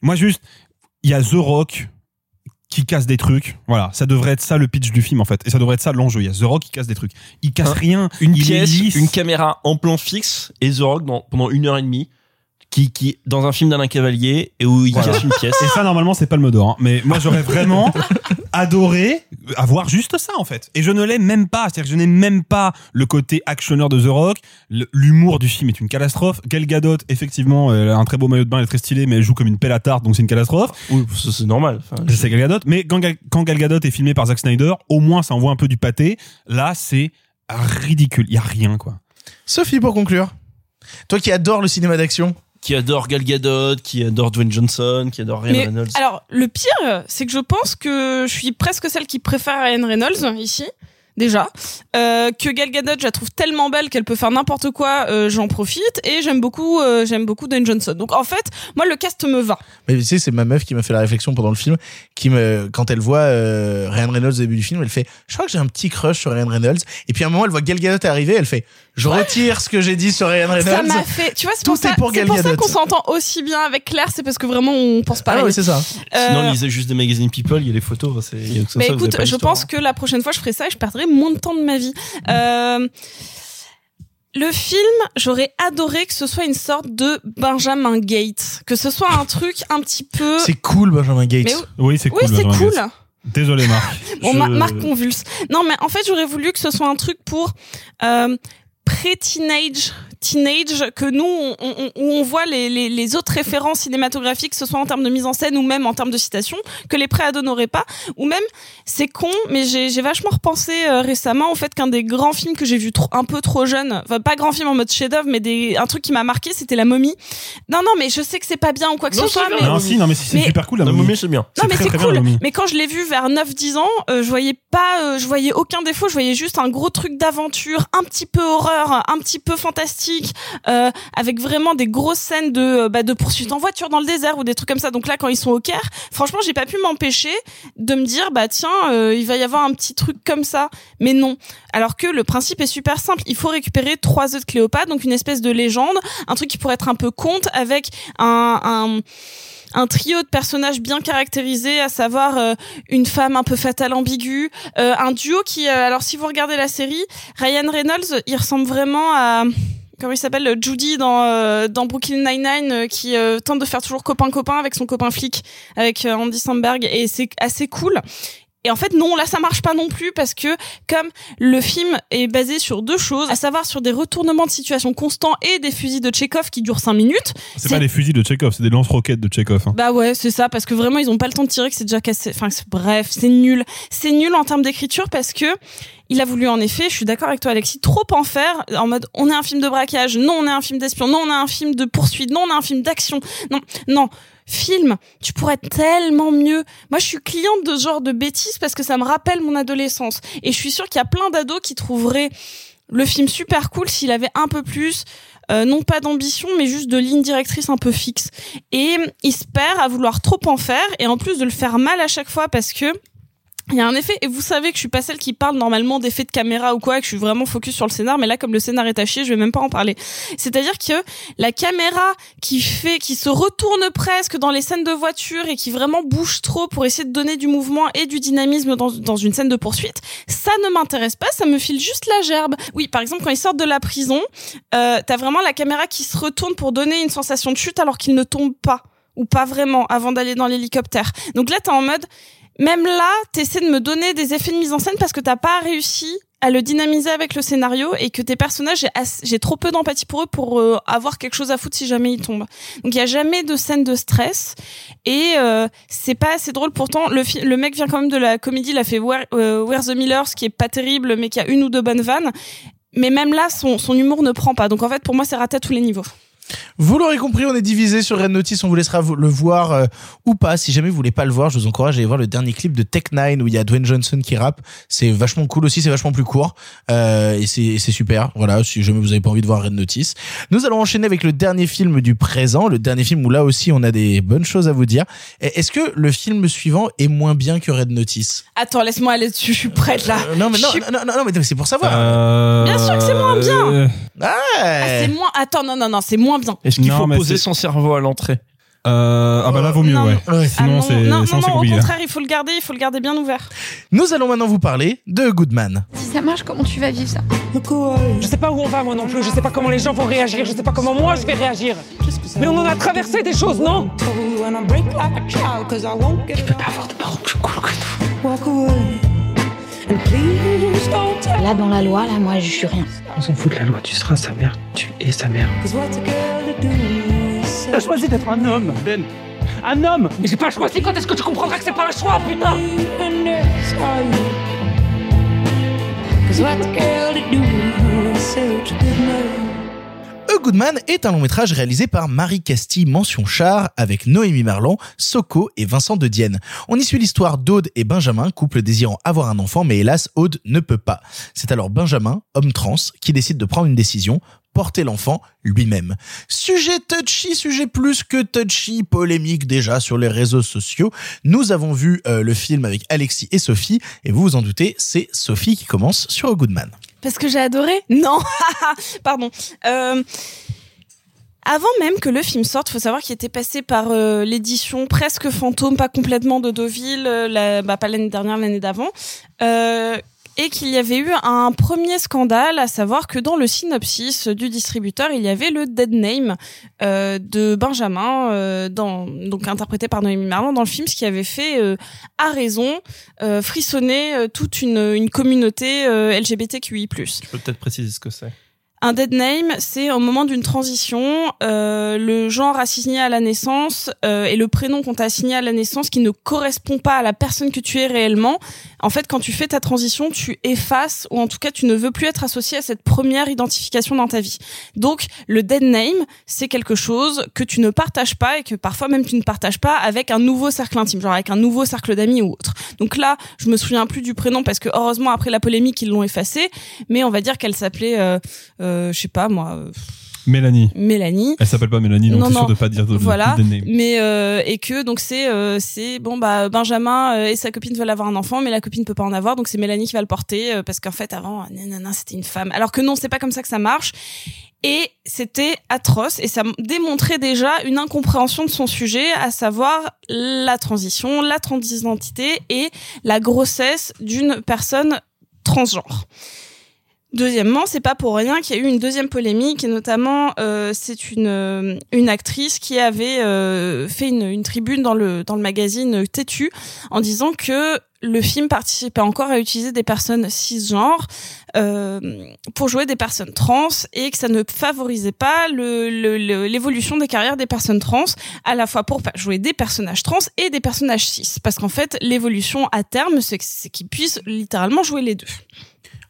Moi juste, il y a The Rock qui casse des trucs. Voilà, ça devrait être ça le pitch du film en fait, et ça devrait être ça l'enjeu. Il y a The Rock qui casse des trucs. Il casse rien. Une il pièce, une caméra en plan fixe et The Rock dans- pendant une heure et demie qui, qui dans un film d'Alain Cavalier et où il Voilà. casse une pièce. Et ça, normalement, c'est pas le mot d'or. hein. Mais moi, j'aurais vraiment, adorer avoir juste ça en fait. Et je ne l'ai même pas. C'est-à-dire que je n'ai même pas le côté actionneur de The Rock. L'humour du film est une catastrophe. Gal Gadot, effectivement, elle a un très beau maillot de bain, elle est très stylée, mais elle joue comme une pelle à tarte, donc c'est une catastrophe. Oui, c'est normal. Enfin, Je sais Gal Gadot, mais quand Gal, quand Gal Gadot est filmé par Zack Snyder, au moins ça envoie un peu du pâté. Là, c'est ridicule. Il y a rien quoi. Sophie, pour conclure. Toi qui adores le cinéma d'action. Qui adore Gal Gadot, qui adore Dwayne Johnson, qui adore Ryan Mais Reynolds. alors, le pire, c'est que je pense que je suis presque celle qui préfère Ryan Reynolds ici. Déjà, euh, que Gal Gadot, je la trouve tellement belle qu'elle peut faire n'importe quoi, euh, j'en profite et j'aime beaucoup, euh, j'aime beaucoup Dwayne Johnson. Donc en fait, moi le cast me va. Mais tu sais, c'est ma meuf qui m'a fait la réflexion pendant le film, qui me, quand elle voit euh, Ryan Reynolds au début du film, elle fait, je crois que j'ai un petit crush sur Ryan Reynolds. Et puis à un moment, elle voit Gal Gadot arriver, elle fait, je retire ce que j'ai dit sur Ryan Reynolds. Ça m'a fait, tu vois, c'est pour ça, pour c'est pour ça qu'on s'entend aussi bien avec Claire, c'est parce que vraiment on pense pareil. Ah ouais, c'est ça. Euh, Sinon, lisez juste des magazines People, il y a les photos. C'est, il y a que ça, ça, vous écoute, pas je pense hein. que la prochaine fois je ferai ça et je perdrai moins de temps de ma vie. Euh, le film, j'aurais adoré que ce soit une sorte de Benjamin Gates, que ce soit un truc un petit peu. C'est cool, Benjamin Gates. Mais Oui, c'est Oui, cool. c'est Benjamin cool. Gates. Désolé Marc. Bon, Je- Marc convulse. Non, mais en fait, j'aurais voulu que ce soit un truc pour euh, pré-teenage, teenage, que nous, on, on- où on voit les, les, les autres références cinématographiques, que ce soit en termes de mise en scène ou même en termes de citation, que les pré-ados n'auraient pas. Ou même, c'est con, mais j'ai j'ai vachement repensé euh, récemment au fait qu'un des grands films que j'ai vu trop, un peu trop jeune, enfin pas grand film en mode chef-d'œuvre, mais des, un truc qui m'a marqué, c'était La Momie. Non, non, mais je sais que c'est pas bien ou quoi que Non, ce soit, mais. Non, si, non, mais si, c'est super cool la La momie. momie, c'est bien. non mais c'est bien, cool. mais quand je l'ai vu vers 9-10 ans, euh, je voyais pas, euh, je voyais aucun défaut. Je voyais juste un gros truc d'aventure, un petit peu horreur, un petit peu fantastique, euh, avec vraiment des grosses scènes de euh, bah, de poursuite en voiture dans le désert ou des trucs comme ça. Donc là, quand ils sont au Caire, franchement, j'ai pas pu m'empêcher de me dire bah tiens, euh, il va y avoir un petit truc comme ça. Mais non. Alors que le principe est super simple. Il faut récupérer trois œufs de Cléopâtre, donc une espèce de légende, un truc qui pourrait être un peu conte avec un, un un trio de personnages bien caractérisés, à savoir euh, une femme un peu fatale, ambiguë, euh, un duo qui, euh, alors si vous regardez la série, Ryan Reynolds, il ressemble vraiment à comment il s'appelle Judy dans euh, dans Brooklyn Nine Nine qui euh, tente de faire toujours copain copain avec son copain flic avec euh, Andy Samberg et c'est assez cool. Et en fait, non, là, ça marche pas non plus parce que comme le film est basé sur deux choses, à savoir sur des retournements de situation constants et des fusils de Chekhov qui durent cinq minutes. C'est pas des fusils de Chekhov, c'est des lance-roquettes de Chekhov. hein. Bah ouais, c'est ça, parce que vraiment, ils ont pas le temps de tirer, que c'est déjà cassé. Enfin, bref, c'est nul. C'est nul en termes d'écriture parce que il a voulu, en effet, je suis d'accord avec toi, Alexis, trop en faire, en mode, on est un film de braquage, non, on est un film d'espion, non, on est un film de poursuite, non, on est un film d'action. Non, non. Film, tu pourrais tellement mieux. Moi, je suis cliente de ce genre de bêtises parce que ça me rappelle mon adolescence. Et je suis sûre qu'il y a plein d'ados qui trouveraient le film super cool s'il avait un peu plus, euh, non pas d'ambition, mais juste de ligne directrice un peu fixe. Et il se à vouloir trop en faire, et en plus de le faire mal à chaque fois parce que il y a un effet, et vous savez que je suis pas celle qui parle normalement d'effets de caméra ou quoi, que je suis vraiment focus sur le scénar, mais là, comme le scénar est à chier, je vais même pas en parler. C'est-à-dire que la caméra qui fait, qui se retourne presque dans les scènes de voiture et qui vraiment bouge trop pour essayer de donner du mouvement et du dynamisme dans, dans une scène de poursuite, ça ne m'intéresse pas, ça me file juste la gerbe. Oui, par exemple, quand ils sortent de la prison, euh, t'as vraiment la caméra qui se retourne pour donner une sensation de chute alors qu'ils ne tombent pas ou pas vraiment avant d'aller dans l'hélicoptère. Donc là, t'es en mode, même là, t'essaies de me donner des effets de mise en scène parce que t'as pas réussi à le dynamiser avec le scénario et que tes personnages, j'ai trop peu d'empathie pour eux pour euh, avoir quelque chose à foutre si jamais ils tombent. Donc il y a jamais de scène de stress et euh, c'est pas assez drôle. Pourtant, le, mec vient quand même de la comédie, il a fait Where, euh, the Millers, qui est pas terrible, mais qui a une ou deux bonnes vannes. Mais même là, son, son humour ne prend pas. Donc en fait, pour moi, c'est raté à tous les niveaux. Vous l'aurez compris, on est divisé sur Red Notice. On vous laissera le voir euh, ou pas. Si jamais vous voulez pas le voir, je vous encourage à aller voir le dernier clip de Tech Nine où il y a Dwayne Johnson qui rappe. C'est vachement cool aussi, c'est vachement plus court euh, et c'est super. Voilà, si jamais vous avez pas envie de voir Red Notice, nous allons enchaîner avec le dernier film du présent, le dernier film où là aussi on a des bonnes choses à vous dire. Est-ce que le film suivant est moins bien que Red Notice? Attends, laisse-moi aller dessus, je suis prête là. Euh, Non mais non, suis- non, non, non, mais c'est pour savoir. Euh, Bien sûr que c'est moins bien. Ah, c'est moins. Attends, non, non, non, c'est moins bien. Est-ce qu'il faut mais poser c'est- son cerveau à l'entrée Euh, ah bah là vaut mieux Non, ouais. non. Ah Sinon non, c'est non, sinon non, c'est non, au compliqué. contraire, il faut le garder, il faut le garder bien ouvert. Nous allons maintenant vous parler de Goodman. Si ça marche, comment tu vas vivre ça Je sais pas où on va moi non plus, je sais pas comment les gens vont réagir, je sais pas comment moi je vais réagir. Mais on en a traversé des choses, non Tu peux pas avoir de parents plus cool que nous. Là, dans la loi, là, moi, je suis rien. On s'en fout de la loi, tu seras sa mère. Tu es sa mère. T'as choisi d'être un homme, Ben. Un homme Mais j'ai pas choisi, quand est-ce que tu comprendras que c'est pas un choix, putain Cause what's a girl to do? Such a good man. A Good Man est un long métrage réalisé par Marie Castille Mention Char avec Noémie Merlan, Soko et Vincent de Dienne. On y suit l'histoire d'Aude et Benjamin, couple désirant avoir un enfant, mais hélas, Aude ne peut pas. C'est alors Benjamin, homme trans, qui décide de prendre une décision, porter l'enfant lui-même. Sujet touchy, sujet plus que touchy, polémique déjà sur les réseaux sociaux. Nous avons vu euh, le film avec Alexis et Sophie, et vous vous en doutez, c'est Sophie qui commence sur A Good Man. Parce que j'ai adoré Non, pardon. Euh, avant même que le film sorte, faut savoir qu'il était passé par euh, l'édition presque fantôme, pas complètement de Deauville, euh, bah, pas l'année dernière, l'année d'avant. Et qu'il y avait eu un premier scandale, à savoir que dans le synopsis du distributeur, il y avait le dead name euh, de Benjamin, euh, donc interprété par Noémie Merlan dans le film, ce qui avait fait euh, à raison frissonner toute une, une communauté LGBTQI+. Tu peux peut-être préciser ce que c'est. Un dead name, c'est au moment d'une transition, euh, le genre assigné à la naissance euh, et le prénom qu'on t'a assigné à la naissance qui ne correspond pas à la personne que tu es réellement. En fait, quand tu fais ta transition, tu effaces ou en tout cas tu ne veux plus être associé à cette première identification dans ta vie. Donc, le dead name, c'est quelque chose que tu ne partages pas et que parfois même tu ne partages pas avec un nouveau cercle intime, genre avec un nouveau cercle d'amis ou autre. Donc là, je me souviens plus du prénom parce que heureusement après la polémique ils l'ont effacé, mais on va dire qu'elle s'appelait, euh, euh, je sais pas moi, euh, Mélanie. Mélanie. Elle s'appelle pas Mélanie, donc c'est sûr de pas dire de, voilà. de mais euh, et que donc c'est euh, c'est bon bah Benjamin euh, et sa copine veulent avoir un enfant mais la copine peut pas en avoir donc c'est Mélanie qui va le porter euh, parce qu'en fait avant euh, nanana c'était une femme. Alors que non c'est pas comme ça que ça marche. Et c'était atroce et ça démontrait déjà une incompréhension de son sujet à savoir la transition la transidentité et la grossesse d'une personne transgenre Deuxièmement, c'est pas pour rien qu'il y a eu une deuxième polémique, et notamment euh, c'est une euh, une actrice qui avait euh, fait une, une tribune dans le dans le magazine Têtu en disant que le film participait encore à utiliser des personnes cisgenres euh, pour jouer des personnes trans et que ça ne favorisait pas le- le- le- l'évolution des carrières des personnes trans, à la fois pour jouer des personnages trans et des personnages cis. Parce qu'en fait, l'évolution à terme, c'est qu'ils puissent littéralement jouer les deux.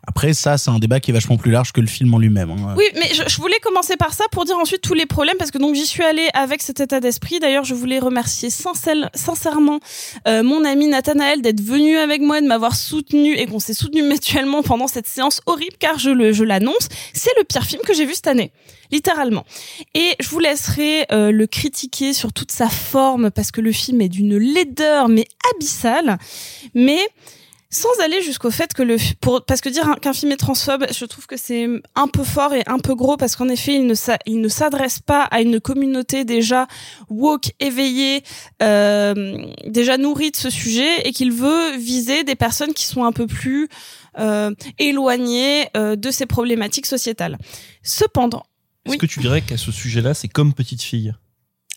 Après, ça, c'est un débat qui est vachement plus large que le film en lui-même. hein. Oui, mais je, voulais commencer par ça pour dire ensuite tous les problèmes parce que donc j'y suis allée avec cet état d'esprit. D'ailleurs, je voulais remercier sincère- sincèrement euh, mon ami Nathanaël d'être venu avec moi, de m'avoir soutenu et qu'on s'est soutenu mutuellement pendant cette séance horrible car je le je l'annonce, c'est le pire film que j'ai vu cette année, littéralement. Et je vous laisserai euh, le critiquer sur toute sa forme parce que le film est d'une laideur mais abyssale, mais sans aller jusqu'au fait que le pour parce que dire un- qu'un film est transphobe, je trouve que c'est un peu fort et un peu gros parce qu'en effet, il ne il ne s'adresse pas à une communauté déjà woke, éveillée, euh, déjà nourrie de ce sujet et qu'il veut viser des personnes qui sont un peu plus euh, éloignées euh, de ces problématiques sociétales. Cependant, Est-ce que tu dirais qu'à ce sujet-là, c'est comme petite fille?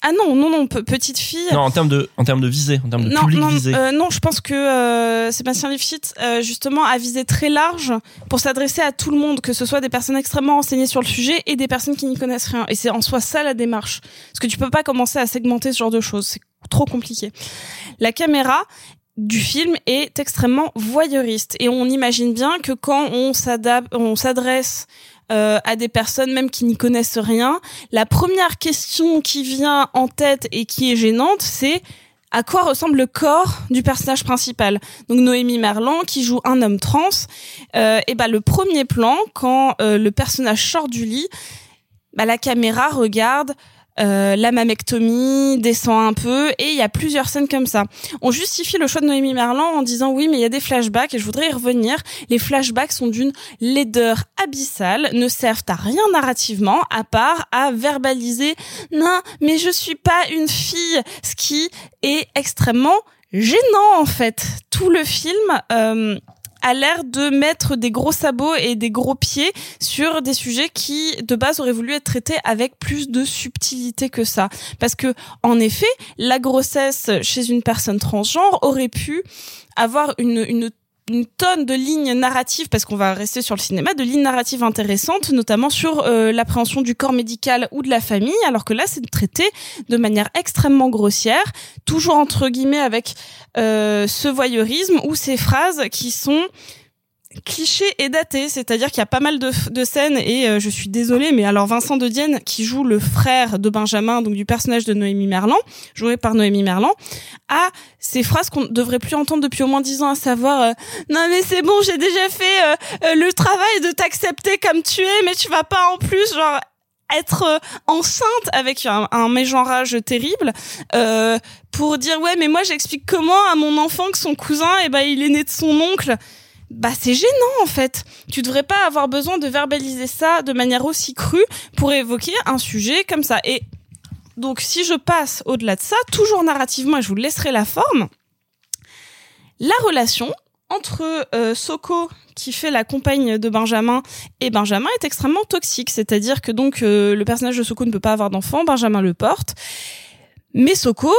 Ah non non non pe- petite fille. Non, en termes de, en termes de visée, en termes de non, public non, visé. euh, non, je pense que euh, Sébastien Lifshitz, euh, justement, a visé très large pour s'adresser à tout le monde, que ce soit des personnes extrêmement renseignées sur le sujet et des personnes qui n'y connaissent rien. Et c'est en soi ça la démarche. Parce que tu peux pas commencer à segmenter ce genre de choses. C'est trop compliqué. La caméra du film est extrêmement voyeuriste et on imagine bien que quand on s'adapte, on s'adresse euh, à des personnes même qui n'y connaissent rien, la première question qui vient en tête et qui est gênante, c'est à quoi ressemble le corps du personnage principal? Donc Noémie Merlan qui joue un homme trans, euh, et ben le premier plan quand euh, le personnage sort du lit, bah, la caméra regarde euh, la mammectomie, descend un peu, et il y a plusieurs scènes comme ça. On justifie le choix de Noémie Merlan en disant oui, mais il y a des flashbacks, et je voudrais y revenir. Les flashbacks sont d'une laideur abyssale, ne servent à rien narrativement, à part à verbaliser « Non, mais je suis pas une fille », ce qui est extrêmement gênant en fait. Tout le film... euh, a l'air de mettre des gros sabots et des gros pieds sur des sujets qui de base auraient voulu être traités avec plus de subtilité que ça. Parce que en effet la grossesse chez une personne transgenre aurait pu avoir une, une une tonne de lignes narratives, parce qu'on va rester sur le cinéma, de lignes narratives intéressantes, notamment sur euh, l'appréhension du corps médical ou de la famille, alors que là, c'est traité de manière extrêmement grossière, toujours entre guillemets avec euh, ce voyeurisme ou ces phrases qui sont cliché et daté, c'est-à-dire qu'il y a pas mal de, de scènes et euh, je suis désolée, mais alors Vincent de Dienne qui joue le frère de Benjamin, donc du personnage de Noémie Merlan, joué par Noémie Merlan, a ces phrases qu'on devrait plus entendre depuis au moins dix ans, à savoir euh, non mais c'est bon, j'ai déjà fait euh, le travail de t'accepter comme tu es, mais tu vas pas en plus genre être enceinte avec un, un mégenrage terrible euh, pour dire ouais mais moi j'explique comment à mon enfant que son cousin et eh ben il est né de son oncle bah c'est gênant en fait. Tu devrais pas avoir besoin de verbaliser ça de manière aussi crue pour évoquer un sujet comme ça. Et donc si je passe au-delà de ça, toujours narrativement, et je vous laisserai la forme, la relation entre euh, Soko qui fait la compagne de Benjamin et Benjamin est extrêmement toxique, c'est-à-dire que donc euh, le personnage de Soko ne peut pas avoir d'enfant, Benjamin le porte, mais Soko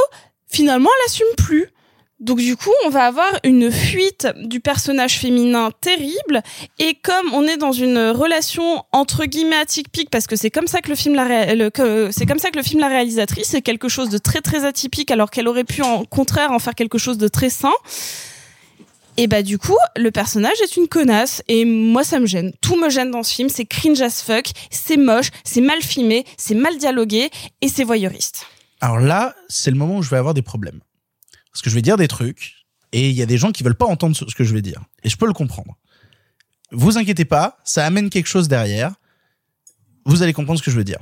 finalement elle plus. Donc du coup, on va avoir une fuite du personnage féminin terrible et comme on est dans une relation entre guillemets atypique parce que c'est comme ça que le film c'est comme ça que le film la réalisatrice c'est quelque chose de très très atypique alors qu'elle aurait pu en contraire en faire quelque chose de très sain. Et bah du coup, le personnage est une connasse et moi ça me gêne. Tout me gêne dans ce film, c'est cringe as fuck, c'est moche, c'est mal filmé, c'est mal dialogué et c'est voyeuriste. Alors là, c'est le moment où je vais avoir des problèmes. Parce que je vais dire des trucs, et il y a des gens qui veulent pas entendre ce que je vais dire. Et je peux le comprendre. Vous inquiétez pas, ça amène quelque chose derrière. Vous allez comprendre ce que je veux dire.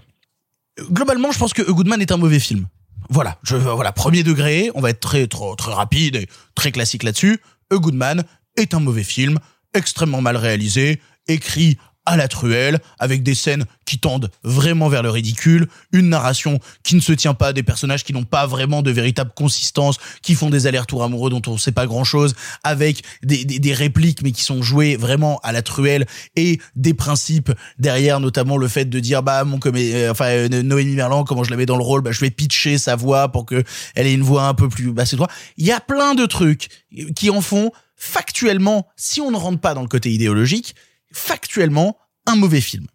Globalement, je pense que A Good Man est un mauvais film. Voilà, je, voilà, premier degré, on va être très, très, très rapide et très classique là-dessus. A Good Man est un mauvais film, extrêmement mal réalisé, écrit à la truelle, avec des scènes qui tendent vraiment vers le ridicule, une narration qui ne se tient pas, des personnages qui n'ont pas vraiment de véritable consistance, qui font des allers-retours amoureux dont on ne sait pas grand-chose, avec des, des, des répliques mais qui sont jouées vraiment à la truelle et des principes derrière, notamment le fait de dire bah mon comé euh, enfin euh, Noémie Merlan comment je la mets dans le rôle, bah je vais pitcher sa voix pour que elle ait une voix un peu plus bah c'est droit. Il y a plein de trucs qui en font factuellement, si on ne rentre pas dans le côté idéologique, factuellement un mauvais film.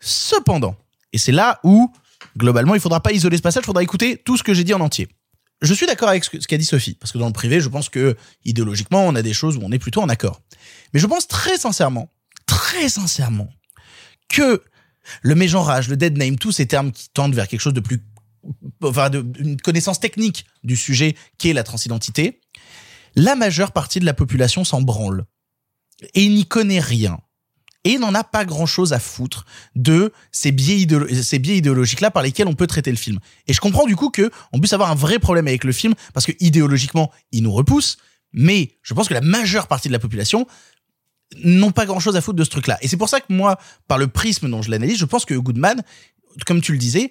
Cependant, et c'est là où, globalement, il faudra pas isoler ce passage, il faudra écouter tout ce que j'ai dit en entier. Je suis d'accord avec ce qu'a dit Sophie, parce que dans le privé, je pense que, idéologiquement, on a des choses où on est plutôt en accord. Mais je pense très sincèrement, très sincèrement, que le mégenrage, le dead name, tous ces termes qui tendent vers quelque chose de plus, enfin, une connaissance technique du sujet qu'est la transidentité, la majeure partie de la population s'en branle. Et n'y connaît rien. Et n'en a pas grand chose à foutre de ces biais, idéologiques-là par lesquels on peut traiter le film. Et je comprends du coup que on puisse avoir un vrai problème avec le film parce que idéologiquement, il nous repousse. Mais je pense que la majeure partie de la population n'ont pas grand chose à foutre de ce truc-là. Et c'est pour ça que moi, par le prisme dont je l'analyse, je pense que Goodman, comme tu le disais,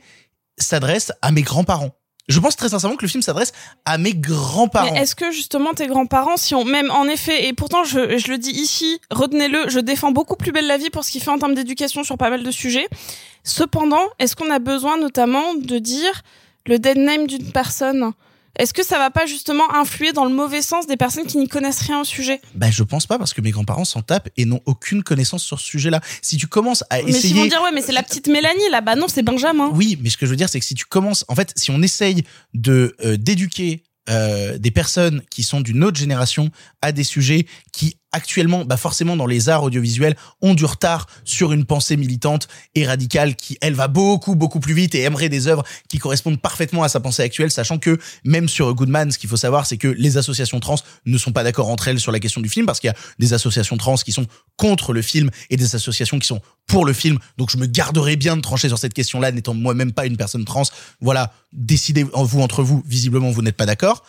s'adresse à mes grands-parents. Je pense très sincèrement que le film s'adresse à mes grands-parents. Est-ce que justement tes grands-parents, si on même en effet, et pourtant je, je le dis ici, retenez-le, je défends beaucoup plus belle la vie pour ce qu'il fait en termes d'éducation sur pas mal de sujets. Cependant, est-ce qu'on a besoin notamment de dire le dead name d'une personne? Est-ce que ça va pas justement influer dans le mauvais sens des personnes qui n'y connaissent rien au sujet? Ben, je pense pas parce que mes grands-parents s'en tapent et n'ont aucune connaissance sur ce sujet-là. Si tu commences à Mais essayer. vont dire ouais, mais c'est la petite Mélanie là, bah non, c'est Benjamin. Oui, mais ce que je veux dire, c'est que si tu commences, en fait, si on essaye de euh, d'éduquer euh, des personnes qui sont d'une autre génération à des sujets qui actuellement, bah forcément dans les arts audiovisuels, ont du retard sur une pensée militante et radicale qui, elle, va beaucoup, beaucoup plus vite et aimerait des œuvres qui correspondent parfaitement à sa pensée actuelle, sachant que même sur Goodman, ce qu'il faut savoir, c'est que les associations trans ne sont pas d'accord entre elles sur la question du film parce qu'il y a des associations trans qui sont contre le film et des associations qui sont pour le film. Donc je me garderai bien de trancher sur cette question-là, n'étant moi-même pas une personne trans. Voilà, décidez vous entre vous. Visiblement, vous n'êtes pas d'accord.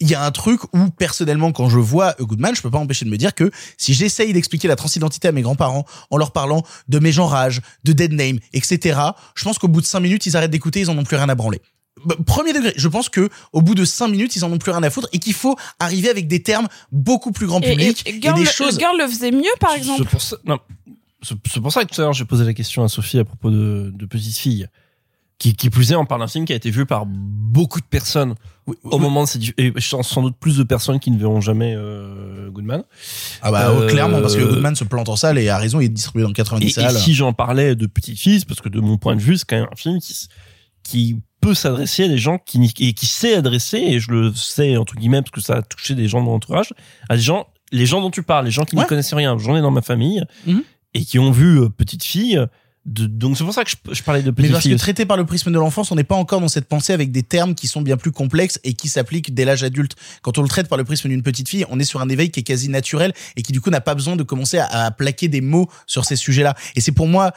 Il y a un truc où personnellement, quand je vois A Goodman, je peux pas m'empêcher de me dire que si j'essaye d'expliquer la transidentité à mes grands-parents en leur parlant de mes genrages, de dead name, etc., je pense qu'au bout de cinq minutes, ils arrêtent d'écouter, ils en ont plus rien à branler. bah, premier degré. Je pense que au bout de cinq minutes, ils en ont plus rien à foutre et qu'il faut arriver avec des termes beaucoup plus grand public et et, Girl, des le- choses. Girl le faisait mieux, par exemple. C'est pour ça, non. C'est pour ça que tout à l'heure j'ai posé la question à Sophie à propos de, de Petite Fille. Qui, qui plus est, on parle d'un film qui a été vu par beaucoup de personnes au moment de cette, et sans doute plus de personnes qui ne verront jamais euh, Goodman. Ah bah Euh, clairement parce que Goodman se plante en salle et a raison, il est distribué dans 90 Et, et salles. si j'en parlais de Petite Fille, c'est parce que de mon point de vue, c'est quand même un film qui, qui peut s'adresser à des gens qui, et qui sait adresser, et je le sais entre guillemets parce que ça a touché des gens de mon entourage, à des gens, les gens dont tu parles, les gens qui n'y connaissaient rien. J'en ai dans ma famille Mhm. et qui ont vu euh, Petite Fille. De, donc c'est pour ça que je, je parlais de Mais Petite parce que traité par le prisme de l'enfance, on n'est pas encore dans cette pensée avec des termes qui sont bien plus complexes et qui s'appliquent dès l'âge adulte. Quand on le traite par le prisme d'une petite fille, on est sur un éveil qui est quasi naturel et qui du coup n'a pas besoin de commencer à, à plaquer des mots sur ces sujets-là. Et c'est pour moi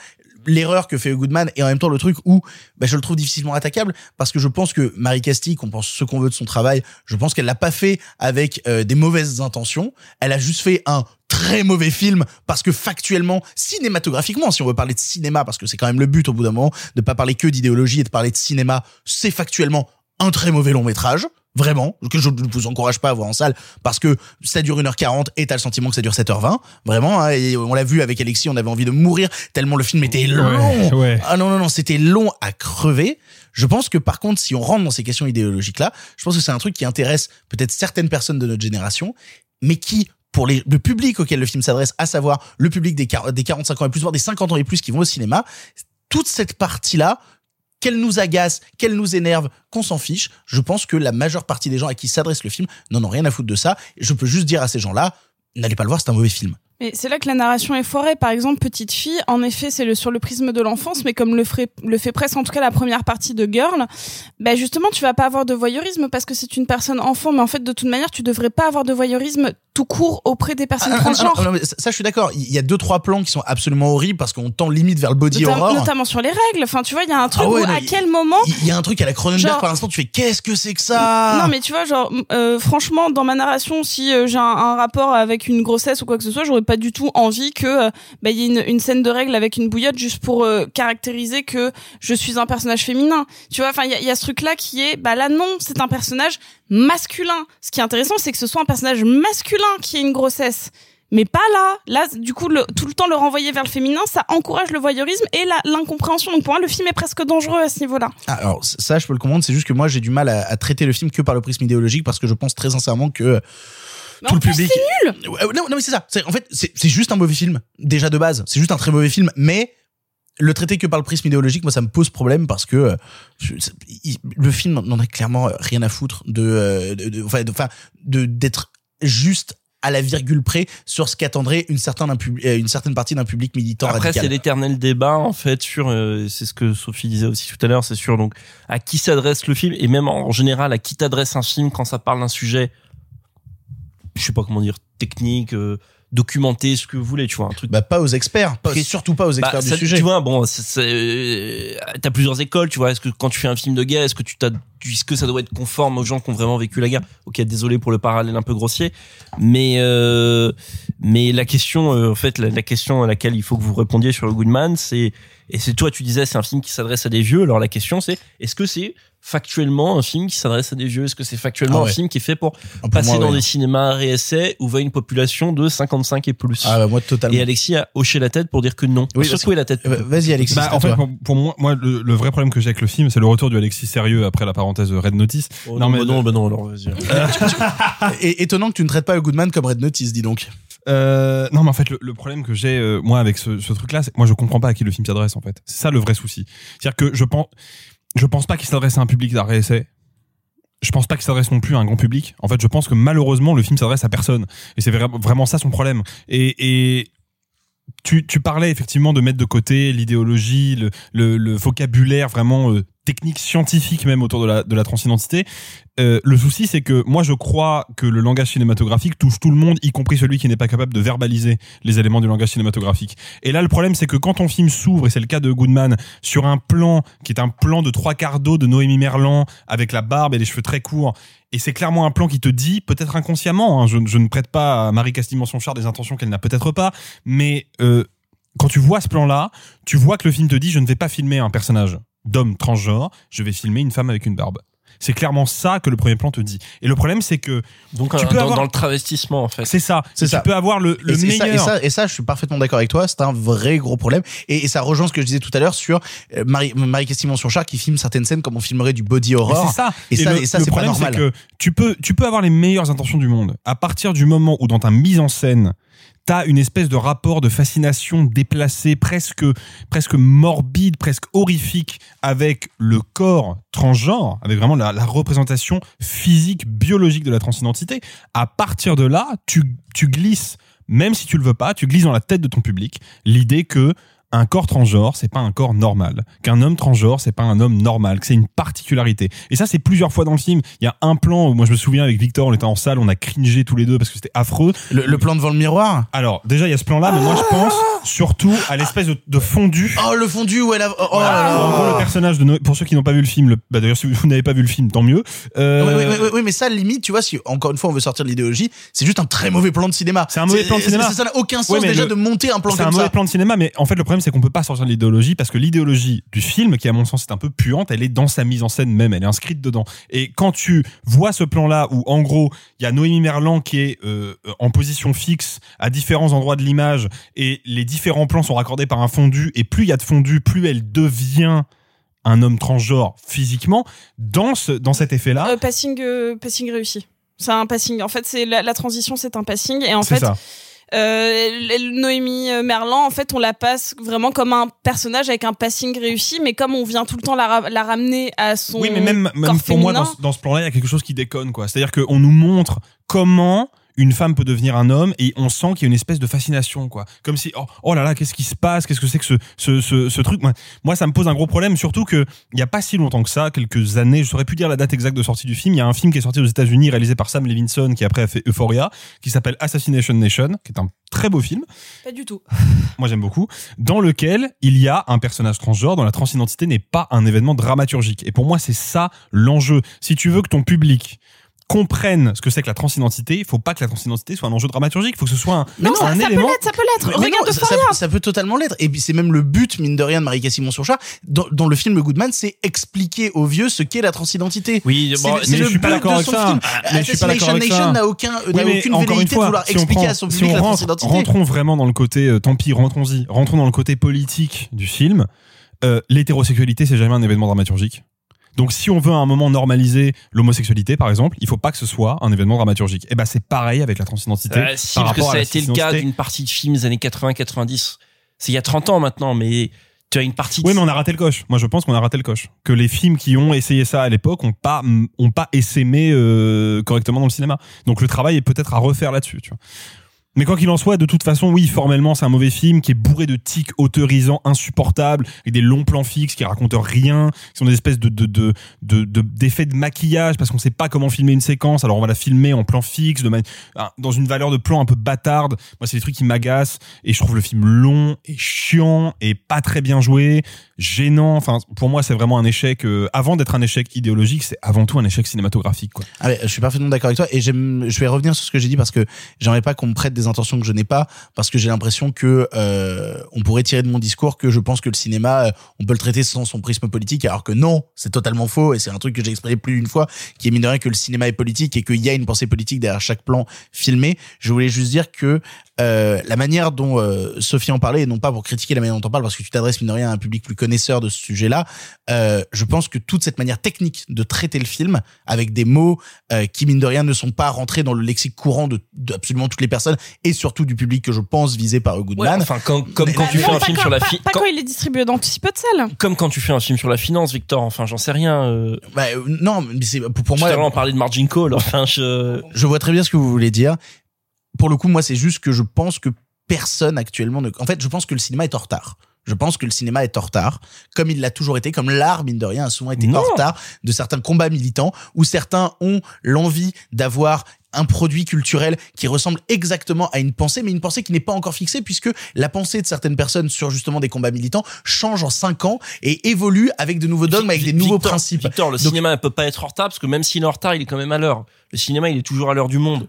l'erreur que fait Goodman et en même temps le truc où bah, je le trouve difficilement attaquable parce que je pense que Marie Castille, qu'on pense ce qu'on veut de son travail, je pense qu'elle l'a pas fait avec euh, des mauvaises intentions. Elle a juste fait un très mauvais film parce que factuellement, cinématographiquement, si on veut parler de cinéma, parce que c'est quand même le but au bout d'un moment de pas parler que d'idéologie et de parler de cinéma, c'est factuellement un très mauvais long métrage. Vraiment, que je ne vous encourage pas à voir en salle parce que ça dure 1h40 et t'as le sentiment que ça dure 7h20. Vraiment, hein, et on l'a vu avec Alexis, on avait envie de mourir tellement le film était long. ouais. Ah non, non, non, c'était long à crever. Je pense que par contre, si on rentre dans ces questions idéologiques-là, je pense que c'est un truc qui intéresse peut-être certaines personnes de notre génération, mais qui, pour le public auquel le film s'adresse, à savoir le public des, des 45 ans et plus, voire des 50 ans et plus qui vont au cinéma, toute cette partie-là, qu'elle nous agace, qu'elle nous énerve, qu'on s'en fiche, je pense que la majeure partie des gens à qui s'adresse le film n'en ont rien à foutre de ça. Je peux juste dire à ces gens-là, n'allez pas le voir, c'est un mauvais film. Mais c'est là que la narration est foirée. Par exemple, Petite Fille, en effet, c'est sur le prisme de l'enfance, mais comme le fait presque en tout cas la première partie de Girl, bah justement, tu vas pas avoir de voyeurisme parce que c'est une personne enfant, mais en fait, de toute manière, tu devrais pas avoir de voyeurisme tout court auprès des personnes Ah, ah, ah, transgenres. ah, non, mais ça, je suis d'accord. Il y a deux, trois plans qui sont absolument horribles parce qu'on tend limite vers le body Notam- horror. notamment sur les règles. Enfin, tu vois, il y a un truc Ah ouais, où, non, à quel moment. Il y a un truc à la Cronenberg Genre- par l'instant, tu fais qu'est-ce que c'est que ça? Non, mais tu vois, genre, euh, franchement, dans ma narration, si euh, j'ai un, un rapport avec une grossesse ou quoi que ce soit, j'aurais pas du tout envie que euh, bah, il y ait une, une scène de règles avec une bouillotte juste pour euh, caractériser que je suis un personnage féminin. Tu vois, enfin, il y y a ce truc-là qui est, bah là, non, c'est un personnage masculin. Ce qui est intéressant, c'est que ce soit un personnage masculin qui ait une grossesse. Mais pas là. Là, du coup, le, tout le temps le renvoyer vers le féminin, ça encourage le voyeurisme et l'incompréhension. Donc pour moi, le film est presque dangereux à ce niveau-là. Ah, Alors ça, je peux le comprendre. C'est juste que moi, j'ai du mal à, à traiter le film que par le prisme idéologique parce que je pense très sincèrement que Mais tout le public. c'est nul. Non, non, mais c'est ça. En fait, c'est juste un mauvais film déjà de base. C'est juste un très mauvais film, mais le traiter que par le prisme idéologique, moi, ça me pose problème parce que euh, le film n'en a clairement rien à foutre de, euh, enfin, de d'être juste à la virgule près sur ce qu'attendrait une certaine, euh, une certaine partie d'un public militant Après, c'est l'éternel débat en fait sur, euh, c'est ce que Sophie disait aussi tout à l'heure, c'est sur donc à qui s'adresse le film et même en général à qui t'adresse un film quand ça parle d'un sujet, je sais pas comment dire, technique, euh, documenté, ce que vous voulez, tu vois, un truc. Bah, pas aux experts, pas- surtout pas aux experts Bah, du ça, sujet. Tu vois, bon, t'as plusieurs écoles, tu vois. Est-ce que quand tu fais un film de guerre, est-ce que tu t'as, est-ce que ça doit être conforme aux gens qui ont vraiment vécu la guerre? Ok, désolé pour le parallèle un peu grossier, mais euh, mais la question, euh, en fait, la, la question à laquelle il faut que vous répondiez sur le Goodman, c'est et c'est toi, tu disais, c'est un film qui s'adresse à des vieux. Alors la question, c'est est-ce que c'est factuellement un film qui s'adresse à des vieux? Est-ce que c'est factuellement Ah ouais. un film qui est fait pour pour passer moi, dans ouais. des cinémas réessais où va une population de 55 et plus? Ah bah, moi totalement. Et Alexis a hoché la tête pour dire que non. Oui, Secouer la tête. Euh, Vas-y Alexis. Bah, en fait, pour, pour moi, moi le, le vrai problème que j'ai avec le film, c'est le retour du Alexis sérieux après la parenthèse Red Notice. Oh non, bah non, bah non, alors vas-y. Étonnant que tu ne traites pas le Goodman comme Red Notice, dis donc. Euh, non, mais en fait, le, le problème que j'ai euh, moi avec ce, ce truc-là, c'est que moi je comprends pas à qui le film s'adresse C'est ça le vrai souci. C'est-à-dire que je pense, je pense pas qu'il s'adresse à un public d'arrêt essai. Je pense pas qu'il s'adresse non plus à un grand public. En fait, je pense que malheureusement le film s'adresse à personne. Et c'est vra- vraiment ça son problème. Et tu, tu parlais effectivement de mettre de côté l'idéologie, le, le, vocabulaire vraiment euh, technique, scientifique même autour de la, de la transidentité. Euh, le souci, c'est que moi, je crois que le langage cinématographique touche tout le monde, y compris celui qui n'est pas capable de verbaliser les éléments du langage cinématographique. Et là, le problème, c'est que quand ton film s'ouvre, et c'est le cas de Goodman, sur un plan qui est un plan de trois quarts d'eau de Noémie Merlan, avec la barbe et les cheveux très courts, et c'est clairement un plan qui te dit, peut-être inconsciemment, hein, je, ne prête pas à Marie Castille-Menson-Char des intentions qu'elle n'a peut-être pas, mais euh, quand tu vois ce plan-là, tu vois que le film te dit, je ne vais pas filmer un personnage. d'homme transgenre, je vais filmer une femme avec une barbe. C'est clairement ça que le premier plan te dit. Et le problème, c'est que Donc tu euh, peux dans, avoir- dans le travestissement en fait. c'est ça. C'est tu ça. peux avoir le, et, ça, meilleur. et ça, et ça, je suis parfaitement d'accord avec toi. C'est un vrai gros problème. Et, et ça rejoint ce que je disais tout à l'heure sur euh, Marie, Marie Simon Surchar qui filme certaines scènes comme on filmerait du body horror. c'est ça. Et, ça, le, et ça, le c'est pas problème, normal. c'est que tu peux, tu peux avoir les meilleures intentions du monde. À partir du moment où dans ta mise en scène, t'as une espèce de rapport de fascination déplacé, presque, morbide, presque horrifique avec le corps transgenre, avec vraiment la, la représentation physique, biologique de la transidentité. À partir de là, tu, tu glisses, même si tu le veux pas, tu glisses dans la tête de ton public l'idée que un corps transgenre, c'est pas un corps normal. Qu'un homme transgenre, c'est pas un homme normal. Que c'est une particularité. Et ça, c'est plusieurs fois dans le film. Il y a un plan où moi je me souviens avec Victor, on était en salle, on a cringé tous les deux parce que c'était affreux. Le, le plan devant le miroir? Alors déjà, il y a ce plan-là, mais moi je pense surtout à l'espèce de, de fondu. Oh, le fondu où elle a. Oh, là là. En gros, le personnage de Noé, pour ceux qui n'ont pas vu le film, le- bah d'ailleurs si vous n'avez pas vu le film, tant mieux. Euh, Oui, oui, oui, oui, mais ça, limite, tu vois, si encore une fois on veut sortir de l'idéologie, c'est juste un très mauvais plan de cinéma. C'est un mauvais plan de cinéma. Ça ça n'a aucun sens déjà le- de monter un plan C'est un comme mauvais ça. plan de cinéma, mais en fait, le problème, c'est qu'on peut pas sortir de l'idéologie parce que l'idéologie du film, qui à mon sens est un peu puante, elle est dans sa mise en scène même, elle est inscrite dedans. Et quand tu vois ce plan-là où, en gros, il y a Noémie Merlan qui est euh, en position fixe à différents endroits de l'image et les différents plans sont raccordés par un fondu, et plus il y a de fondu, plus elle devient un homme transgenre physiquement, dans, ce, dans cet effet-là, Euh, passing, euh, passing réussi. C'est un passing. En fait, c'est la, la transition, c'est un passing. Et en fait, ça. Euh, Noémie euh, Merlan, en fait, on la passe vraiment comme un personnage avec un passing réussi, mais comme on vient tout le temps la, ra- la ramener à son Oui, mais même, pour moi, dans, ce- dans ce plan-là, il y a quelque chose qui déconne, quoi. C'est-à-dire qu'on nous montre comment une femme peut devenir un homme et on sent qu'il y a une espèce de fascination, quoi. Comme si, oh, oh là là, qu'est-ce qui se passe? Qu'est-ce que c'est que ce, ce, ce, ce truc? Moi, moi, ça me pose un gros problème, surtout que il y a pas si longtemps que ça, quelques années, je saurais plus dire la date exacte de sortie du film. Il y a un film qui est sorti aux États-Unis, réalisé par Sam Levinson, qui après a fait Euphoria, qui s'appelle Assassination Nation, qui est un très beau film. pas du tout. Moi, j'aime beaucoup. Dans lequel il y a un personnage transgenre dont la transidentité n'est pas un événement dramaturgique. Et pour moi, c'est ça l'enjeu. Si tu veux que ton public comprenne ce que c'est que la transidentité, il faut pas que la transidentité soit un enjeu dramaturgique. Il faut que ce soit un, Mais non, ça, un ça peut élément. l'être, ça peut l'être. Mais Regarde non, ça, Euphoria. ça- ça peut totalement l'être. Et puis c'est même le but, mine de rien, de Marie Simon Surchat, dans, dans le film Goodman, c'est expliquer aux vieux ce qu'est la transidentité. Oui, bon, mais le je suis pas but d'accord de avec son ça. film. Mais je suis pas d'accord Assassination avec Nation ça. n'a aucun, Oui, n'a mais aucune encore une velléité de fois, vouloir si on expliquer prend- à son si public on la rentre- transidentité. rentrons vraiment dans le côté, euh, tant pis, rentrons-y, rentrons dans le côté politique du film. Euh, L'hétérosexualité, c'est jamais un événement dramaturgique. Donc, si on veut à un moment normaliser l'homosexualité, par exemple, il faut pas que ce soit un événement dramaturgique. Et ben, c'est pareil avec la transidentité. Euh, si, par parce que ça a été le cas d'une partie de films des années 80-90. C'est il y a 30 ans maintenant, mais tu as une partie de Oui, mais on a raté le coche. Moi, je pense qu'on a raté le coche. Que les films qui ont essayé ça à l'époque ont pas, ont pas essaimé euh, correctement dans le cinéma. Donc, le travail est peut-être à refaire là-dessus, tu vois. Mais quoi qu'il en soit, de toute façon, oui, formellement, c'est un mauvais film qui est bourré de tics autorisants insupportables, avec des longs plans fixes qui racontent rien, qui sont des espèces de, de, de, de, de- d'effets de maquillage parce qu'on sait pas comment filmer une séquence, alors on va la filmer en plan fixe, de dans une valeur de plan un peu bâtarde. Moi, c'est des trucs qui m'agacent et je trouve le film long et chiant et pas très bien joué, gênant. Enfin, pour moi, c'est vraiment un échec. euh, avant d'être un échec idéologique, c'est avant tout un échec cinématographique, quoi. Ah je suis parfaitement d'accord avec toi et je vais revenir sur ce que j'ai dit parce que j'aimerais pas qu'on me prête des intentions que je n'ai pas parce que j'ai l'impression que euh, on pourrait tirer de mon discours que je pense que le cinéma euh, on peut le traiter sans son prisme politique alors que non, c'est totalement faux et c'est un truc que j'ai exprimé plus d'une fois qui est mine de rien que le cinéma est politique et qu'il y a une pensée politique derrière chaque plan filmé. Je voulais juste dire que euh, la manière dont euh, Sophie en parlait, et non pas pour critiquer la manière dont on parle, parce que tu t'adresses mine de rien à un public plus connaisseur de ce sujet-là, euh, je pense que toute cette manière technique de traiter le film, avec des mots euh, qui mine de rien ne sont pas rentrés dans le lexique courant de, de absolument toutes les personnes, et surtout du public que je pense visé par Ouais, Goodman. enfin, quand, comme Mais- quand Bah, tu non, fais un pas film quand, sur la pas- fi- pas quand- il est distribué dans si peu de salles. comme quand tu fais un film sur la finance, Victor. Enfin, j'en sais rien. Euh, Bah, euh, non, mais c'est pour, pour moi. on parlait de margin call. Enfin, je. Je vois très bien ce que vous voulez dire. Pour le coup, moi, c'est juste que je pense que personne actuellement ne. En fait, je pense que le cinéma est en retard. Je pense que le cinéma est en retard, comme il l'a toujours été, comme l'art, mine de rien, a souvent été Non. en retard de certains combats militants, où certains ont l'envie d'avoir un produit culturel qui ressemble exactement à une pensée, mais une pensée qui n'est pas encore fixée, puisque la pensée de certaines personnes sur justement des combats militants change en cinq ans et évolue avec de nouveaux dogmes, avec des nouveaux principes. Victor, le Donc- cinéma ne peut pas être en retard parce que même s'il est en retard, il est quand même à l'heure. Le cinéma, il est toujours à l'heure du monde.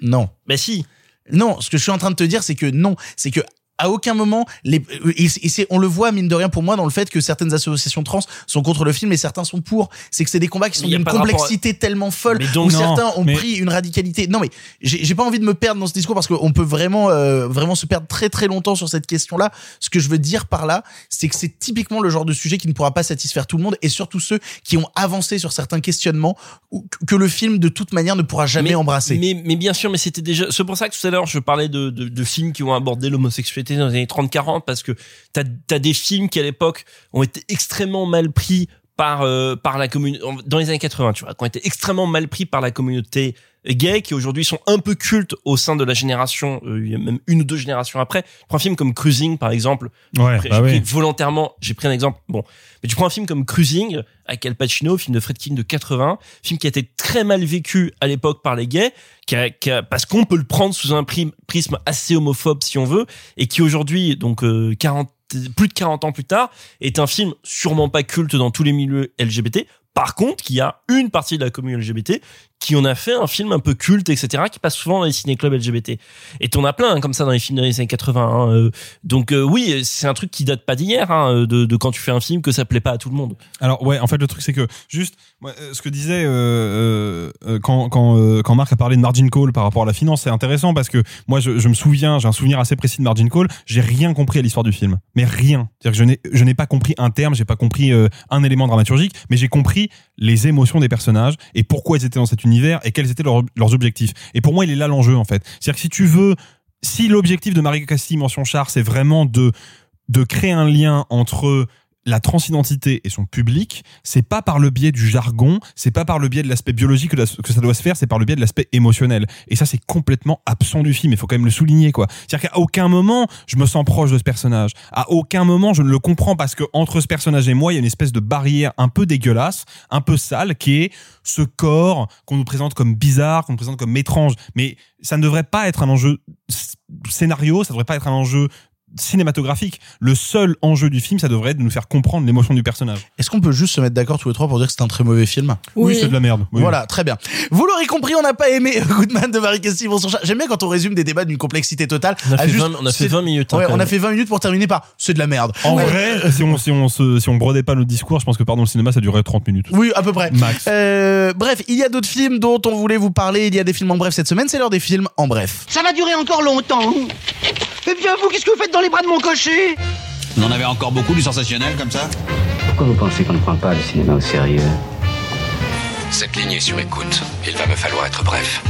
Non. Bah si. Non, ce que je suis en train de te dire, c'est que non, c'est que à aucun moment les et c'est- et on le voit mine de rien pour moi dans le fait que certaines associations trans sont contre le film et certains sont pour. C'est que c'est des combats qui sont d'une à- complexité tellement folle donc- où Non, certains ont mais- pris une radicalité. Non mais j'ai pas envie de me perdre dans ce discours parce qu'on peut vraiment euh, vraiment se perdre très très longtemps sur cette question-là. Ce que je veux dire par là, c'est que c'est typiquement le genre de sujet qui ne pourra pas satisfaire tout le monde et surtout ceux qui ont avancé sur certains questionnements que le film de toute manière ne pourra jamais mais, embrasser. Mais, mais bien sûr, mais c'était déjà. C'est pour ça que tout à l'heure, je parlais de, de, de films qui ont abordé l'homosexualité dans les années 30-40, parce que t'as as des films qui à l'époque ont été extrêmement mal pris par euh, par la communauté dans les années 80, tu vois, qui ont été extrêmement mal pris par la communauté gay, qui aujourd'hui sont un peu cultes au sein de la génération, euh, il y a même une ou deux générations après. Je prends un film comme Cruising, par exemple. Ouais, J'ai bah pris oui. volontairement, j'ai pris un exemple. Bon, mais tu prends un film comme Cruising avec Al Pacino, film de Fred King de 80, film qui a été très mal vécu à l'époque par les gays, qui a, qui a- parce qu'on peut le prendre sous un prisme assez homophobe si on veut, et qui aujourd'hui, donc euh, 40, plus de 40 ans plus tard, est un film sûrement pas culte dans tous les milieux LGBT. Par contre, qui a une partie de la commune LGBT qui en a fait un film un peu culte, etc., qui passe souvent dans les ciné-clubs LGBT. Et t'en as plein hein, comme ça dans les films des années 80. hein, euh. donc euh, oui, c'est un truc qui date pas d'hier, hein, de, de quand tu fais un film que ça plaît pas à tout le monde. Alors ouais, en fait le truc c'est que juste euh, ce que disait euh, euh, quand quand euh, quand Marc a parlé de margin call par rapport à la finance, c'est intéressant parce que moi je, me souviens, j'ai un souvenir assez précis de margin call, j'ai rien compris à l'histoire du film, mais rien. C'est-à-dire que je n'ai je n'ai pas compris un terme, j'ai pas compris euh, un élément dramaturgique, mais j'ai compris les émotions des personnages et pourquoi ils étaient dans cet univers et quels étaient leurs, objectifs. Et pour moi, il est là l'enjeu en fait. C'est-à-dire que si tu veux si l'objectif de Marie Castille mention char c'est vraiment de de créer un lien entre la transidentité et son public, c'est pas par le biais du jargon, c'est pas par le biais de l'aspect biologique que, ça doit se faire, c'est par le biais de l'aspect émotionnel. Et ça, c'est complètement absent du film. Il faut quand même le souligner, quoi. C'est-à-dire qu'à aucun moment, je me sens proche de ce personnage. À aucun moment, je ne le comprends parce que entre ce personnage et moi, il y a une espèce de barrière un peu dégueulasse, un peu sale, qui est ce corps qu'on nous présente comme bizarre, qu'on nous présente comme étrange. Mais ça ne devrait pas être un enjeu scénario, ça devrait pas être un enjeu cinématographique. Le seul enjeu du film, ça devrait être de nous faire comprendre l'émotion du personnage. Est-ce qu'on peut juste se mettre d'accord tous les trois pour dire que c'est un très mauvais film? Oui, c'est de la merde. Oui. Voilà, très bien. Vous l'aurez compris, on n'a pas aimé Goodman de Marie Castille pour son chat. J'aime bien quand on résume des débats d'une complexité totale. On a fait juste, 20 on a fait c'est- 20 minutes, hein, Ouais, on a fait 20 minutes pour terminer par c'est de la merde. En Ouais. vrai, si on, si on se, si on brodait pas notre discours, je pense que pardon le cinéma, ça durerait 30 minutes. Oui, à peu près. Max. Euh, bref, il y a d'autres films dont on voulait vous parler. Il y a des films en bref cette semaine. C'est l'heure des films en bref. Ça va durer encore longtemps. Eh bien, vous, qu'est-ce que vous faites dans les bras de mon cocher? On en avait encore beaucoup du sensationnel comme ça Pourquoi vous pensez qu'on ne prend pas le cinéma au sérieux? Cette ligne est sur écoute. Il va me falloir être bref.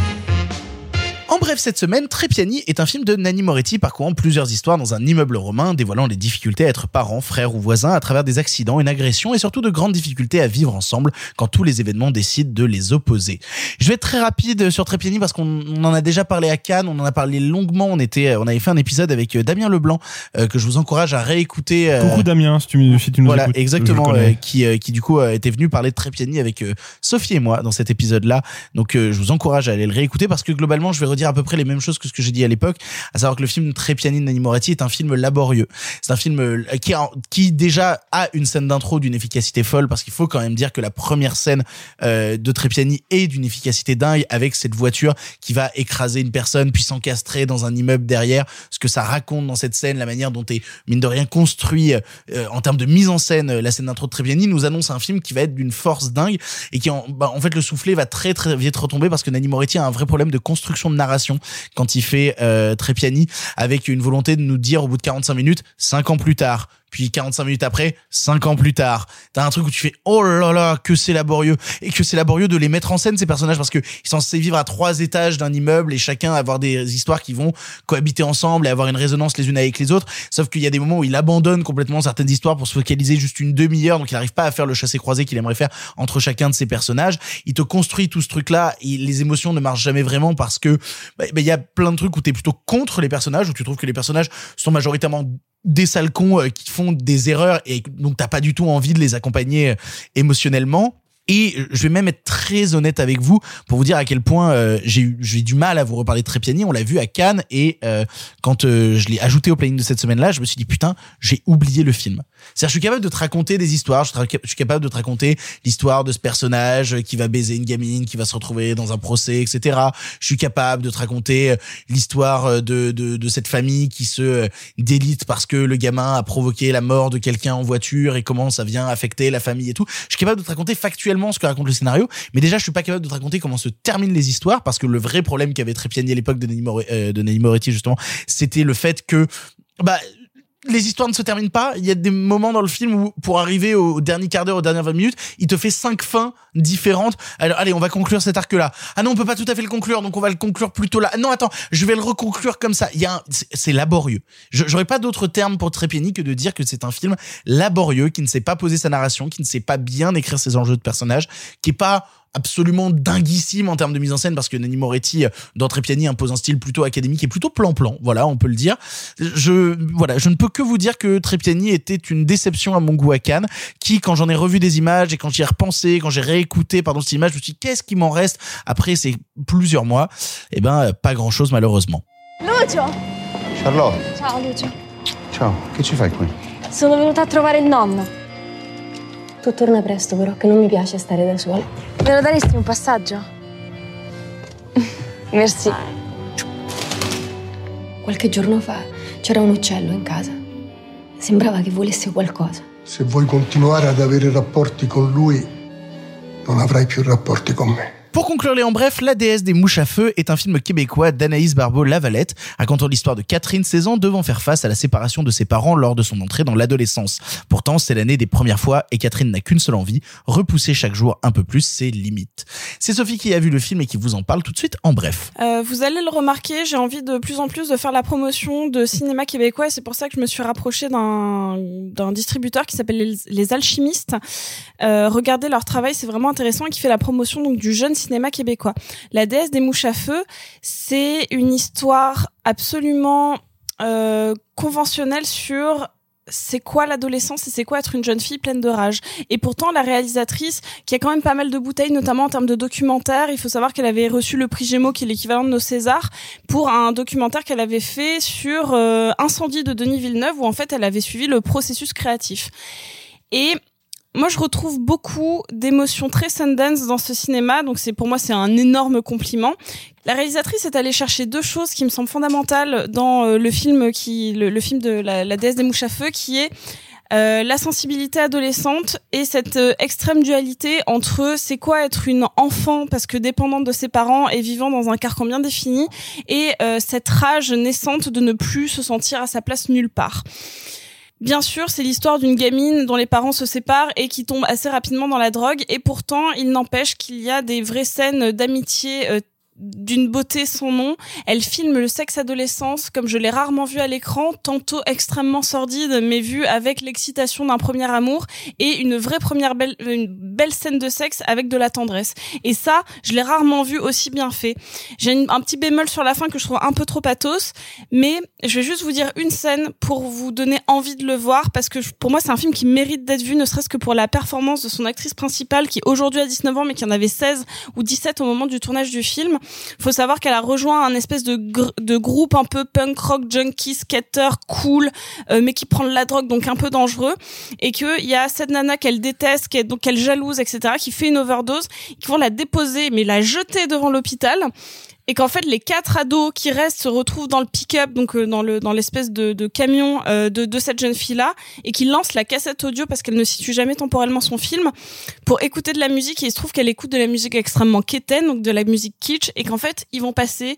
En bref, cette semaine, Trépiani est un film de Nanni Moretti parcourant plusieurs histoires dans un immeuble romain, dévoilant les difficultés à être parents, frères ou voisins à travers des accidents, une agression et surtout de grandes difficultés à vivre ensemble quand tous les événements décident de les opposer. Je vais être très rapide sur Trépiani parce qu'on on en a déjà parlé à Cannes, on en a parlé longuement, on était, on avait fait un épisode avec euh, Damien Leblanc euh, que je vous encourage à réécouter. euh, Coucou Damien, si tu, me- si tu nous voilà, écoutes. exactement, euh, qui, qui du coup était venu parler de Trépiani avec Sophie et moi dans cet épisode-là. Donc je vous encourage à aller le réécouter parce que globalement, je vais redire à peu près les mêmes choses que ce que j'ai dit à l'époque, à savoir que le film Trépiani de Nanni Moretti est un film laborieux. C'est un film euh, qui, qui déjà a une scène d'intro d'une efficacité folle parce qu'il faut quand même dire que la première scène euh, de Trépiani est d'une efficacité dingue avec cette voiture qui va écraser une personne puis s'encastrer dans un immeuble derrière. Ce que ça raconte dans cette scène, la manière dont est mine de rien construit euh, en termes de mise en scène, la scène d'intro de Trépiani nous annonce un film qui va être d'une force dingue et qui en, bah, en fait le soufflet va très très vite retomber parce que Nanni Moretti a un vrai problème de construction de narration quand il fait euh, Trépiani avec une volonté de nous dire au bout de 45 minutes, 5 ans plus tard, puis 45 minutes après, 5 ans plus tard. T'as un truc où tu fais oh là là que c'est laborieux et que c'est laborieux de les mettre en scène ces personnages parce que ils sont censés vivre à trois étages d'un immeuble et chacun avoir des histoires qui vont cohabiter ensemble et avoir une résonance les unes avec les autres. Sauf qu'il y a des moments où il abandonne complètement certaines histoires pour se focaliser juste une demi-heure donc il n'arrive pas à faire le chassé-croisé qu'il aimerait faire entre chacun de ses personnages. Il te construit tout ce truc là et les émotions ne marchent jamais vraiment parce que bah, bah, il y a plein de trucs où t'es plutôt contre les personnages où tu trouves que les personnages sont majoritairement des sales cons euh, qui font des erreurs et donc t'as pas du tout envie de les accompagner euh, émotionnellement. Et je vais même être très honnête avec vous pour vous dire à quel point euh, j'ai eu j'ai du mal à vous reparler de Trépiani. On l'a vu à Cannes et euh, quand euh, je l'ai ajouté au planning de cette semaine-là, je me suis dit putain, j'ai oublié le film. C'est-à-dire, je suis capable de te raconter des histoires. Je, je suis capable de te raconter l'histoire de ce personnage qui va baiser une gamine, qui va se retrouver dans un procès, etc. Je suis capable de te raconter euh, l'histoire euh, de, de, de cette famille qui se euh, délite parce que le gamin a provoqué la mort de quelqu'un en voiture et comment ça vient affecter la famille et tout. Je suis capable de te raconter factuellement ce que raconte le scénario, mais déjà, je suis pas capable de te raconter comment se terminent les histoires parce que le vrai problème qu'avait Trépiani à l'époque de Nenny More- euh, Moretti, justement, c'était le fait que, bah, les histoires ne se terminent pas. Il y a des moments dans le film où, pour arriver au dernier quart d'heure, aux dernières 20 minutes, il te fait cinq fins différentes. Alors, allez, on va conclure cet arc-là. Ah non, on peut pas tout à fait le conclure, donc on va le conclure plutôt là. Ah Non, attends, je vais le reconclure comme ça. Il y a un- c'est- laborieux. J'aurais pas d'autre terme pour Trépiani que de dire que c'est un film laborieux, qui ne sait pas poser sa narration, qui ne sait pas bien écrire ses enjeux de personnages, qui est pas absolument dinguissime en termes de mise en scène parce que Nanni Moretti euh, dans Trépiani impose un style plutôt académique et plutôt plan-plan voilà on peut le dire je voilà je ne peux que vous dire que Trépiani était une déception à mon goût à Cannes qui quand j'en ai revu des images et quand j'y ai repensé quand j'ai réécouté pardon cette image je me suis dit qu'est-ce qui m'en reste après ces plusieurs mois? Et ben euh, pas grand chose malheureusement Lucio! Charlotte, Ciao Lucio. ciao, che ci fai qui? Sono venuta a trovare il nonno. Tu torna presto però, che non mi piace stare da sola. Me lo daresti un passaggio? Merci. Qualche giorno fa c'era un uccello in casa. Sembrava che volesse qualcosa. Se vuoi continuare ad avere rapporti con lui, non avrai più rapporti con me. Pour conclure les en bref, La déesse des mouches à feu est un film québécois d'Anaïs Barbeau-Lavalette, racontant l'histoire de Catherine, 16 ans, devant faire face à la séparation de ses parents lors de son entrée dans l'adolescence. Pourtant, c'est l'année des premières fois et Catherine n'a qu'une seule envie, repousser chaque jour un peu plus ses limites. C'est Sophie qui a vu le film et qui vous en parle tout de suite en bref. Euh, vous allez le remarquer, j'ai envie de plus en plus de faire la promotion de cinéma québécois et c'est pour ça que je me suis rapprochée d'un distributeur qui s'appelle les, Les Alchimistes. Euh, regardez leur travail, c'est vraiment intéressant et qui fait la promotion donc du jeune cinéma québécois. La déesse des mouches à feu, c'est une histoire absolument euh, conventionnelle sur c'est quoi l'adolescence et c'est quoi être une jeune fille pleine de rage. Et pourtant, la réalisatrice, qui a quand même pas mal de bouteilles, notamment en termes de documentaire, il faut savoir qu'elle avait reçu le prix Gémeaux, qui est l'équivalent de nos Césars, pour un documentaire qu'elle avait fait sur euh, Incendie de Denis Villeneuve, où en fait elle avait suivi le processus créatif. Et moi, je retrouve beaucoup d'émotions très Sundance dans ce cinéma, donc c'est pour moi c'est un énorme compliment. La réalisatrice est allée chercher deux choses qui me semblent fondamentales dans euh, le film qui le, film de la, la déesse des mouches à feu, qui est euh, la sensibilité adolescente et cette euh, extrême dualité entre c'est quoi être une enfant parce que dépendante de ses parents et vivant dans un carcan bien défini et euh, cette rage naissante de ne plus se sentir à sa place nulle part. Bien sûr, c'est l'histoire d'une gamine dont les parents se séparent et qui tombe assez rapidement dans la drogue. Et pourtant, il n'empêche qu'il y a des vraies scènes d'amitié euh, d'une beauté sans nom. Elle filme le sexe adolescence comme je l'ai rarement vu à l'écran, tantôt extrêmement sordide, mais vu avec l'excitation d'un premier amour et une vraie première belle, une belle scène de sexe avec de la tendresse. Et ça, je l'ai rarement vu aussi bien fait. J'ai un petit bémol sur la fin que je trouve un peu trop pathos, mais je vais juste vous dire une scène pour vous donner envie de le voir parce que pour moi c'est un film qui mérite d'être vu, ne serait-ce que pour la performance de son actrice principale qui aujourd'hui a 19 ans mais qui en avait 16 ou 17 au moment du tournage du film. Faut savoir qu'elle a rejoint un espèce de, de groupe un peu punk rock junkie skater cool euh, mais qui prend de la drogue donc un peu dangereux. Et que il y a cette nana qu'elle déteste, donc qu'elle jalouse etc qui fait une overdose, qui vont la déposer mais la jeter devant l'hôpital et qu'en fait les quatre ados qui restent se retrouvent dans le pick-up donc euh, dans le dans l'espèce de, de camion euh, de, de cette jeune fille là et qui lance la cassette audio parce qu'elle ne situe jamais temporellement son film pour écouter de la musique. Et il se trouve qu'elle écoute de la musique extrêmement quétaine donc de la musique kitsch et qu'en fait ils vont passer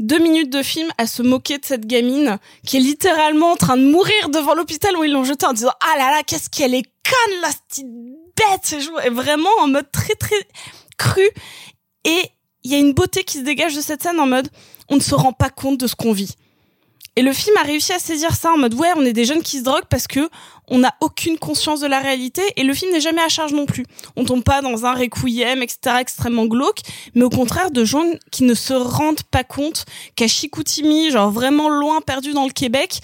deux minutes de film à se moquer de cette gamine qui est littéralement en train de mourir devant l'hôpital où ils l'ont jetée en disant ah là là qu'est-ce qu'elle est conne la petite bête! Et vraiment en mode très très cru et il y a une beauté qui se dégage de cette scène en mode on ne se rend pas compte de ce qu'on vit. Et le film a réussi à saisir ça en mode ouais, on est des jeunes qui se droguent parce que on n'a aucune conscience de la réalité et le film n'est jamais à charge non plus. On tombe pas dans un requiem, etc., extrêmement glauque, mais au contraire de gens qui ne se rendent pas compte qu'à Chicoutimi, genre vraiment loin perdu dans le Québec,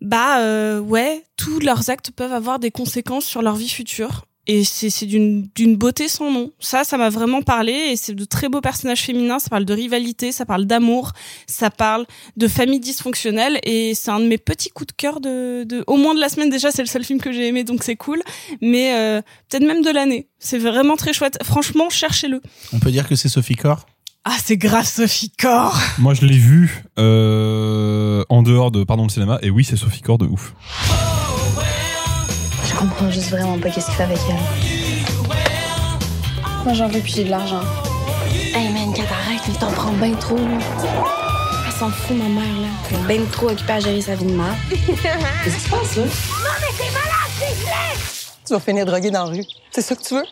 bah euh, ouais, tous leurs actes peuvent avoir des conséquences sur leur vie future. Et c'est c'est d'une d'une beauté sans nom. Ça, ça m'a vraiment parlé et c'est de très beaux personnages féminins. Ça parle de rivalité, ça parle d'amour, ça parle de famille dysfonctionnelle et c'est un de mes petits coups de cœur de, de au moins de la semaine déjà. C'est le seul film que j'ai aimé donc c'est cool, mais euh, peut-être même de l'année. C'est vraiment très chouette. Franchement, cherchez-le. On peut dire que c'est Sophie Corr? Ah, c'est grâce Sophie Corr. Moi, je l'ai vu euh, en dehors de pardon le cinéma et oui, c'est Sophie Corr de ouf. Je comprends juste vraiment pas qu'est-ce qu'il fait avec elle. Moi, j'en veux puis j'ai de l'argent. Hey man, quand t'arrêtes, il t'en prend bien trop. là. Elle s'en fout, ma mère, là. Elle est bien trop occupée à gérer sa vie de mère. Qu'est-ce qui se passe, là? Non, mais t'es malade, c'est Tu vas finir drogué dans la rue. C'est ça que tu veux?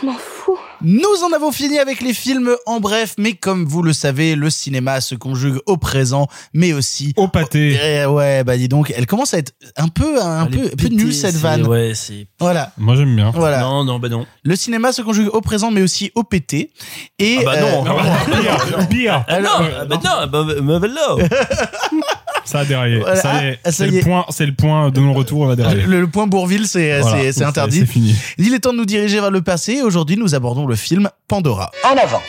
Je m'en fous. Nous en avons fini avec les films en bref, mais comme vous le savez, le cinéma se conjugue au présent, mais aussi au pâté. Eh ouais, bah dis donc, elle commence à être un peu un peu, un peu nulle cette vanne. Ouais, c'est. Voilà. Moi, j'aime bien. Voilà. Non, non, bah non. Le cinéma se conjugue au présent, mais aussi au pété. Et Ah bah non. euh, Pire, pire. Ah non, ah bah non, bah, bah, bah, non. Ça a déraillé. Voilà. Ça y est. Ça C'est y le est. point, c'est le point de non retour. On va dérailler. le, le point Bourville, c'est Voilà. interdit. c'est fini. Il est temps de nous diriger vers le passé. Aujourd'hui, nous abordons le film Pandora. En avant.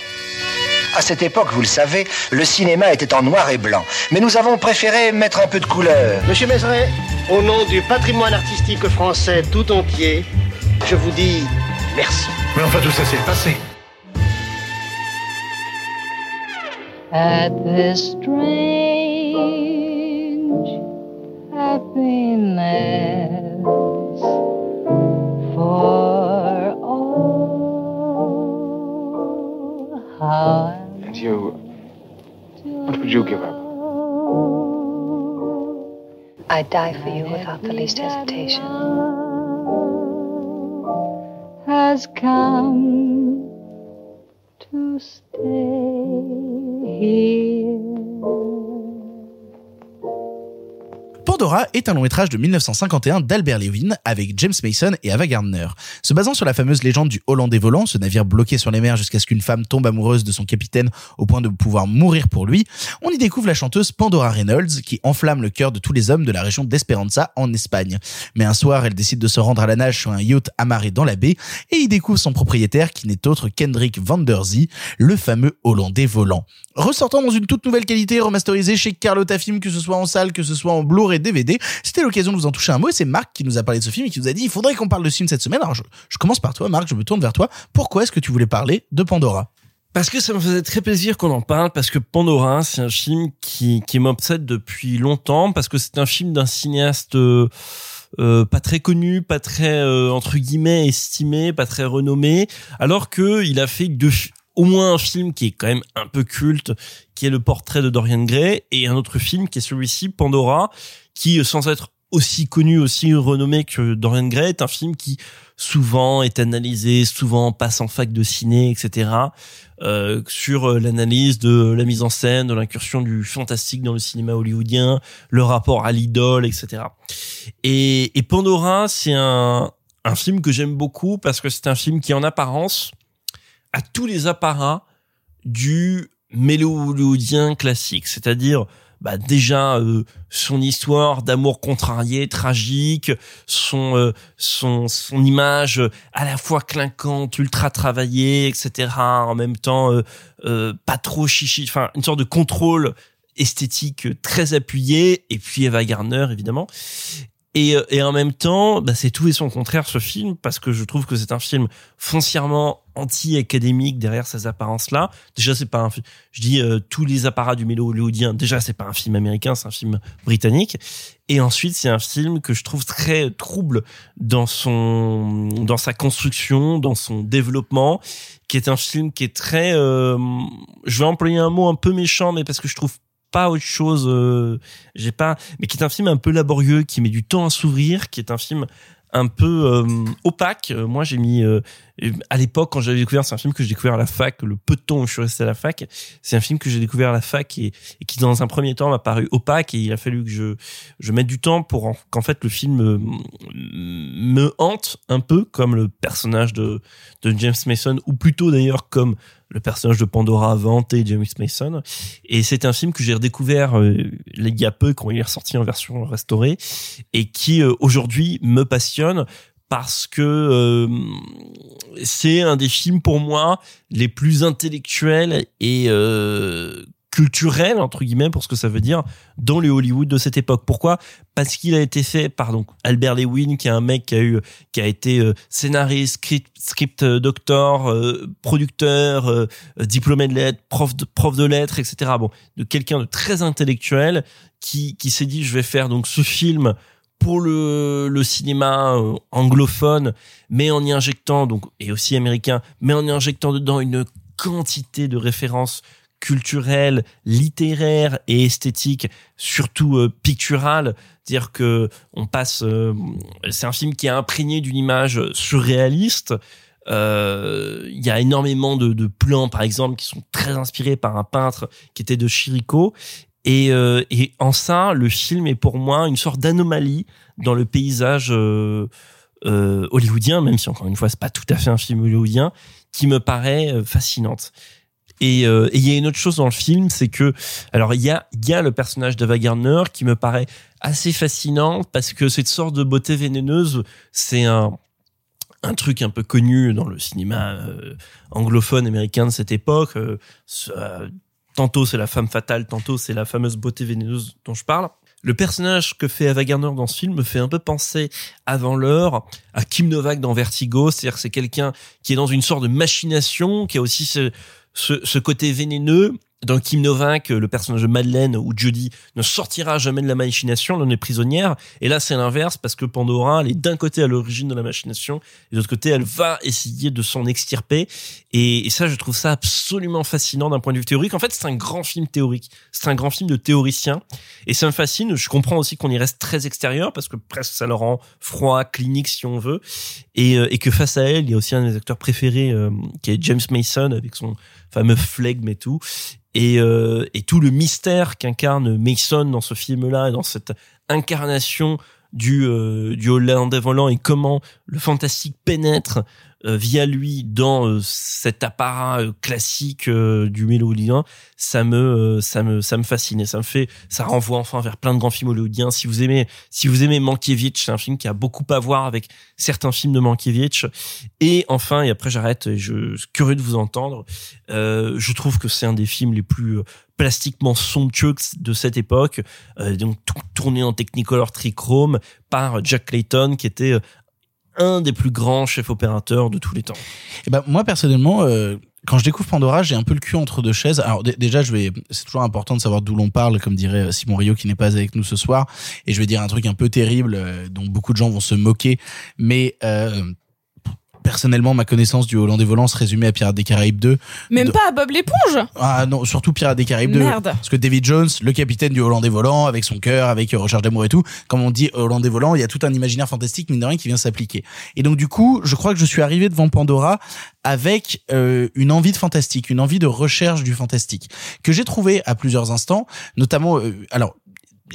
À cette époque, vous le savez, le cinéma était en noir et blanc. Mais nous avons préféré mettre un peu de couleur. Monsieur Mézeret, au nom du patrimoine artistique français tout entier, je vous dis merci. Mais enfin, tout ça, c'est le passé. At this strange happiness for all how And you. What would you give up? I'd die for you without the least hesitation. has come to stay here. Pandora est un long métrage de 1951 d'Albert Lewin avec James Mason et Ava Gardner. Se basant sur la fameuse légende du Hollandais volant, ce navire bloqué sur les mers jusqu'à ce qu'une femme tombe amoureuse de son capitaine au point de pouvoir mourir pour lui, on y découvre la chanteuse Pandora Reynolds qui enflamme le cœur de tous les hommes de la région d'Esperanza en Espagne. Mais un soir, elle décide de se rendre à la nage sur un yacht amarré dans la baie et y découvre son propriétaire qui n'est autre qu'Hendrik van der Zee, le fameux Hollandais volant. Ressortant dans une toute nouvelle qualité remasterisée chez Carlotta Film, que ce soit en salle, que ce soit en Blu-ray C'était l'occasion de vous en toucher un mot c'est Marc qui nous a parlé de ce film et qui nous a dit il faudrait qu'on parle de ce film cette semaine. Alors je, commence par toi Marc, je me tourne vers toi. Pourquoi est-ce que tu voulais parler de Pandora? Parce que ça me faisait très plaisir qu'on en parle, parce que Pandora, c'est un film qui, qui m'obsède depuis longtemps, parce que c'est un film d'un cinéaste euh, euh, pas très connu, pas très euh, entre guillemets estimé, pas très renommé, alors que il a fait deux, au moins un film qui est quand même un peu culte, qui est le portrait de Dorian Gray, et un autre film qui est celui-ci, Pandora, qui euh, sans être aussi connu, aussi renommé que Dorian Gray, est un film qui souvent est analysé, souvent passe en fac de ciné, etc. euh, sur euh, l'analyse de la mise en scène, de l'incursion du fantastique dans le cinéma hollywoodien, le rapport à l'idole, etc. Et, et Pandora, c'est un, un film que j'aime beaucoup parce que c'est un film qui, en apparence, a tous les apparats du mélo hollywoodien classique, c'est-à-dire bah déjà euh, son histoire d'amour contrarié, tragique, son euh, son son image euh, à la fois clinquante, ultra travaillée, etc. En même temps, pas trop chichi, enfin une sorte de contrôle esthétique très appuyé. Et puis Eva Gardner évidemment. Et, euh, et en même temps, bah, c'est tout et son contraire ce film parce que je trouve que c'est un film foncièrement anti-académique derrière ces apparences-là. Déjà, c'est pas un film. Je dis euh, tous les apparats du mélo hollywoodien. Déjà, c'est pas un film américain, c'est un film britannique. Et ensuite, c'est un film que je trouve très trouble dans son, dans sa construction, dans son développement, qui est un film qui est très. euh, je vais employer un mot un peu méchant, mais parce que je trouve pas autre chose euh, j'ai pas mais qui est un film un peu laborieux qui met du temps à s'ouvrir qui est un film un peu euh, opaque. Euh, moi j'ai mis à l'époque quand j'avais découvert c'est un film que j'ai découvert à la fac le peu de temps où je suis resté à la fac. C'est un film que j'ai découvert à la fac et, qui dans un premier temps m'a paru opaque et il a fallu que je je mette du temps pour en- qu'en fait le film euh, me hante un peu comme le personnage de de James Mason ou plutôt d'ailleurs comme le personnage de Pandora a vanté James Mason. Et c'est un film que j'ai redécouvert euh, il y a peu quand il est ressorti en version restaurée et qui euh, aujourd'hui me passionne parce que euh, c'est un des films pour moi les plus intellectuels et culturels entre guillemets pour ce que ça veut dire dans le Hollywood de cette époque. Pourquoi? Parce qu'il a été fait par donc Albert Lewin qui est un mec qui a eu qui a été euh, scénariste, script, script euh, doctor, euh, producteur, diplômé de lettres, prof de prof de lettres, etc. Bon, de quelqu'un de très intellectuel qui qui s'est dit je vais faire donc ce film pour le, le cinéma anglophone, mais en y injectant donc et aussi américain, mais en y injectant dedans une quantité de références culturelles, littéraires et esthétiques, surtout euh, picturales. Dire que on passe, euh, c'est un film qui est imprégné d'une image surréaliste. Euh, Il y a énormément de, plans, par exemple, qui sont très inspirés par un peintre qui était de Chirico. Et, euh, et en ça, le film est pour moi une sorte d'anomalie dans le paysage hollywoodien, même si encore une fois c'est pas tout à fait un film hollywoodien, qui me paraît fascinante. Et euh, et il y a une autre chose dans le film, c'est que alors il y a y a le personnage d'Ava Gardner qui me paraît assez fascinant parce que cette sorte de beauté vénéneuse, c'est un un truc un peu connu dans le cinéma euh, anglophone américain de cette époque. Euh, tantôt c'est la femme fatale, tantôt c'est la fameuse beauté vénéneuse dont je parle. Le personnage que fait Ava Gardner dans ce film me fait un peu penser avant l'heure à Kim Novak dans Vertigo, c'est-à-dire que c'est quelqu'un qui est dans une sorte de machination, qui a aussi ce, ce côté vénéneux. Dans Kim Novak, le personnage de Madeleine ou Judy ne sortira jamais de la machination, en est prisonnière. Et là, c'est l'inverse parce que Pandora, elle est d'un côté à l'origine de la machination et de l'autre côté, elle va essayer de s'en extirper. Et, ça, je trouve ça absolument fascinant d'un point de vue théorique. En fait, c'est un grand film théorique. C'est un grand film de théoricien. Et ça me fascine. Je comprends aussi qu'on y reste très extérieur parce que presque ça le rend froid, clinique si on veut. Et, euh, que face à elle, il y a aussi un de mes acteurs préférés euh, qui est James Mason avec son fameux flegme et tout. Et, euh, et tout le mystère qu'incarne Mason dans ce film-là, et dans cette incarnation du, euh, du Hollandais volant et comment le fantastique pénètre via lui dans euh, cet apparat euh, classique euh, du mélodien, ça me euh, ça me ça me fascine et ça me fait ça renvoie enfin vers plein de grands films hollywoodiens. Si vous aimez si vous aimez Mankiewicz, c'est un film qui a beaucoup à voir avec certains films de Mankiewicz. Et enfin et après j'arrête, je suis curieux de vous entendre. Euh, je trouve que c'est un des films les plus euh, plastiquement somptueux de cette époque, euh, donc tourné en Technicolor trichrome par Jack Clayton qui était euh, un des plus grands chefs opérateurs de tous les temps. Et ben moi personnellement, euh, quand je découvre Pandora, j'ai un peu le cul entre deux chaises. Alors dé- déjà, je vais, c'est toujours important de savoir d'où l'on parle, comme dirait euh, Simon Rio qui n'est pas avec nous ce soir. Et je vais dire un truc un peu terrible euh, dont beaucoup de gens vont se moquer, mais euh, personnellement, ma connaissance du Hollandais volant se résumait à Pirates des Caraïbes 2. Même De- pas à Bob l'éponge. Ah non, surtout Pirates des Caraïbes 2. Merde. Parce que David Jones, le capitaine du Hollandais volant, avec son cœur, avec euh, Recherche d'amour et tout, comme on dit Hollandais volant, il y a tout un imaginaire fantastique, mine de rien, qui vient s'appliquer. Et donc du coup, je crois que je suis arrivé devant Pandora avec euh, une envie de fantastique, une envie de recherche du fantastique, que j'ai trouvé à plusieurs instants, notamment, euh, alors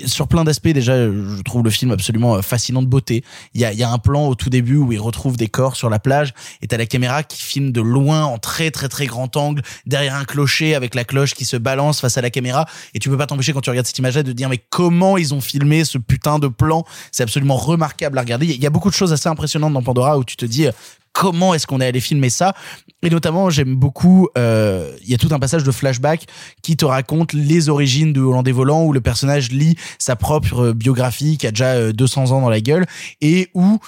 sur plein d'aspects déjà je trouve le film absolument euh, fascinant de beauté. Il y a, y a un plan au tout début où il retrouve des corps sur la plage et t'as la caméra qui filme de loin en très très très grand angle derrière un clocher avec la cloche qui se balance face à la caméra. Et tu peux pas t'empêcher quand tu regardes cette image là de dire mais comment ils ont filmé ce putain de plan? C'est absolument remarquable à regarder. Il y y a beaucoup de choses assez impressionnantes dans Pandora où tu te dis euh, comment est-ce qu'on est allé filmer ça. Et notamment j'aime beaucoup euh, il y a tout un passage de flashback qui te raconte les origines de Hollandais volant où le personnage lit sa propre euh, biographie qui a déjà euh, 200 ans dans la gueule et où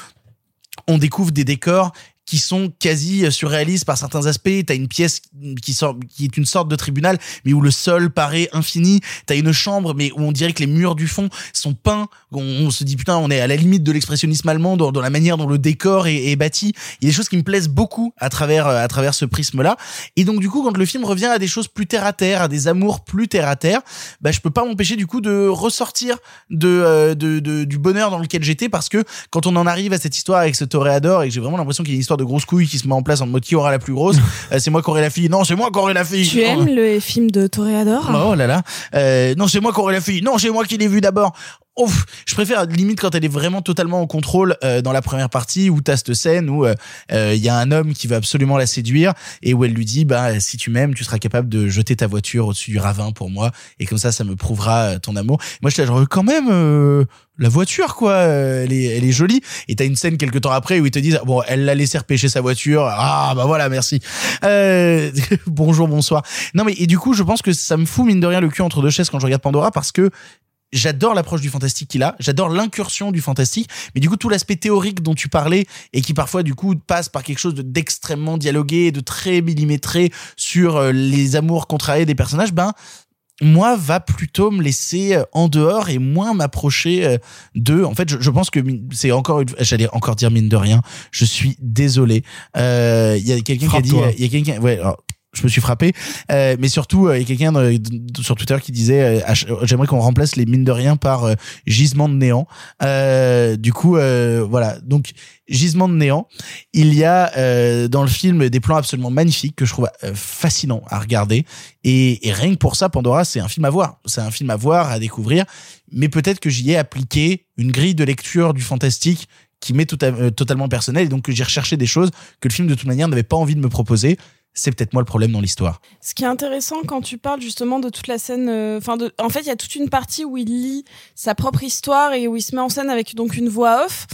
on découvre des décors qui sont quasi surréalistes par certains aspects. T'as une pièce qui sort, qui est une sorte de tribunal, mais où le sol paraît infini. T'as une chambre, mais où on dirait que les murs du fond sont peints. On, se dit putain, on est à la limite de l'expressionnisme allemand dans, la manière dont le décor est, bâti. Il y a des choses qui me plaisent beaucoup à travers à travers ce prisme-là. Et donc du coup, quand le film revient à des choses plus terre à terre, à des amours plus terre à terre, bah je peux pas m'empêcher du coup de ressortir de, euh, de- du bonheur dans lequel j'étais parce que quand on en arrive à cette histoire avec ce toréador et que j'ai vraiment l'impression qu'il y a une histoire de grosse couille qui se met en place en mode qui aura la plus grosse, euh, c'est moi qui aurai la fille. Non, c'est moi qui aurai la fille. Tu aimes le film de Toréador? Oh là là. Euh, non, c'est moi qui aurai la fille. Non, c'est moi qui l'ai vu d'abord. Ouf, je préfère limite quand elle est vraiment totalement en contrôle euh, dans la première partie où t'as cette scène où euh, euh, il y a un homme qui va absolument la séduire et où elle lui dit bah si tu m'aimes tu seras capable de jeter ta voiture au-dessus du ravin pour moi et comme ça ça me prouvera euh, ton amour. Moi j'étais genre quand même euh, la voiture quoi, euh, elle est elle est jolie. Et t'as une scène quelques temps après où ils te disent bon elle l'a laissé repêcher sa voiture. Ah bah voilà merci. Euh, bonjour bonsoir. Non mais et du coup je pense que ça me fout mine de rien le cul entre deux chaises quand je regarde Pandora parce que j'adore l'approche du fantastique qu'il a, j'adore l'incursion du fantastique, mais du coup tout l'aspect théorique dont tu parlais et qui parfois du coup passe par quelque chose de- d'extrêmement dialogué, de très millimétré sur euh, les amours contrariés des personnages, ben moi va plutôt me laisser euh, en dehors et moins m'approcher euh, d'eux. En fait, je, je pense que c'est encore une j'allais encore dire mine de rien, je suis désolé. Euh, Il y a quelqu'un qui a dit il y a quelqu'un ouais alors, je me suis frappé, euh, mais surtout euh, il y a quelqu'un sur Twitter qui disait euh, ach- j'aimerais qu'on remplace les mines de rien par euh, gisement de néant. Euh, du coup voilà donc gisement de néant. Il y a dans le film des plans absolument magnifiques que je trouve fascinants à regarder et, rien que pour ça Pandora c'est un film à voir. C'est un film à voir à découvrir, mais peut-être que j'y ai appliqué une grille de lecture du fantastique qui m'est totalement personnelle et donc j'ai recherché des choses que le film de toute manière n'avait pas envie de me proposer. C'est peut-être moi le problème dans l'histoire. Ce qui est intéressant quand tu parles justement de toute la scène, euh, enfin en fait, il y a toute une partie où il lit sa propre histoire et où il se met en scène avec donc une voix off.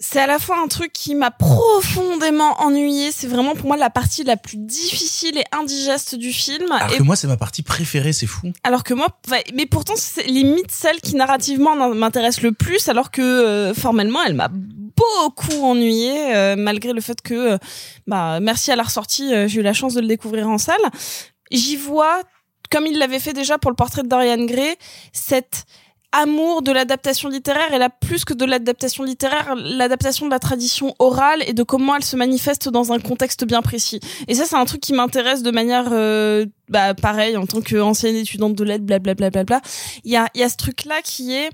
C'est à la fois un truc qui m'a profondément ennuyé. C'est vraiment pour moi la partie la plus difficile et indigeste du film. Alors Et que moi c'est ma partie préférée, c'est fou. alors que moi, mais pourtant, c'est limite celle qui narrativement m'intéresse le plus, alors que euh, formellement, elle m'a beaucoup ennuyée, euh, malgré le fait que, euh, bah, merci à la ressortie, euh, j'ai eu la chance de le découvrir en salle. J'y vois, comme il l'avait fait déjà pour le portrait de Dorian Gray, cet amour de l'adaptation littéraire et là plus que de l'adaptation littéraire l'adaptation de la tradition orale et de comment elle se manifeste dans un contexte bien précis et ça c'est un truc qui m'intéresse de manière euh, bah pareil en tant qu'ancienne étudiante de lettres blablabla bla, bla, bla. il y a il y a ce truc là qui est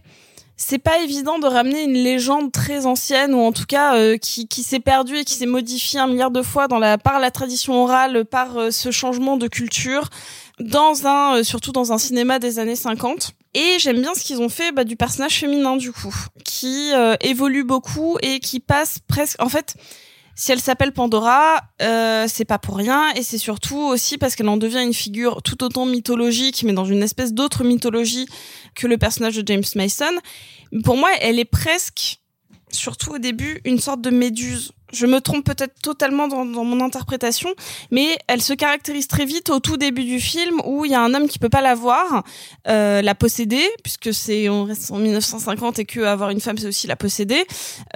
c'est pas évident de ramener une légende très ancienne ou en tout cas euh, qui, qui s'est perdue et qui s'est modifiée un milliard de fois dans la par la tradition orale par euh, ce changement de culture dans un euh, surtout dans un cinéma des années 50 et j'aime bien ce qu'ils ont fait bah, du personnage féminin du coup qui euh, évolue beaucoup et qui passe presque en fait si elle s'appelle Pandora, euh, c'est pas pour rien et c'est surtout aussi parce qu'elle en devient une figure tout autant mythologique, mais dans une espèce d'autre mythologie que le personnage de James Mason. Pour moi, elle est presque, surtout au début, une sorte de méduse. Je me trompe peut-être totalement dans, dans mon interprétation, mais elle se caractérise très vite au tout début du film où il y a un homme qui peut pas la voir, euh, la posséder, puisque c'est on reste en 1950 et que avoir une femme c'est aussi la posséder,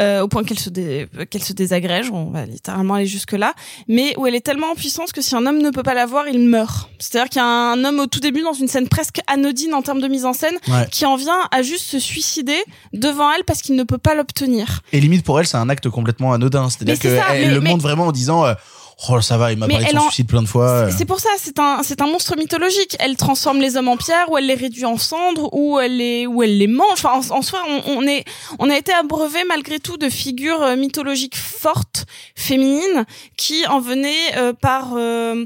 euh, au point qu'elle se dé- qu'elle se désagrège, on va littéralement aller jusque là, mais où elle est tellement en puissance que si un homme ne peut pas la voir, il meurt. C'est-à-dire qu'il y a un homme au tout début dans une scène presque anodine en termes de mise en scène Ouais. qui en vient à juste se suicider devant elle parce qu'il ne peut pas l'obtenir. Et limite pour elle, c'est un acte complètement anodin. C'est ça, qu'elle mais- le mais- montre vraiment en disant euh, Oh, ça va, il m'a parlé de son en- suicide plein de fois. euh. C'est pour ça, c'est un, c'est un monstre mythologique. Elle transforme les hommes en pierre, ou elle les réduit en cendres, ou elle les, ou elle les mange. Enfin, en, en soi, on, on est, on a été abreuvé malgré tout de figures euh, mythologiques fortes, féminines, qui en venaient euh, par euh,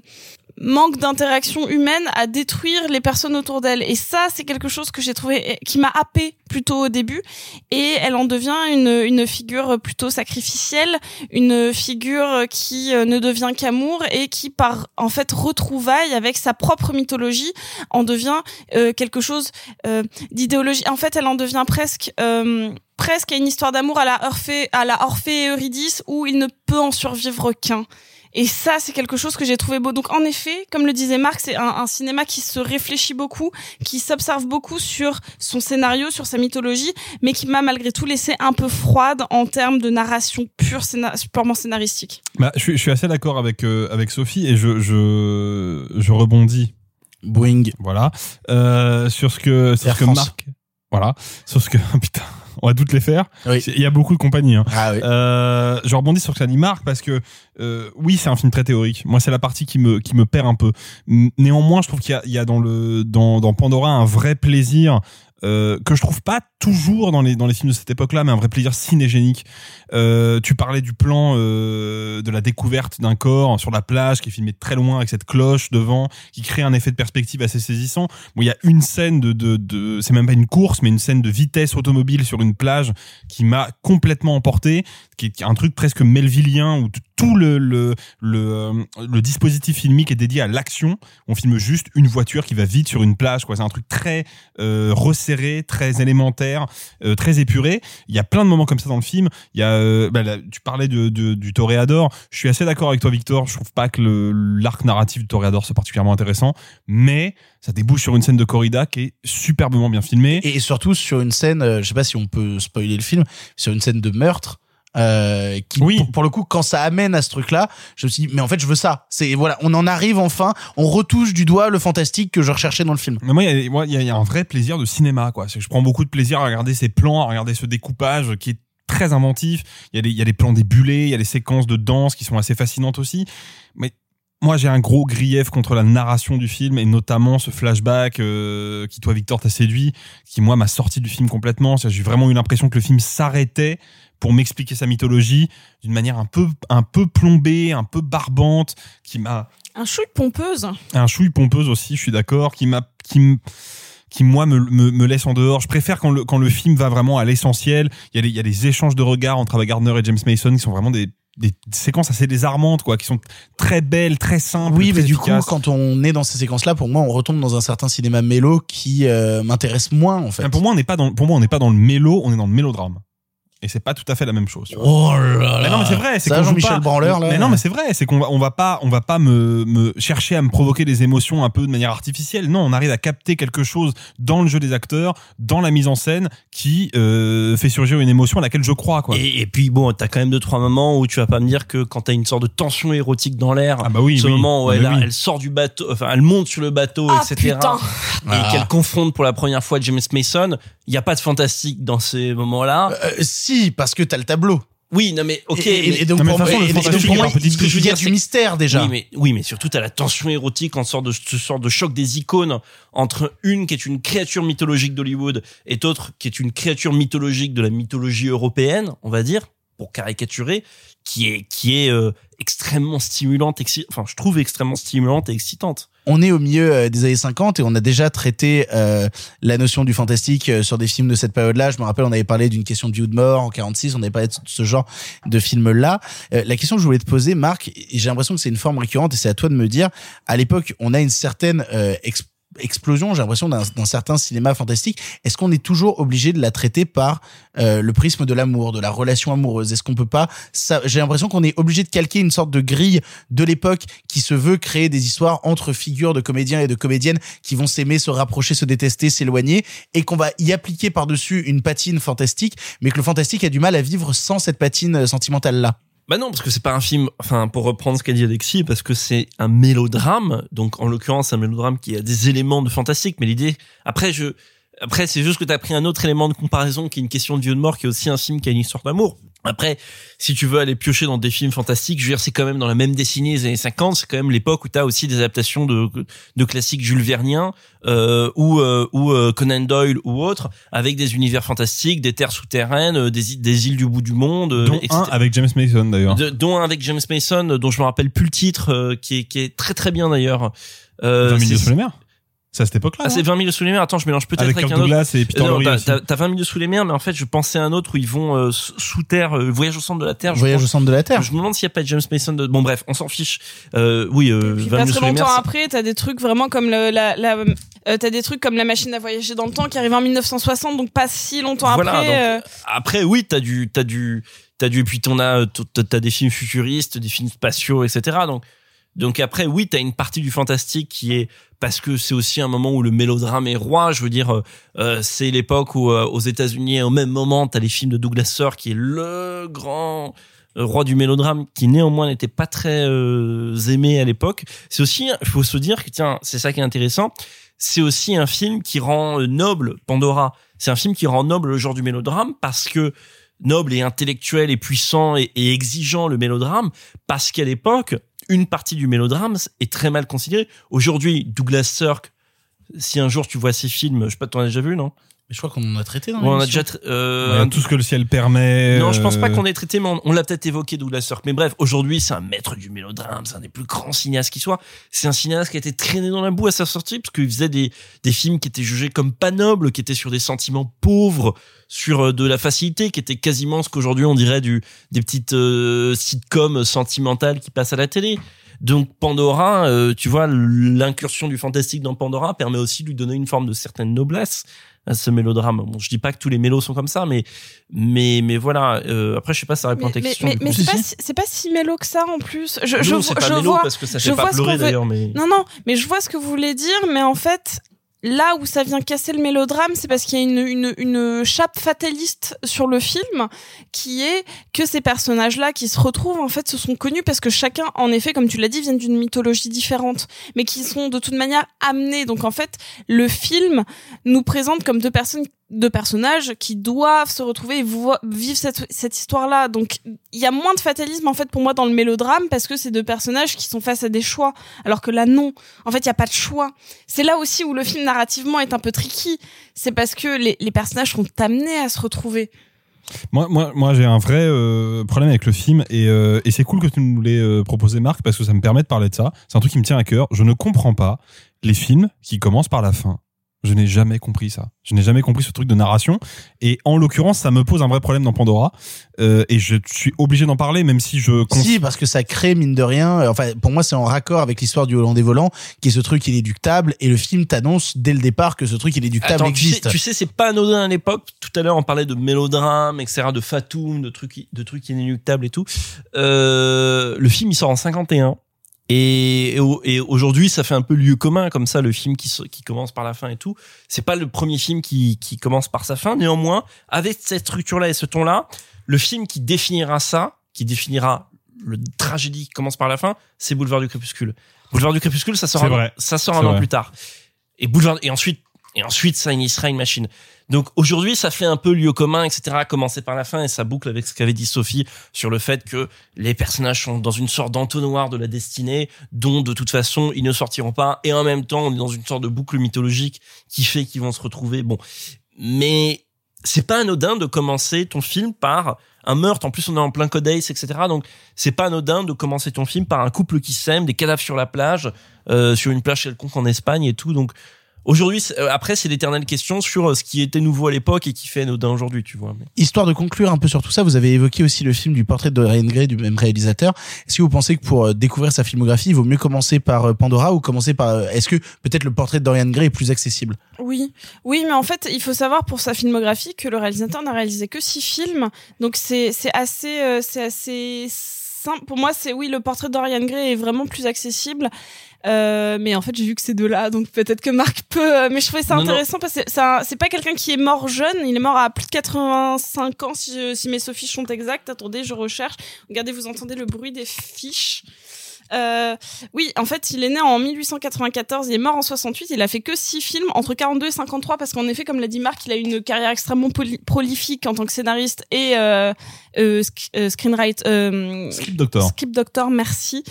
manque d'interaction humaine à détruire les personnes autour d'elle. Et ça, c'est quelque chose que j'ai trouvé, qui m'a happé plutôt au début. Et elle en devient une, une figure plutôt sacrificielle, une figure qui euh, ne devient qu'amour et qui, par en fait retrouvaille avec sa propre mythologie, en devient euh, quelque chose euh, d'idéologie. En fait, elle en devient presque euh, presque à une histoire d'amour à la Orphée, à la Orphée et Eurydice où il ne peut en survivre qu'un. Et ça, c'est quelque chose que j'ai trouvé beau. Donc, en effet, comme le disait Marc, c'est un, un cinéma qui se réfléchit beaucoup, qui s'observe beaucoup sur son scénario, sur sa mythologie, mais qui m'a malgré tout laissé un peu froide en termes de narration pure, purement scénaristique. Bah, je, suis, je suis assez d'accord avec euh, avec Sophie et je je je rebondis. Boing. Voilà. Euh, sur ce que sur ce que France. Marc. Voilà. Sur ce que putain. On va toutes les faire. Oui. Il y a beaucoup de compagnies. Hein. Ah oui. Euh, je rebondis sur Marc parce que euh, oui, c'est un film très théorique. Moi, c'est la partie qui me qui me perd un peu. Néanmoins, je trouve qu'il y a, il y a dans le dans dans Pandora un vrai plaisir euh, que je trouve pas toujours dans les dans les films de cette époque-là, mais un vrai plaisir cinégénique. Euh, tu parlais du plan euh, de la découverte d'un corps sur la plage qui est filmé très loin avec cette cloche devant, qui crée un effet de perspective assez saisissant. Bon, il y a une scène de de, de c'est même pas une course, mais une scène de vitesse automobile sur une plage qui m'a complètement emporté, qui est un truc presque melvillien où tout euh, le dispositif filmique est dédié à l'action. On filme juste une voiture qui va vite sur une plage. C'est un truc très euh, resserré, très élémentaire, euh, très épuré. Il y a plein de moments comme ça dans le film. Bah, tu parlais du Toréador. Je suis assez d'accord avec toi, Victor. Je trouve pas que l'arc narratif du Toréador soit particulièrement intéressant, mais ça débouche sur une scène de corrida qui est superbement bien filmée. Et surtout sur une scène, je sais pas si on peut spoiler le film, sur une scène de meurtre. Euh, qui pour, pour le coup quand ça amène à ce truc là je me suis dit mais en fait je veux ça c'est voilà on en arrive enfin on retouche du doigt le fantastique que je recherchais dans le film Mais moi, il y a- moi, il y, y a un vrai plaisir de cinéma, quoi. Je prends beaucoup de plaisir à regarder ces plans, à regarder ce découpage qui est très inventif. Il y a des, il y a des plans débulés, il y a des séquences de danse qui sont assez fascinantes aussi. Mais moi, j'ai un gros grief contre la narration du film et notamment ce flashback euh, qui, toi, Victor, t'a séduit, qui, moi, m'a sorti du film complètement. J'ai vraiment eu l'impression que le film s'arrêtait pour m'expliquer sa mythologie d'une manière un peu, un peu plombée, un peu barbante, qui m'a Un chouille pompeuse. un chouille pompeuse aussi, je suis d'accord, qui m'a, qui m- qui moi me, me, me laisse en dehors. Je préfère quand le, quand le film va vraiment à l'essentiel. Il y, a des, il y a des échanges de regards entre Ava Gardner et James Mason qui sont vraiment des, des séquences assez désarmantes, quoi, qui sont très belles, très simples. oui très mais du coup quand on est dans ces séquences là pour moi on retombe dans un certain cinéma mélo qui euh, m'intéresse moins en fait Pour moi, on n'est pas dans, pour moi, on n'est pas dans le mélo, on est dans le mélodrame. Et c'est pas tout à fait la même chose. tu vois. Oh là Mais non, mais c'est vrai. C'est qu'on Jean-Michel pas- Branleur, là. Mais non, mais c'est vrai. C'est qu'on va, on va pas, on va pas me, me chercher à me provoquer des émotions un peu de manière artificielle. Non, on arrive à capter quelque chose dans le jeu des acteurs, dans la mise en scène, qui euh, fait surgir une émotion à laquelle je crois, quoi. Et, et puis bon, t'as quand même deux trois moments où tu vas pas me dire que quand t'as une sorte de tension érotique dans l'air, Ah bah oui, ce oui. moment où Ah elle, bah a- elle sort du bateau, enfin elle monte sur le bateau, Ah, etc. putain. Et Ah. qu'elle confronte pour la première fois James Mason, il y a pas de fantastique dans ces moments-là. Euh, si parce que t'as le tableau Oui, non mais ok. et, et- mais- et donc Non, mais pour, de toute façon, et- donc pour est moi par petites ce que je veux touches. dire du mystère déjà Oui, mais, oui, mais surtout, t'as la tension érotique en sorte de ce sort de choc des icônes entre une qui est une créature mythologique d'Hollywood et d'autre qui est une créature mythologique de la mythologie européenne, on va dire, pour caricaturer, qui est, qui est euh, extrêmement stimulante, enfin, je trouve extrêmement stimulante et excitante. On est au milieu euh, des années 50 et on a déjà traité euh, la notion du fantastique euh, sur des films de cette période-là. Je me rappelle, on avait parlé d'une question de view de mort en 46, on avait parlé de ce genre de film-là. Euh, la question que je voulais te poser, Marc, j'ai l'impression que c'est une forme récurrente et c'est à toi de me dire, à l'époque, on a une certaine euh, explosion, j'ai l'impression, d'un certain cinéma fantastique. Est-ce qu'on est toujours obligé de la traiter par euh, le prisme de l'amour, de la relation amoureuse? Est-ce qu'on peut pas J'ai l'impression qu'on est obligé de calquer une sorte de grille de l'époque qui se veut créer des histoires entre figures de comédiens et de comédiennes qui vont s'aimer, se rapprocher, se détester, s'éloigner, et qu'on va y appliquer par-dessus une patine fantastique, mais que le fantastique a du mal à vivre sans cette patine euh, sentimentale-là. Bah non, parce que c'est pas un film, enfin, pour reprendre ce qu'a dit Alexis, parce que c'est un mélodrame, donc en l'occurrence un mélodrame qui a des éléments de fantastique, mais l'idée, après je, après c'est juste que t'as pris un autre élément de comparaison qui est une question de vieux de mort, qui est aussi un film qui a une histoire d'amour. Après, si tu veux aller piocher dans des films fantastiques, je veux dire, c'est quand même dans la même décennie des années 50, c'est quand même l'époque où t'as aussi des adaptations de, de classiques Jules Verniens, euh, ou, euh, ou euh, Conan Doyle ou autres, avec des univers fantastiques, des terres souterraines, euh, des, îles- des îles du bout du monde, euh, Dont etc. un avec James Mason d'ailleurs. Dont un avec James Mason, dont je me rappelle plus le titre, euh, qui est qui est très très bien d'ailleurs. Euh, 20 000 c'est- sous les mers. C'est à cette époque-là. Ah, c'est 20 000 sous les mers. Attends, je mélange peut-être Avec avec, Kirk un autre. Douglas et Peter Euh, t'as- aussi. T'as t'as 20 000 sous les mers, mais en fait, je pensais à un autre où ils vont euh, sous terre, euh, voyage au centre de la terre. Voyage crois. au centre de la Terre. Je me demande s'il n'y a pas James Mason. De... Bon, bref, on s'en fiche. Euh, oui, euh, Puis 20 pas 000 très sous les longtemps mers. c'est- après, t'as des trucs vraiment comme le, la, la, euh, t'as des trucs comme la machine à voyager dans le temps qui arrive en 1960, donc pas si longtemps Voilà, après. donc, euh, Après, oui, t'as du, t'as du, t'as du, et puis t'en as, t'as des films futuristes, des films spatiaux, etc. Donc, donc après, oui, t'as une partie du fantastique qui est parce que c'est aussi un moment où le mélodrame est roi. Je veux dire, euh, euh, c'est l'époque où euh, aux États-Unis, au même moment, t'as les films de Douglas Sirk qui est le grand roi du mélodrame, qui néanmoins n'était pas très aimé à l'époque. C'est aussi, il faut se dire que tiens, c'est ça qui est intéressant. C'est aussi un film qui rend noble Pandora. C'est un film qui rend noble le genre du mélodrame parce que noble et intellectuel et puissant et exigeant le mélodrame parce qu'à l'époque une partie du mélodrame est très mal considérée. Aujourd'hui Douglas Sirk si un jour tu vois ses films je sais pas t'en as déjà vu non? Je crois qu'on en a traité dans on a déjà tra- euh, Ouais, tout ce que le ciel permet. Non, je pense pas euh, qu'on ait traité, mais on, on l'a peut-être évoqué Douglas Sirk. Mais bref, aujourd'hui, c'est un maître du mélodrame, c'est un des plus grands cinéastes qui soit. C'est un cinéaste qui a été traîné dans la boue à sa sortie, parce qu'il faisait des, des films qui étaient jugés comme pas nobles, qui étaient sur des sentiments pauvres, sur euh, de la facilité, qui étaient quasiment ce qu'aujourd'hui on dirait du, des petites euh, sitcoms sentimentales qui passent à la télé. Donc Pandora, euh, tu vois, l'incursion du fantastique dans Pandora permet aussi de lui donner une forme de certaine noblesse à ce mélodrame. Bon, je dis pas que tous les mélos sont comme ça, mais mais mais voilà. Euh, après, je sais pas, ça répond à ta question. mais, c'est pas, si- c'est pas si mélo que ça en plus. Je, je, Non, pas je vois, parce que ça je fait pas vois ce qu'on pleurer, veut- d'ailleurs, mais- Non, non, mais je vois ce que vous voulez dire, mais en fait, là où ça vient casser le mélodrame, c'est parce qu'il y a une, une, une chape fataliste sur le film qui est que ces personnages-là qui se retrouvent, en fait, se sont connus parce que chacun, en effet, comme tu l'as dit, vient d'une mythologie différente, mais qui sont de toute manière amenés. Donc, en fait, le film nous présente comme deux personnes deux personnages qui doivent se retrouver et vivre cette, cette histoire-là. Donc, il y a moins de fatalisme, en fait, pour moi, dans le mélodrame, parce que c'est deux personnages qui sont face à des choix. Alors que là, non. En fait, il n'y a pas de choix. C'est là aussi où le film, narrativement, est un peu tricky. C'est parce que les, les personnages sont amenés à se retrouver. Moi, moi, moi j'ai un vrai euh, problème avec le film et, euh, et c'est cool que tu nous l'aies euh, proposé, Marc, parce que ça me permet de parler de ça. C'est un truc qui me tient à cœur. Je ne comprends pas les films qui commencent par la fin. Je n'ai jamais compris ça. Je n'ai jamais compris ce truc de narration. Et en l'occurrence, ça me pose un vrai problème dans Pandora. Euh, et je suis obligé d'en parler, même si je... cons- Si, parce que ça crée, mine de rien, euh, enfin, pour moi, c'est en raccord avec l'histoire du Hollandais volant, qui est ce truc inéductable, et le film t'annonce dès le départ que ce truc inéductable Attends, tu sais, existe. tu sais, c'est pas anodin à l'époque. Tout à l'heure, on parlait de mélodrame, etc., de Fatoum, de trucs, de trucs inéluctables et tout. Euh, le film, il sort en 51. Et, et au- et aujourd'hui, ça fait un peu lieu commun, comme ça, le film qui, qui commence par la fin et tout. C'est pas le premier film qui, qui commence par sa fin. Néanmoins, avec cette structure-là et ce ton-là, le film qui définira ça, qui définira le tragédie qui commence par la fin, c'est Boulevard du Crépuscule. Boulevard du Crépuscule, ça sort, un, vrai. ça sort un an plus tard. Et Boulevard, et ensuite, et ensuite, ça initiera une machine. Donc aujourd'hui, ça fait un peu lieu commun, etc. Commencer par la fin et ça boucle avec ce qu'avait dit Sophie sur le fait que les personnages sont dans une sorte d'entonnoir de la destinée, dont de toute façon ils ne sortiront pas. Et en même temps, on est dans une sorte de boucle mythologique qui fait qu'ils vont se retrouver. Bon, mais c'est pas anodin de commencer ton film par un meurtre. En plus, on est en plein code Ace, etc. Donc, c'est pas anodin de commencer ton film par un couple qui s'aime, des cadavres sur la plage, euh, sur une plage quelconque en Espagne et tout. Donc, aujourd'hui, euh, après, c'est l'éternelle question sur euh, ce qui était nouveau à l'époque et qui fait anodin aujourd'hui, tu vois. Mais- Histoire de conclure un peu sur tout ça, vous avez évoqué aussi le film du portrait de Dorian Gray du même réalisateur. Est-ce que vous pensez que pour euh, découvrir sa filmographie, il vaut mieux commencer par Pandora ou commencer par est-ce que peut-être le portrait de Dorian Gray est plus accessible? Oui, oui, mais en fait, il faut savoir pour sa filmographie que le réalisateur n'a réalisé que six films, donc c'est c'est assez euh, c'est assez simple. Pour moi, c'est oui, le portrait de Dorian Gray est vraiment plus accessible. Euh, mais en fait, j'ai vu que ces deux-là, donc peut-être que Marc peut. euh, mais je trouvais ça Non, non. intéressant parce que c'est pas quelqu'un qui est mort jeune. Il est mort à plus de 85 ans, si, je- si mes fiches sont exactes. Attendez, je recherche. Regardez, vous entendez le bruit des fiches. Euh, oui, en fait, il est né en 1894, il est mort en 68, il a fait que six films entre 42 et 53 parce qu'en effet, comme l'a dit Marc, il a eu une carrière extrêmement prolifique en tant que scénariste et euh, euh, sc- euh, screenwriter. Euh, Script doctor. Script doctor, merci.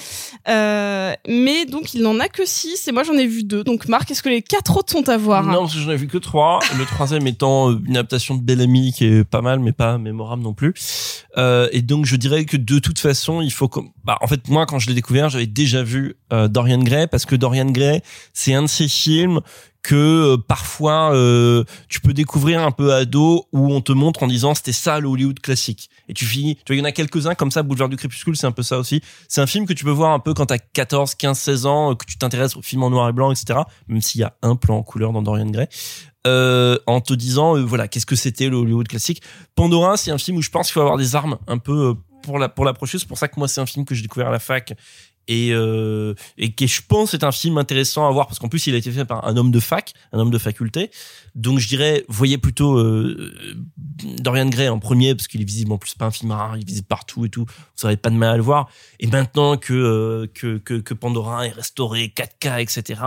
Euh, mais donc, il n'en a que six et moi, j'en ai vu deux. Donc, Marc, est-ce que les quatre autres sont à voir? Non, parce que j'en ai vu que trois. Le troisième étant une adaptation de Bellamy qui est pas mal, mais pas mémorable non plus. Euh, et donc, je dirais que de toute façon, il faut. Bah, en fait, moi, quand je l'ai découvert, j'avais déjà vu euh, Dorian Gray parce que Dorian Gray, c'est un de ces films que euh, parfois euh, tu peux découvrir un peu ado où on te montre en disant c'était ça le Hollywood classique. Et tu finis tu vois il y en a quelques-uns comme ça Boulevard du Crépuscule c'est un peu ça aussi. C'est un film que tu peux voir un peu quand t'as 14 15 16 ans que tu t'intéresses aux films en noir et blanc etc même s'il y a un plan en couleur dans Dorian Gray. En te disant voilà qu'est-ce que c'était le Hollywood classique. Pandora c'est un film où je pense qu'il faut avoir des armes un peu pour la pour l'approcher. C'est pour ça que moi c'est un film que j'ai découvert à la fac et euh, et qui je pense est un film intéressant à voir parce qu'en plus il a été fait par un homme de fac un homme de faculté. Donc je dirais voyez plutôt euh, Dorian Gray en premier parce qu'il est visiblement plus pas un film rare il est visible partout et tout. Vous aurez pas de mal à le voir. Et maintenant que euh, que, que que Pandora est restauré 4K etc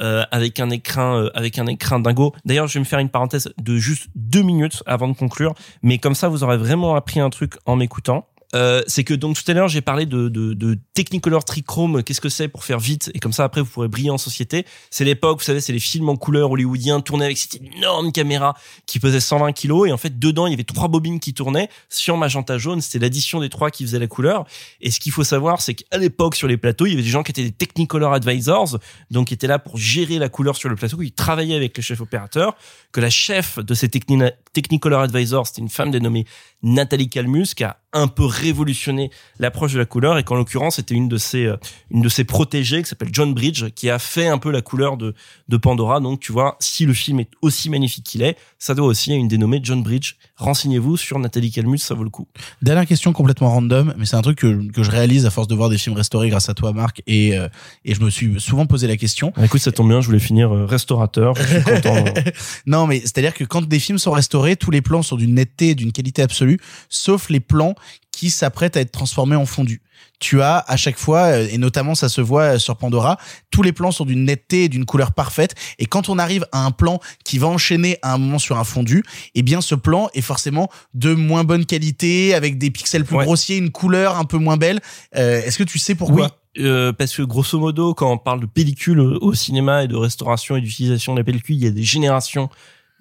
euh, avec un écran euh, avec un écran dingo. D'ailleurs je vais me faire une parenthèse de juste deux minutes avant de conclure. Mais comme ça vous aurez vraiment appris un truc en m'écoutant Euh, c'est que donc tout à l'heure j'ai parlé de, de, de Technicolor Trichrome. Qu'est-ce que c'est pour faire vite? Et comme ça après vous pourrez briller en société. C'est l'époque, vous savez, c'est les films en couleur hollywoodiens tournés avec cette énorme caméra qui pesait 120 kilos et en fait dedans il y avait trois bobines qui tournaient sur magenta jaune. C'était l'addition des trois qui faisait la couleur. Et ce qu'il faut savoir, c'est qu'à l'époque sur les plateaux, il y avait des gens qui étaient des Technicolor Advisors, donc qui étaient là pour gérer la couleur sur le plateau, qui travaillaient avec le chef opérateur. Que la chef de ces Techni- Technicolor Advisors, c'était une femme dénommée Nathalie Calmus, qui a un peu révolutionné l'approche de la couleur et qu'en l'occurrence c'était une de ses euh, une de ses protégées qui s'appelle John Bridge qui a fait un peu la couleur de de Pandora. Donc tu vois si le film est aussi magnifique qu'il est ça doit aussi à une dénommée John Bridge. Renseignez-vous sur Nathalie Calmus ça vaut le coup. Dernière question complètement random, mais c'est un truc que, que je réalise à force de voir des films restaurés grâce à toi, Marc, et, euh, et je me suis souvent posé la question. écoute ça tombe bien je voulais finir euh, restaurateur je suis content non, mais c'est-à-dire que quand des films sont restaurés, tous les plans sont d'une netteté et d'une qualité absolue, sauf les plans qui s'apprêtent à être transformés en fondu. Tu as à chaque fois, euh, et notamment ça se voit euh, sur Pandora, tous les plans sont d'une netteté et d'une couleur parfaite. Et quand on arrive à un plan qui va enchaîner à un moment sur un fondu, eh bien ce plan est forcément de moins bonne qualité, avec des pixels plus Ouais. grossiers, une couleur un peu moins belle. Euh, Est-ce que tu sais pourquoi? Oui, euh, parce que grosso modo, quand on parle de pellicule au cinéma et de restauration et d'utilisation de la pellicule, il y a des générations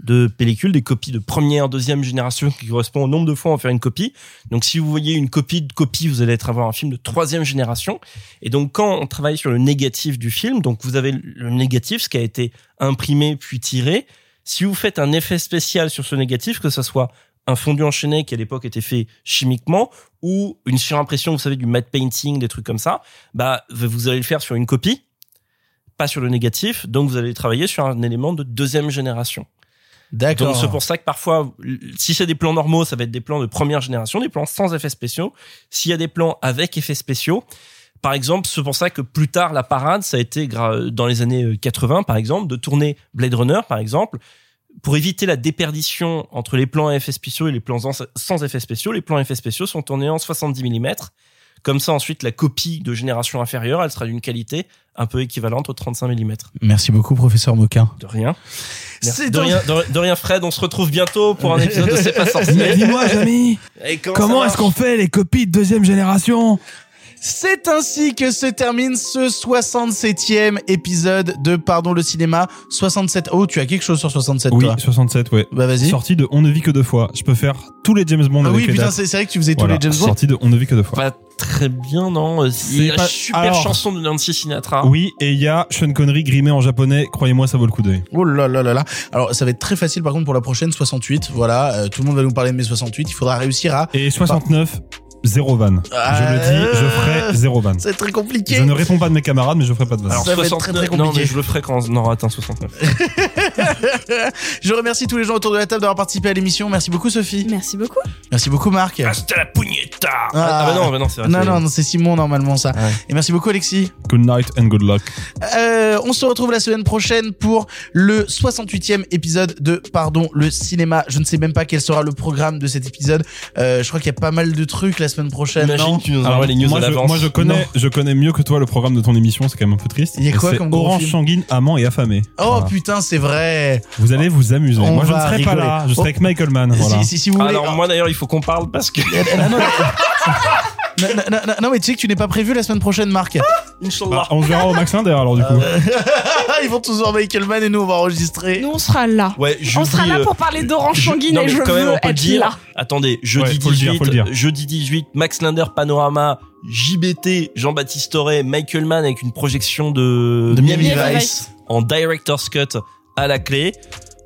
de pellicules, des copies de première, deuxième génération qui correspondent au nombre de fois on va faire une copie. Donc si vous voyez une copie de copie, vous allez être avoir un film de troisième génération. Et donc quand on travaille sur le négatif du film, donc vous avez le négatif, ce qui a été imprimé puis tiré. Si vous faites un effet spécial sur ce négatif, que ce soit un fondu enchaîné qui à l'époque était fait chimiquement ou une surimpression, vous savez, du matte painting, des trucs comme ça, bah vous allez le faire sur une copie, pas sur le négatif. Donc vous allez travailler sur un élément de deuxième génération. D'accord. Donc c'est pour ça que parfois, si c'est des plans normaux, ça va être des plans de première génération, des plans sans effets spéciaux. S'il y a des plans avec effets spéciaux, par exemple, c'est pour ça que plus tard la parade, ça a été dans les années 80, par exemple, de tourner Blade Runner, par exemple, pour éviter la déperdition entre les plans effets spéciaux et les plans sans effets spéciaux. Les plans effets spéciaux sont tournés en 70 mm. Comme ça, ensuite, la copie de génération inférieure, elle sera d'une qualité un peu équivalente au 35 mm. Merci beaucoup, professeur Moquin. De rien. De donc- rien, de, de rien, Fred. On se retrouve bientôt pour un épisode de C'est pas sorcier. Mais dis-moi, Jamy, comment est-ce qu'on fait les copies de deuxième génération? C'est ainsi que se termine ce 67e épisode de Pardon le cinéma. 67. Oh, tu as quelque chose sur 67 Oui, toi? 67, ouais. Bah vas-y. Sorti de On ne vit que deux fois. Je peux faire tous les James Bond Ah avec oui, putain, c'est vrai que tu faisais tous les James Bond. Sorti de On ne vit que deux fois. Pas très bien, non y C'est a pas- une super Alors- chanson de Nancy Sinatra. Oui, et il y a Sean Connery grimé en japonais. Croyez-moi, ça vaut le coup d'œil. Oh là là là là. Alors, ça va être très facile par contre pour la prochaine 68. Voilà, euh, tout le monde va nous parler de mes 68. Il faudra réussir à. Et 69, zéro van. Ah, je le dis, je ferai zéro van. C'est très compliqué. Je ne réponds pas de mes camarades, mais je ferai pas de van. Alors, Ça va être 69, très, très non, compliqué. mais je le ferai quand on aura atteint 69. Je remercie tous les gens autour de la table d'avoir participé à l'émission. Merci beaucoup, Sophie. Merci beaucoup. Merci beaucoup, Marc. Hasta la pugnetta ah, ah, bah non, bah non, c'est. Non, c'est- non, non, c'est Simon normalement ça. Et merci beaucoup, Alexis. Good night and good luck. Euh, on se retrouve la semaine prochaine pour le 68e épisode de Pardon le cinéma. Je ne sais même pas quel sera le programme de cet épisode. Euh, je crois qu'il y a pas mal de trucs la semaine prochaine. Imagine, non tu nous envoies les news moi, à je, l'avance. moi, je connais, Non. je connais mieux que toi le programme de ton émission. C'est quand même un peu triste. Il y a quoi C'est comme gros Orange film sanguine, amant et affamé. Oh Voilà. putain, c'est vrai. Vous allez vous amuser. On moi, je ne va serai pas rigoler. là. Je serai Oh. avec Michael Mann. Voilà. Si, si, si vous Ah, voulez. Alors, moi d'ailleurs, il faut qu'on parle parce que. Ah, non, non, mais tu sais que tu n'es pas prévu la semaine prochaine, Marc. Inch'Allah. Bah, on se verra au Max Linder alors du coup. Ils vont tous voir Michael Mann et nous on va enregistrer. Nous, on sera là. Ouais, jeudi, on sera là euh, pour parler d'orange je- sanguine non, et mais je quand même, veux on peut être dire. là. Attendez, jeudi Ouais, faut le dire, 18, faut le dire. jeudi 18, Max Linder Panorama, JBT, Jean-Baptiste Auré, Michael Mann avec une projection de, De Miami Miami Vice. en director's cut à la clé.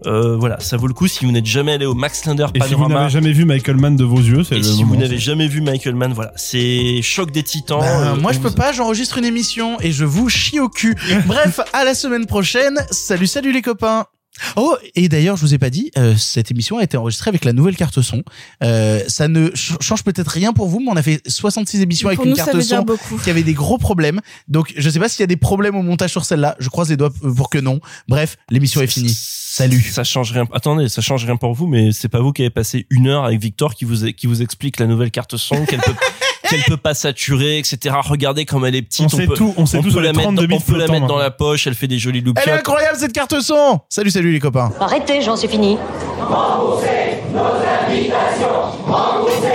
Euh, voilà, ça vaut le coup si vous n'êtes jamais allé au Max Linder Et si vous Panorama. n'avez jamais vu Michael Mann de vos yeux, c'est le si vous n'avez jamais vu Michael Mann, voilà, c'est choc des titans. Ben, Euh, moi je peux vous- pas, j'enregistre une émission et je vous chie au cul. Bref, à la semaine prochaine. Salut, salut les copains. Oh, et d'ailleurs, je vous ai pas dit, euh, cette émission a été enregistrée avec la nouvelle carte son. Euh, ça ne ch- change peut-être rien pour vous, mais on a fait 66 émissions avec une carte son beaucoup. qui avait des gros problèmes. Donc, je sais pas s'il y a des problèmes au montage sur celle-là. Je croise les doigts pour que non. Bref, l'émission est finie. Salut. Ça change rien. Attendez, ça change rien pour vous, mais c'est pas vous qui avez passé une heure avec Victor qui vous qui vous explique la nouvelle carte son, qu'elle peut qu'elle peut pas saturer, etc. Regardez comme elle est petite. On sait peut, tout, on sait tout peut la mettre, 32 dans- bits on peut la mettre dans maintenant. la poche. Elle fait des jolies Elle est incroyable cette carte son. Salut, salut les copains. Arrêtez, j'en suis fini. Remboursez nos invitations. Remboursez.